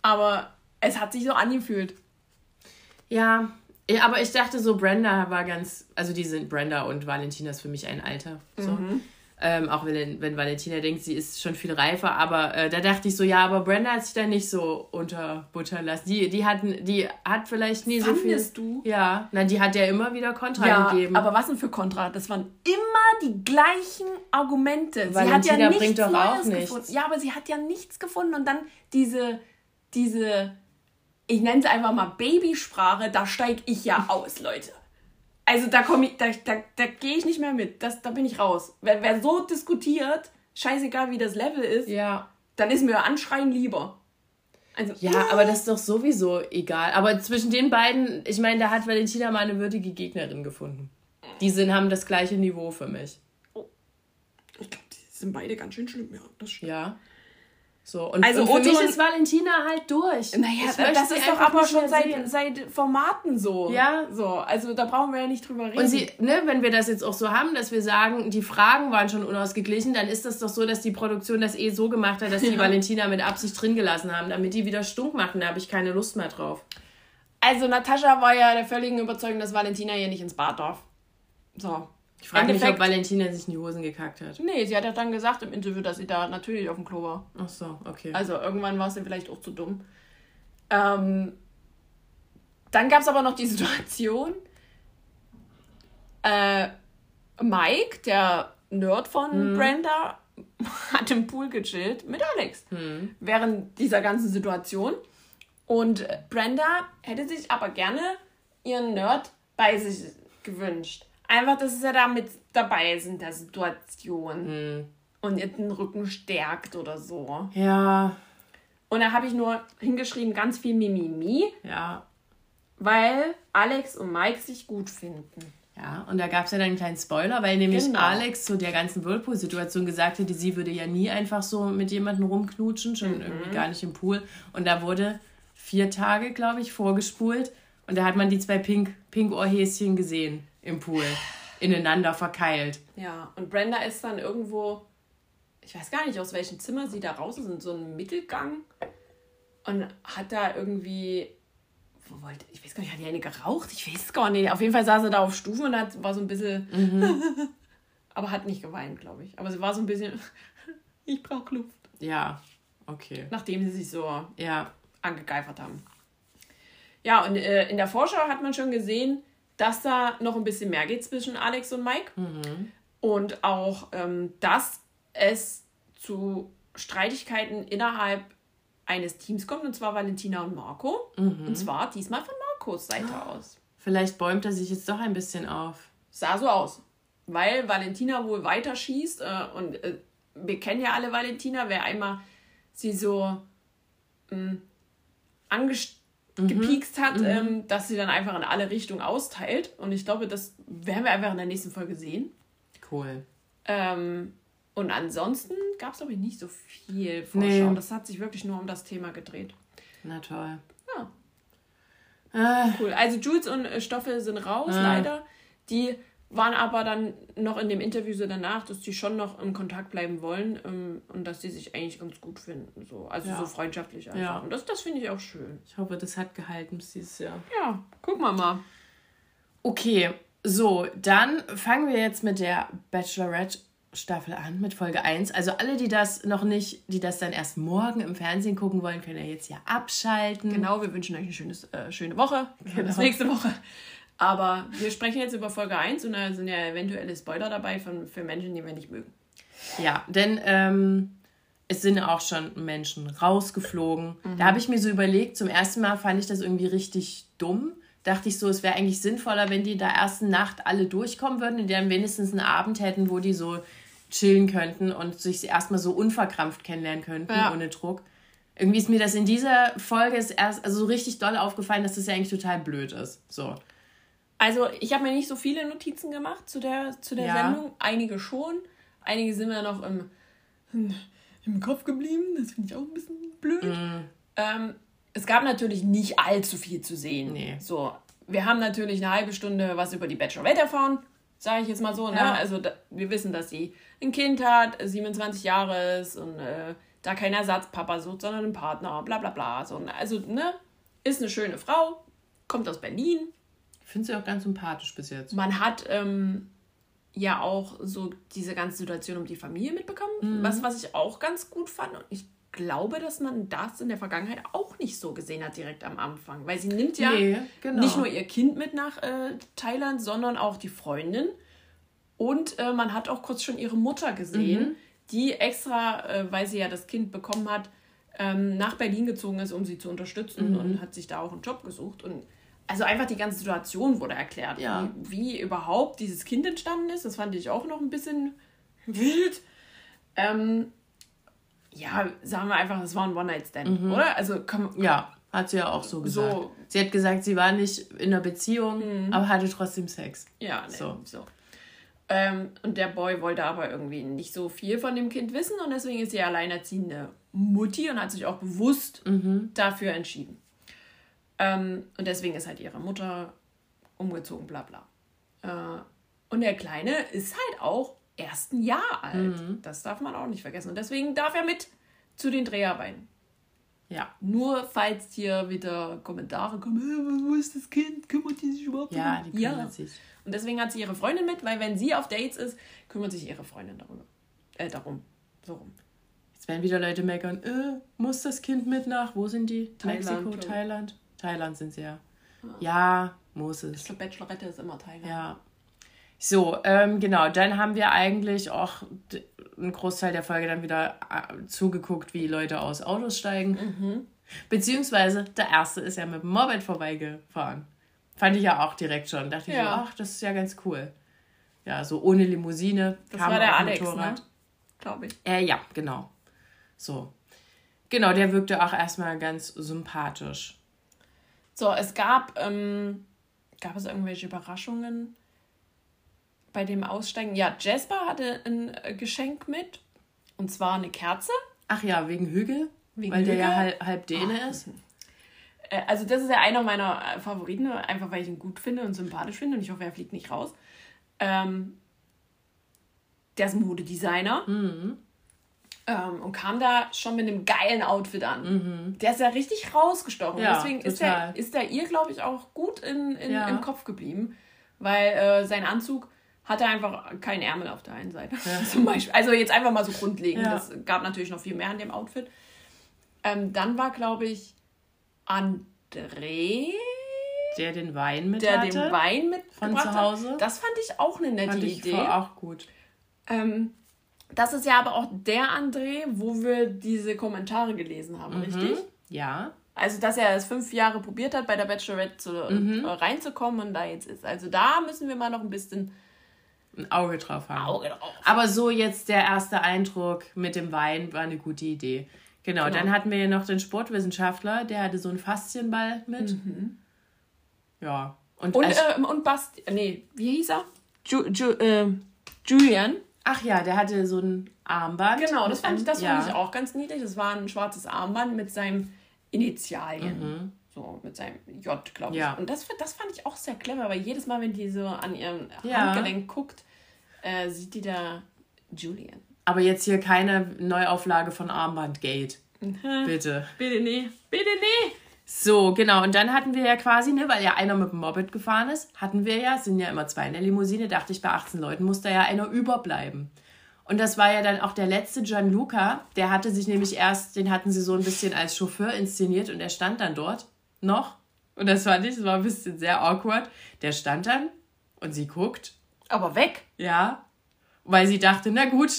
Aber es hat sich so angefühlt. Ja, ja, aber ich dachte so, Brenda war ganz, also die sind Brenda und Valentina ist für mich ein Alter. So. Ähm, auch wenn, wenn Valentina denkt, sie ist schon viel reifer, aber äh, da dachte ich so, ja, aber Brenda hat sich da nicht so unterbuttern lassen. Die, die, hatten, die hat vielleicht nie so viel. Fandest du? Ja, na, die hat ja immer wieder Kontra Ja, gegeben. aber was denn für Kontra? Das waren immer die gleichen Argumente. sie hat ja Valentina nichts bringt doch auch nichts. gefunden. Ja, aber sie hat ja nichts gefunden und dann diese, diese, ich nenne es einfach mal Babysprache, da steige ich ja aus, Leute. Also da komme ich, da, da, da gehe ich nicht mehr mit. Das, da bin ich raus. Wer, wer so diskutiert, scheißegal wie das Level ist, ja. dann ist mir Anschreien lieber. Also, Ja, aber das ist doch sowieso egal. Aber zwischen den beiden, ich meine, da hat Valentina mal eine würdige Gegnerin gefunden. Die sind, haben das gleiche Niveau für mich. ich glaube, die sind beide ganz schön schlimm, ja. Das stimmt. Ja. So, und, Also und für Otto mich ist Valentina halt durch. Naja, das ist doch aber schon seit, seit Formaten so. Ja. So, also da brauchen wir ja nicht drüber reden. Und sie, ne, wenn wir das jetzt auch so haben, dass wir sagen, die Fragen waren schon unausgeglichen, dann ist das doch so, dass die Produktion das eh so gemacht hat, dass die Ja. Valentina mit Absicht drin gelassen haben, damit die wieder stunk machen. Da habe ich keine Lust mehr drauf. also Natascha war ja der völligen Überzeugung, dass Valentina hier nicht ins Bad darf. So. Ich frage mich, ob Valentina sich in die Hosen gekackt hat. Nee, sie hat ja dann gesagt im Interview, dass sie da natürlich auf dem Klo war. Ach so, okay. Also irgendwann war sie vielleicht auch zu dumm. Ähm, dann gab es aber noch die Situation, äh, Mike, der Nerd von Brenda, hat im Pool gechillt mit Alex während dieser ganzen Situation. Und Brenda hätte sich aber gerne ihren Nerd bei sich gewünscht. Einfach, dass er da mit dabei ist in der Situation. Und ihr den Rücken stärkt oder so. ja, Und da habe ich nur hingeschrieben, ganz viel Mimimi, ja, weil Alex und Mike sich gut finden. Ja, und da gab es ja dann einen kleinen Spoiler, weil nämlich Genau. Alex zu der ganzen Whirlpool-Situation gesagt hätte, sie würde ja nie einfach so mit jemandem rumknutschen, schon irgendwie gar nicht im Pool. Und da wurde vier Tage, glaube ich, vorgespult. Und da hat man die zwei Pink, Pink-Ohrhäschen gesehen im Pool, ineinander verkeilt. Ja, und Brenda ist dann irgendwo, ich weiß gar nicht, aus welchem Zimmer sie da raus ist, in so einem Mittelgang. Und hat da irgendwie, wo wollte, ich weiß gar nicht, hat die eine geraucht? Ich weiß gar nicht. Auf jeden Fall saß sie da auf Stufen und hat, war so ein bisschen, aber hat nicht geweint, glaube ich. Aber sie war so ein bisschen, ich brauche Luft. Ja, okay. Nachdem sie sich so Ja, angegeifert haben. Ja, und äh, in der Vorschau hat man schon gesehen, dass da noch ein bisschen mehr geht zwischen Alex und Mike. Und auch, ähm, dass es zu Streitigkeiten innerhalb eines Teams kommt, und zwar Valentina und Marco. Und zwar diesmal von Marcos Seite aus. vielleicht bäumt er sich jetzt doch ein bisschen auf. Sah so aus. Weil Valentina wohl weiter schießt. Äh, und äh, wir kennen ja alle Valentina, wer einmal sie so ähm, angepiekst hat, ähm, dass sie dann einfach in alle Richtungen austeilt. Und ich glaube, das werden wir einfach in der nächsten Folge sehen. Cool. Ähm, und ansonsten gab es, glaube ich, nicht so viel Vorschau. Nee. Das hat sich wirklich nur um das Thema gedreht. Na toll. Ja. Äh, Cool. Also Jules und äh, Stoffel sind raus, Ah. leider. Die waren aber dann noch in dem Interview so danach, dass die schon noch im Kontakt bleiben wollen ähm, und dass die sich eigentlich ganz gut finden. So. Also Ja. so freundschaftlich einfach. Ja. Und das, das finde ich auch schön. Ich hoffe, das hat gehalten bis dieses Jahr. Ja, guck mal mal. Okay, so, dann fangen wir jetzt mit der Bachelorette Staffel an, mit Folge 1. Also alle, die das noch nicht, die das dann erst morgen im Fernsehen gucken wollen, können ja jetzt hier abschalten. Genau, wir wünschen euch eine schönes, äh, schöne Woche. Genau. Bis nächste Woche. Aber wir sprechen jetzt über Folge 1 und da sind ja eventuelle Spoiler dabei von, für Menschen, die wir nicht mögen. Ja, denn ähm, es sind auch schon Menschen rausgeflogen. Da habe ich mir so überlegt, zum ersten Mal fand ich das irgendwie richtig dumm. Dachte ich so, es wäre eigentlich sinnvoller, wenn die in der ersten Nacht alle durchkommen würden und die dann wenigstens einen Abend hätten, wo die so chillen könnten und sich erstmal so unverkrampft kennenlernen könnten, Ja. ohne Druck. Irgendwie ist mir das in dieser Folge erst also so richtig doll aufgefallen, dass das ja eigentlich total blöd ist. So. Also, ich habe mir nicht so viele Notizen gemacht zu der, zu der Ja. Sendung. Einige schon. Einige sind mir noch im, im Kopf geblieben. Das finde ich auch ein bisschen blöd. Mhm. Ähm, es gab natürlich nicht allzu viel zu sehen. Nee. So, wir haben natürlich eine halbe Stunde was über die Bachelorette erfahren. Sage ich jetzt mal so. Ne? Ja. Also, da, wir wissen, dass sie ein Kind hat, 27 Jahre ist und äh, da kein Ersatzpapa sucht, sondern einen Partner, bla bla bla. So, also, ne? Ist eine schöne Frau, kommt aus Berlin, Ich finde sie auch ganz sympathisch bis jetzt. man hat ähm, ja auch so diese ganze Situation um die Familie mitbekommen, was, was ich auch ganz gut fand. Und ich glaube, dass man das in der Vergangenheit auch nicht so gesehen hat, direkt am Anfang. Weil sie nimmt ja Nee, genau. nicht nur ihr Kind mit nach äh, Thailand, sondern auch die Freundin. Und äh, man hat auch kurz schon ihre Mutter gesehen, die extra, äh, weil sie ja das Kind bekommen hat, ähm, nach Berlin gezogen ist, um sie zu unterstützen und hat sich da auch einen Job gesucht. Und also einfach die ganze Situation wurde erklärt, Ja. wie, wie überhaupt dieses Kind entstanden ist. Das fand ich auch noch ein bisschen wild. Ähm, ja, sagen wir einfach, es war ein One-Night-Stand, oder? Also komm, Ja, hat sie ja auch so gesagt. So. Sie hat gesagt, sie war nicht in einer Beziehung, aber hatte trotzdem Sex. Ja, nee, So. so. Ähm, und der Boy wollte aber irgendwie nicht so viel von dem Kind wissen und deswegen ist sie alleinerziehende Mutti und hat sich auch bewusst dafür entschieden. Ähm, und deswegen ist halt ihre Mutter umgezogen, bla bla. Äh, und der Kleine ist halt auch erst ein Jahr alt. Das darf man auch nicht vergessen. Und deswegen darf er mit zu den Dreharbeiten. Ja. Nur falls hier wieder Kommentare kommen, "Äh, wo ist das Kind? Kümmert die sich überhaupt Ja, um-" die kümmert sich. Und deswegen hat sie ihre Freundin mit, weil wenn sie auf Dates ist, kümmert sich ihre Freundin darüber. Äh, darum. So rum. Jetzt werden wieder Leute meckern, äh, muss das Kind mit nach, wo sind die? Thailand, Mexiko. Thailand? Thailand sind sie ja. Ja, muss es. Ich glaube, Bachelorette ist immer Thailand. Ja. So, ähm, genau, dann haben wir eigentlich auch einen Großteil der Folge dann wieder äh, zugeguckt, wie Leute aus Autos steigen. Beziehungsweise der erste ist ja mit dem Moped vorbeigefahren. Fand ich ja auch direkt schon. Dachte ich Ja. so, ach, das ist ja ganz cool. Ja, so ohne Limousine. Das war der Alex, Motorrad. ne? Glaube ich. Äh, ja, genau. So. Genau, der wirkte auch erstmal ganz sympathisch. So, es gab, ähm, gab es irgendwelche Überraschungen bei dem Aussteigen? Ja, Jasper hatte ein äh, Geschenk mit. Und zwar eine Kerze. Ach ja, wegen Hügel, Wegen weil der ja Hügel? halb, halb Däne ist. Äh, also das ist ja einer meiner äh, Favoriten, einfach weil ich ihn gut finde und sympathisch finde und ich hoffe, er fliegt nicht raus. Ähm, der ist Modedesigner Mhm. Ähm, und kam da schon mit einem geilen Outfit an. Der ist ja richtig rausgestochen. Mhm. Ja, Deswegen ist der, ist der ihr, glaube ich, auch gut in, in, Ja. im Kopf geblieben, weil äh, sein Anzug hatte einfach keinen Ärmel auf der einen Seite. Zum Beispiel. Also jetzt einfach mal so grundlegend. Ja. Das gab natürlich noch viel mehr an dem Outfit. Ähm, dann war, glaube ich, André, Der den Wein mit der hatte. den Wein mitgebracht zu Hause. hat. Das fand ich auch eine nette Fand ich Idee. auch gut. Ähm, das ist ja aber auch der André, wo wir diese Kommentare gelesen haben, richtig? Ja. Also, dass er es fünf Jahre probiert hat, bei der Bachelorette zu, Mhm. äh, reinzukommen und da jetzt ist. Also, da müssen wir mal noch ein bisschen Ein Auge drauf haben. Auge drauf. Aber so jetzt der erste Eindruck mit dem Wein war eine gute Idee. Genau, Genau. dann hatten wir ja noch den Sportwissenschaftler, der hatte so einen Faszienball mit. Ja. Und, Und, ähm, und Basti, nee, wie hieß er? Ju, Ju, äh, Julian. Ach ja, der hatte so ein Armband. Genau, das fand ich, das ja. fand ich auch ganz niedlich. Das war ein schwarzes Armband mit seinem Initialien. Mhm. So mit seinem J, glaube ich. Ja. Und das, das fand ich auch sehr clever, weil jedes Mal, wenn die so an ihrem Ja. Handgelenk guckt, äh, sieht die da Julian. Aber jetzt hier keine Neuauflage von Armbandgate. Mhm. Bitte. Bitte nee, bitte nee. So, genau. Und dann hatten wir ja quasi, ne, weil ja einer mit dem Moped gefahren ist, hatten wir ja, sind ja immer zwei in der Limousine, dachte ich, bei 18 Leuten muss da ja einer überbleiben. Und das war ja dann auch der letzte Gianluca, der hatte sich nämlich erst, den hatten sie so ein bisschen als Chauffeur inszeniert und der stand dann dort noch. Und das fand ich, das war ein bisschen sehr awkward. Der stand dann und sie guckt, Aber weg. ja, weil sie dachte, na gut,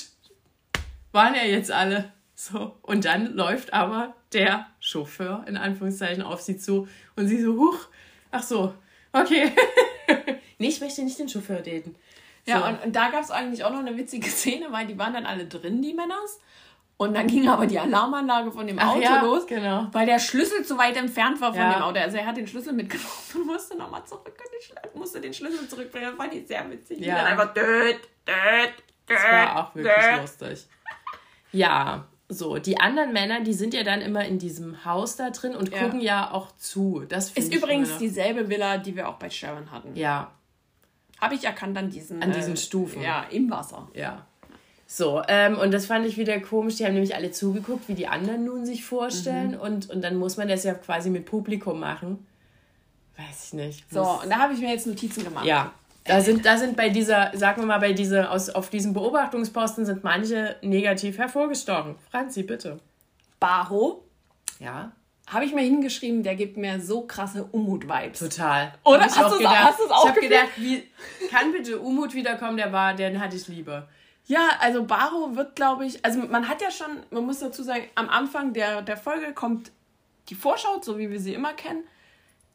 waren ja jetzt alle. So, und dann läuft aber der Chauffeur in Anführungszeichen auf sie zu und sie so, huch, ach so, okay. nee, ich möchte nicht den Chauffeur daten. Ja, So. und, und da gab es eigentlich auch noch eine witzige Szene, weil die waren dann alle drin, die Männers. Und dann ging aber die Alarmanlage von dem Ach Auto ja, los, genau. weil der Schlüssel zu weit entfernt war von Ja. dem Auto. Also er hat den Schlüssel mitgenommen und musste nochmal zurück und Schlüssel, musste den Schlüssel zurückbringen. Das fand ich sehr witzig. Ja. dann einfach död, död, död, Das war auch wirklich död. lustig. Ja, so, die anderen Männer, die sind ja dann immer in diesem Haus da drin und Ja. gucken ja auch zu. Das Ist übrigens immer- dieselbe Villa, die wir auch bei Sharon hatten. Ja, Habe ich erkannt an diesen, An diesen Stufen. Ja, im Wasser. Ja. So, ähm, und das fand ich wieder komisch. Die haben nämlich alle zugeguckt, wie die anderen nun sich vorstellen. Mhm. Und, und dann muss man das ja quasi mit Publikum machen. Weiß ich nicht. So, und da habe ich mir jetzt Notizen gemacht. Ja. Da sind, da sind bei dieser, sagen wir mal, bei dieser, aus, auf diesem Beobachtungsposten sind manche negativ hervorgestochen. Franzi, bitte. Baro Ja. habe ich mir hingeschrieben, der gibt mir so krasse Umut-Vibes. Total. Oder? Hab ich Hast auch gedacht. hast Ich habe gedacht, wie kann bitte Umut wiederkommen? Der war, den hatte ich lieber. Ja, also Baro wird, glaube ich, also man hat ja schon, man muss dazu sagen, am Anfang der, der Folge kommt die Vorschau, so wie wir sie immer kennen.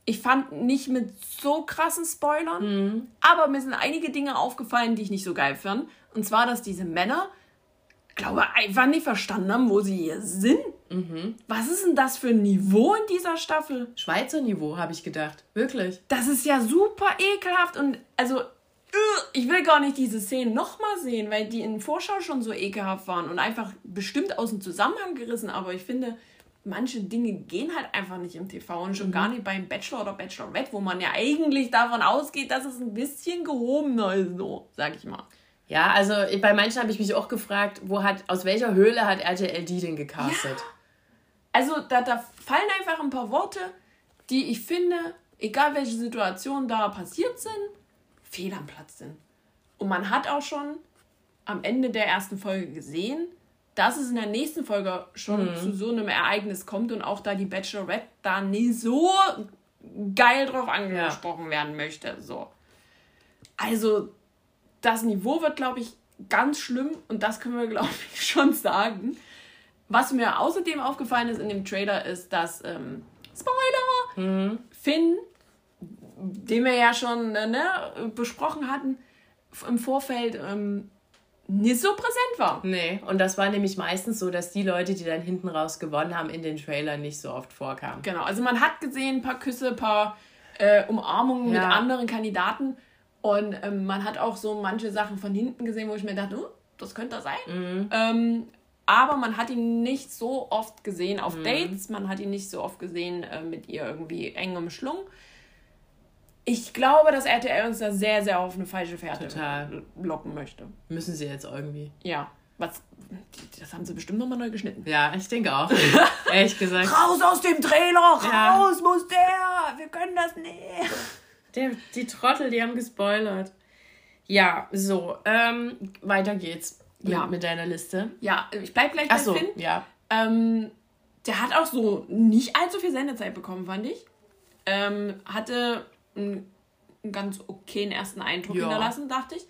Ich fand nicht mit so krassen Spoilern, aber mir sind einige Dinge aufgefallen, die ich nicht so geil fand. Und zwar, dass diese Männer, glaube einfach nicht verstanden haben, wo sie hier sind. Was ist denn das für ein Niveau in dieser Staffel? Schweizer Niveau, habe ich gedacht. Wirklich. Das ist ja super ekelhaft und also ugh, ich will gar nicht diese Szenen nochmal sehen, weil die in Vorschau schon so ekelhaft waren und einfach bestimmt aus dem Zusammenhang gerissen, aber ich finde, manche Dinge gehen halt einfach nicht im TV und schon gar nicht beim Bachelor oder Bachelorette, wo man ja eigentlich davon ausgeht, dass es ein bisschen gehobener ist, so, sag ich mal. Ja, also bei manchen habe ich mich auch gefragt, wo hat, aus welcher Höhle hat RTL die denn gecastet? Also da, da fallen einfach ein paar Worte, die ich finde, egal welche Situationen da passiert sind, fehl am Platz sind. Und man hat auch schon am Ende der ersten Folge gesehen, dass es in der nächsten Folge schon zu so einem Ereignis kommt und auch da die Bachelorette da nie so geil drauf angesprochen werden möchte. So. Also das Niveau wird, glaube ich, ganz schlimm und das können wir, glaube ich, schon sagen. Was mir außerdem aufgefallen ist in dem Trailer ist, dass ähm, Spoiler Finn, den wir ja schon äh, ne, besprochen hatten im Vorfeld, ähm, nicht so präsent war. Nee, und das war nämlich meistens so, dass die Leute, die dann hinten raus gewonnen haben, in den Trailern nicht so oft vorkamen. Genau, also man hat gesehen, ein paar Küsse, ein paar äh, Umarmungen Ja. mit anderen Kandidaten und ähm, man hat auch so manche Sachen von hinten gesehen, wo ich mir dachte, oh, das könnte er sein. Ähm, aber man hat ihn nicht so oft gesehen auf Dates, man hat ihn nicht so oft gesehen äh, mit ihr irgendwie eng umschlungen. Ich glaube, dass RTL uns da sehr, sehr auf eine falsche Fährte Total. locken möchte. Müssen sie jetzt irgendwie. Ja, was, das haben sie bestimmt nochmal neu geschnitten. Ja, ich denke auch. Ehrlich gesagt. Raus aus dem Trailer! Ja. Raus muss der! Wir können das nicht! Der, die Trottel, die haben gespoilert. Ja, so, ähm, weiter geht's mit, Ja. mit deiner Liste. Ja, ich bleib gleich bei Achso, Finn. ja. Ähm, der hat auch so nicht allzu viel Sendezeit bekommen, fand ich. Ähm, hatte einen, einen ganz okayen ersten Eindruck Ja. hinterlassen, dachte ich.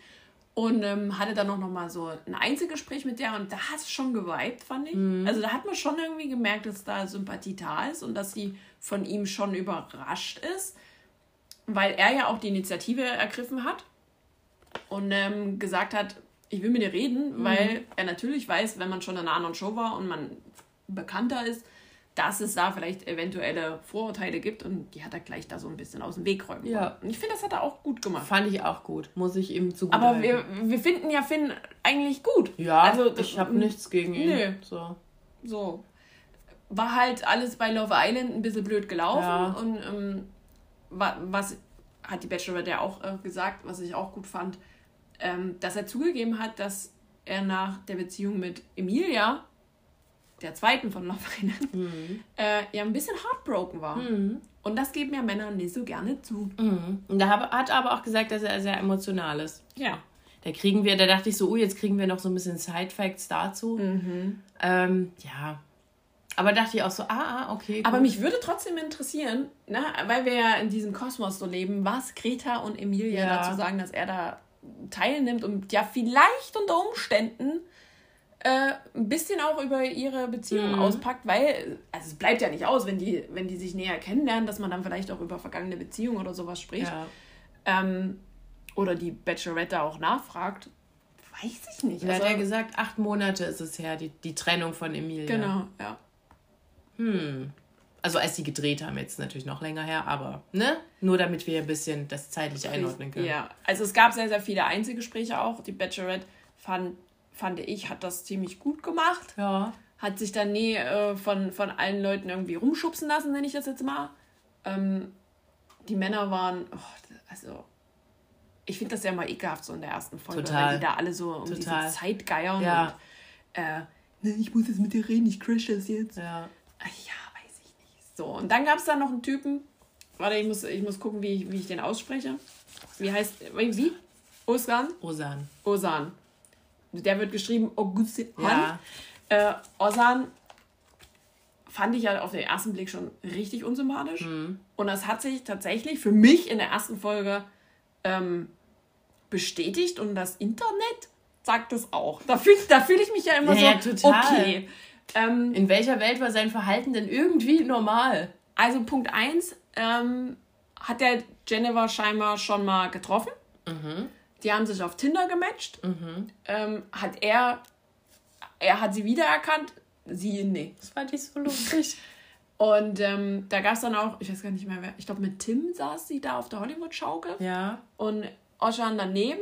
Und ähm, hatte dann auch noch mal so ein Einzelgespräch mit der und da hat es schon geweibt, fand ich. Mhm. Also da hat man schon irgendwie gemerkt, dass da Sympathie da ist und dass sie von ihm schon überrascht ist, weil er ja auch die Initiative ergriffen hat und ähm, gesagt hat, ich will mit dir reden, Mhm. weil er natürlich weiß, wenn man schon in einer anderen Show war und man bekannter ist, dass es da vielleicht eventuelle Vorurteile gibt und die hat er gleich da so ein bisschen aus dem Weg räumen Ja. Und ich finde, das hat er auch gut gemacht. Fand ich auch gut. Muss ich ihm zu Aber wir, wir finden ja Finn eigentlich gut. Ja, also, ich habe nichts gegen ihn. Nö. So. So. war halt alles bei Love Island ein bisschen blöd gelaufen. Ja. Und ähm, wa- was hat die Bachelorette ja auch äh, gesagt, was ich auch gut fand, ähm, dass er zugegeben hat, dass er nach der Beziehung mit Emilia, der zweiten von Love Island, Mhm. äh, ja ein bisschen heartbroken war. Und das geben ja Männer nicht so gerne zu. Mhm. Und da hab- hat aber auch gesagt, dass er sehr emotional ist. Ja. Da kriegen wir, da dachte ich so, oh, jetzt kriegen wir noch so ein bisschen Side-Facts dazu. Mhm. Ähm, ja. Aber dachte ich auch so, ah, ah, okay. Aber gut. mich würde trotzdem interessieren, ne, weil wir ja in diesem Kosmos so leben, was Greta und Emilia Ja. dazu sagen, dass er da teilnimmt und ja vielleicht unter Umständen äh, ein bisschen auch über ihre Beziehung Mhm. auspackt, weil also es bleibt ja nicht aus, wenn die, wenn die sich näher kennenlernen, dass man dann vielleicht auch über vergangene Beziehungen oder sowas spricht. Ja. Ähm, oder die Bachelorette auch nachfragt. Weiß ich nicht. Er hat Also, ja gesagt, acht Monate ist es her, die, die Trennung von Emilia. genau, ja. Hm. Also als sie gedreht haben, jetzt natürlich noch länger her, aber ne? Nur damit wir ein bisschen das zeitlich einordnen können. Ja, also es gab sehr, sehr viele Einzelgespräche auch. Die Bachelorette fand, fand ich, hat das ziemlich gut gemacht. Ja. Hat sich dann nie äh, von, von allen Leuten irgendwie rumschubsen lassen, nenne ich das jetzt mal. Ähm, die Männer waren, oh, also ich finde das ja mal ekelhaft so in der ersten Folge, Total. weil die da alle so um Total. diese Zeit geiern Ja. und äh, ne, ich muss jetzt mit dir reden, ich crash das jetzt. Ja. Ach ja, weiß ich nicht. So, und dann gab es da noch einen Typen. Warte, ich muss, ich muss gucken, wie ich, wie ich den ausspreche. Wie heißt, wie? Osan? Osan. Osan. Der wird geschrieben Ogusan. Ja. Äh, Osan fand ich ja auf den ersten Blick schon richtig unsympathisch. Mhm. Und das hat sich tatsächlich für mich in der ersten Folge ähm, bestätigt und das Internet sagt es auch. Da fühle da fühl ich mich ja immer Ja, so, total. okay. Ähm, In welcher Welt war sein Verhalten denn irgendwie normal? Also Punkt 1, ähm, hat der Jennifer scheinbar schon mal getroffen. Die haben sich auf Tinder gematcht. Ähm, hat er, er hat sie wiedererkannt, sie nicht. Das fand ich so lustig. Und ähm, da gab es dann auch, ich weiß gar nicht mehr wer, ich glaube mit Tim saß sie da auf der Hollywood-Schaukel Ja. und Oschan daneben.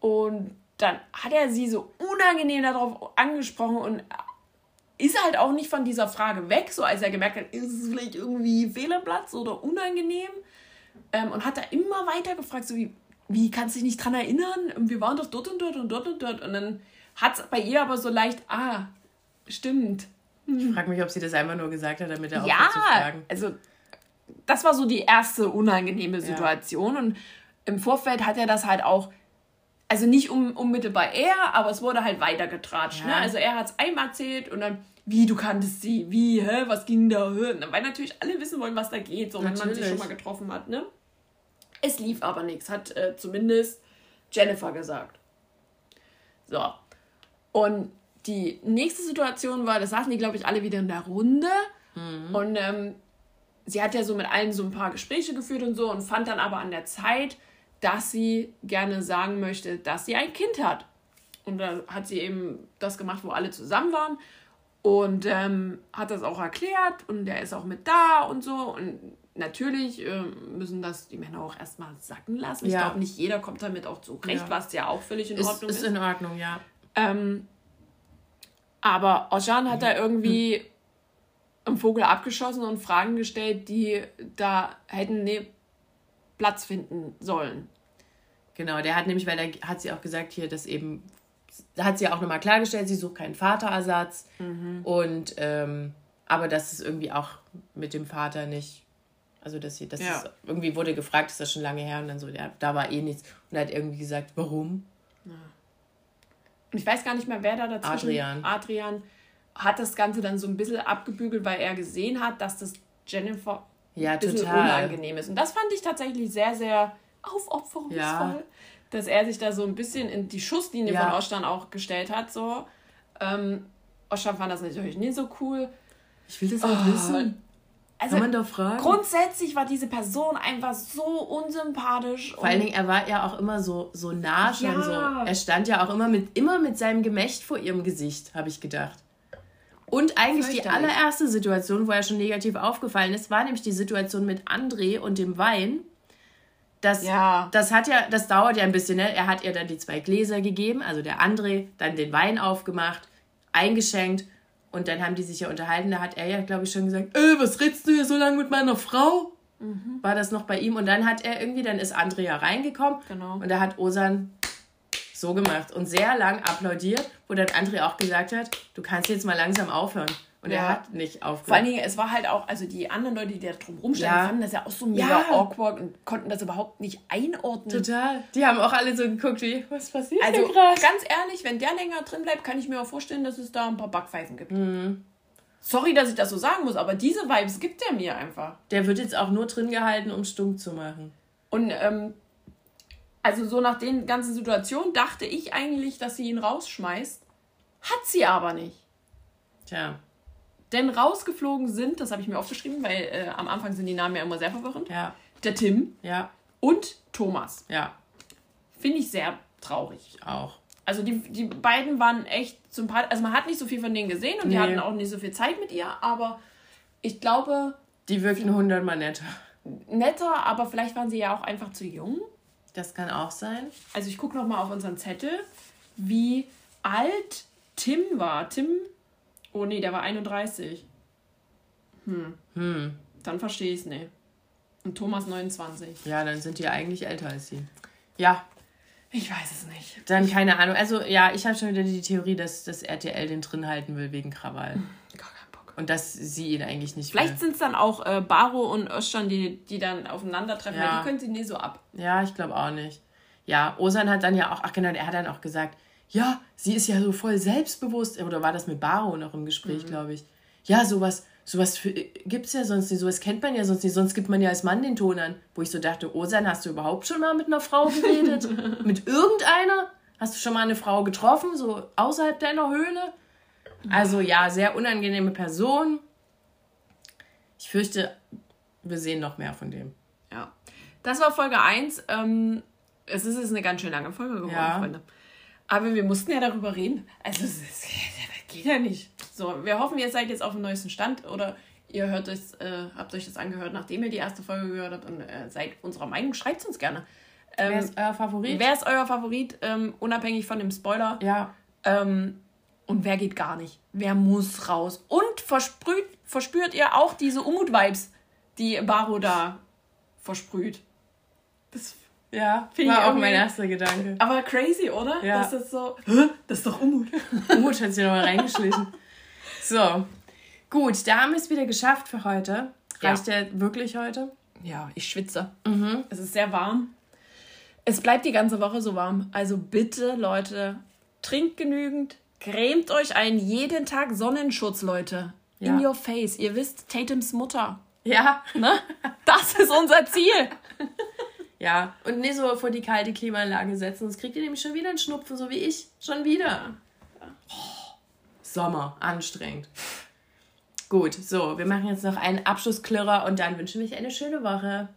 Und dann hat er sie so unangenehm darauf angesprochen und ist halt auch nicht von dieser Frage weg, so als er gemerkt hat, ist es vielleicht irgendwie fehl am Platz oder unangenehm. Ähm, und hat da immer weiter gefragt, so wie, wie kannst du dich nicht dran erinnern? Wir waren doch dort und dort und dort und dort. Und dann hat es bei ihr aber so leicht, ah, stimmt. Ich frage mich, ob sie das einfach nur gesagt hat, damit er Ja, aufhört zu fragen. also das war so die erste unangenehme Situation und im Vorfeld hat er das halt auch, also nicht um, unmittelbar er, aber es wurde halt weitergetratscht. Ja. Ne? Also er hat es einmal erzählt und dann, wie, du kanntest sie, wie, hä, was ging da? hä? Weil natürlich alle wissen wollen, was da geht, so wenn man sich schon mal getroffen hat. Ne? Es lief aber nichts, hat äh, zumindest Jennifer gesagt. So. Und die nächste Situation war, das saßen die, glaube ich, alle wieder in der Runde. Und ähm, sie hat ja so mit allen so ein paar Gespräche geführt und so und fand dann aber an der Zeit, dass sie gerne sagen möchte, dass sie ein Kind hat. Und da hat sie eben das gemacht, wo alle zusammen waren. Und ähm, hat das auch erklärt und der ist auch mit da und so. Und natürlich ähm, müssen das die Männer auch erstmal sacken lassen. Ich Ja. glaube, nicht jeder kommt damit auch zurecht, Ja. was ja auch völlig in Ist, Ordnung ist in Ordnung, ja. ähm, aber Ojan hat da irgendwie einen Vogel abgeschossen und Fragen gestellt, die da hätten ne Platz finden sollen. Genau, der hat nämlich, weil da hat sie auch gesagt hier, dass eben, da hat sie auch nochmal klargestellt, sie sucht keinen Vaterersatz und ähm, aber dass es irgendwie auch mit dem Vater nicht, also dass sie, dass Ja. irgendwie wurde gefragt, ist das schon lange her und dann so, ja, da war eh nichts und er hat irgendwie gesagt, warum? Und ich weiß gar nicht mehr, wer da dazwischen... Adrian. Adrian hat das Ganze dann so ein bisschen abgebügelt, weil er gesehen hat, dass das Jennifer Ja, ein bisschen total. unangenehm ist. Und das fand ich tatsächlich sehr, sehr aufopferungsvoll, Ja. dass er sich da so ein bisschen in die Schusslinie Ja. von Oschan auch gestellt hat. So. Ähm, Oschan fand das natürlich nicht so cool. Ich will das auch wissen. Also Kann man doch fragen. grundsätzlich war diese Person einfach so unsympathisch. Vor allen Dingen, er war ja auch immer so, so nah schon. Ja. So. Er stand ja auch immer mit, immer mit seinem Gemächt vor ihrem Gesicht, habe ich gedacht. Und eigentlich die allererste Situation, wo er schon negativ aufgefallen ist, war nämlich die Situation mit André und dem Wein. Das, Ja. das hat ja, das dauert ja ein bisschen, ne? Er hat ihr dann die zwei Gläser gegeben, also der André, dann den Wein aufgemacht, eingeschenkt Und dann haben die sich ja unterhalten. Da hat er ja, glaube ich, schon gesagt, äh, was redst du hier so lange mit meiner Frau? Mhm. War das noch bei ihm? Und dann hat er irgendwie, dann ist Andrea reingekommen. Genau. Und da hat Osan so gemacht und sehr lang applaudiert, wo dann Andrea auch gesagt hat, du kannst jetzt mal langsam aufhören. Und ja. er hat nicht aufgehört. Vor allen Dingen, es war halt auch, also die anderen Leute, die da drum rumstanden, ja. fanden das ja auch so mega ja. awkward und konnten das überhaupt nicht einordnen. Total. Die haben auch alle so geguckt, wie, was passiert Also ganz ehrlich, wenn der länger drin bleibt, kann ich mir auch vorstellen, dass es da ein paar Backpfeifen gibt. Mhm. Sorry, dass ich das so sagen muss, aber diese Vibes gibt er mir einfach. Der wird jetzt auch nur drin gehalten, um stumm zu machen. Und ähm, also so nach den ganzen Situationen dachte ich eigentlich, dass sie ihn rausschmeißt. Hat sie aber nicht. Tja. Denn rausgeflogen sind, das habe ich mir aufgeschrieben, weil äh, am Anfang sind die Namen ja immer sehr verwirrend. Ja. Der Tim. Ja. Und Thomas. Ja. Finde ich sehr traurig. Auch. Also die, die beiden waren echt sympathisch. Also man hat nicht so viel von denen gesehen und nee. die hatten auch nicht so viel Zeit mit ihr, aber ich glaube. Die wirkten hundertmal netter. Netter, aber vielleicht waren sie ja auch einfach zu jung. Das kann auch sein. Also ich gucke nochmal auf unseren Zettel, wie alt Tim war. Tim, oh nee, der war 31. Hm. Hm. Dann verstehe ich es nicht. Und Thomas 29. Ja, dann sind die eigentlich älter als sie. Ja. Ich weiß es nicht. Dann keine Ahnung. Also ja, ich habe schon wieder die Theorie, dass das RTL den drin halten will wegen Krawall. Gar keinen Bock. Und dass sie ihn eigentlich nicht Vielleicht sind es dann auch äh, Baro und Özcan, die, die dann aufeinandertreffen. Ja. Die können sie nie so ab. Ja, ich glaube auch nicht. Ja, Osan hat dann ja auch, ach genau, er hat dann auch gesagt, ja, sie ist ja so voll selbstbewusst. Oder war das mit Baro noch im Gespräch, mhm. glaube ich. Ja, sowas, sowas gibt es ja sonst nicht, sowas kennt man ja sonst nicht, sonst gibt man ja als Mann den Ton an. Wo ich so dachte, Osan, hast du überhaupt schon mal mit einer Frau geredet? mit irgendeiner? Hast du schon mal eine Frau getroffen, so außerhalb deiner Höhle? Also ja, sehr unangenehme Person. Ich fürchte, wir sehen noch mehr von dem. Ja. Das war Folge 1. Ähm, es ist jetzt eine ganz schön lange Folge geworden, ja. Freunde. Aber wir mussten ja darüber reden. Also, das geht ja nicht. So, wir hoffen, ihr seid jetzt auf dem neuesten Stand oder ihr hört es, äh, habt euch das angehört, nachdem ihr die erste Folge gehört habt und äh, seid unserer Meinung. Schreibt es uns gerne. Ähm, wer ist euer Favorit? Wer ist euer Favorit, ähm, unabhängig von dem Spoiler? Ja. Ähm, und wer geht gar nicht? Wer muss raus? Und versprüht, verspürt ihr auch diese Umut-Vibes, die Baro da versprüht? Das ja, war auch mein erster Gedanke. Aber crazy, oder? Ja. Das ist so, das ist doch Umut. Umut hat sich nochmal reingeschlichen. So, gut, da haben wir es wieder geschafft für heute. Reicht ja. der wirklich heute? Ja, ich schwitze. Mhm. Es ist sehr warm. Es bleibt die ganze Woche so warm. Also bitte, Leute, trinkt genügend, cremt euch ein, jeden Tag Sonnenschutz, Leute. Ja. In your face. Ihr wisst, Tatums Mutter. Ja. Ne? Das ist unser Ziel. Ja, und nicht so vor die kalte Klimaanlage setzen, sonst kriegt ihr nämlich schon wieder einen Schnupfen, so wie ich. Schon wieder. Oh, Sommer, anstrengend. Gut, so, wir machen jetzt noch einen Abschlussklirrer und dann wünschen wir euch eine schöne Woche.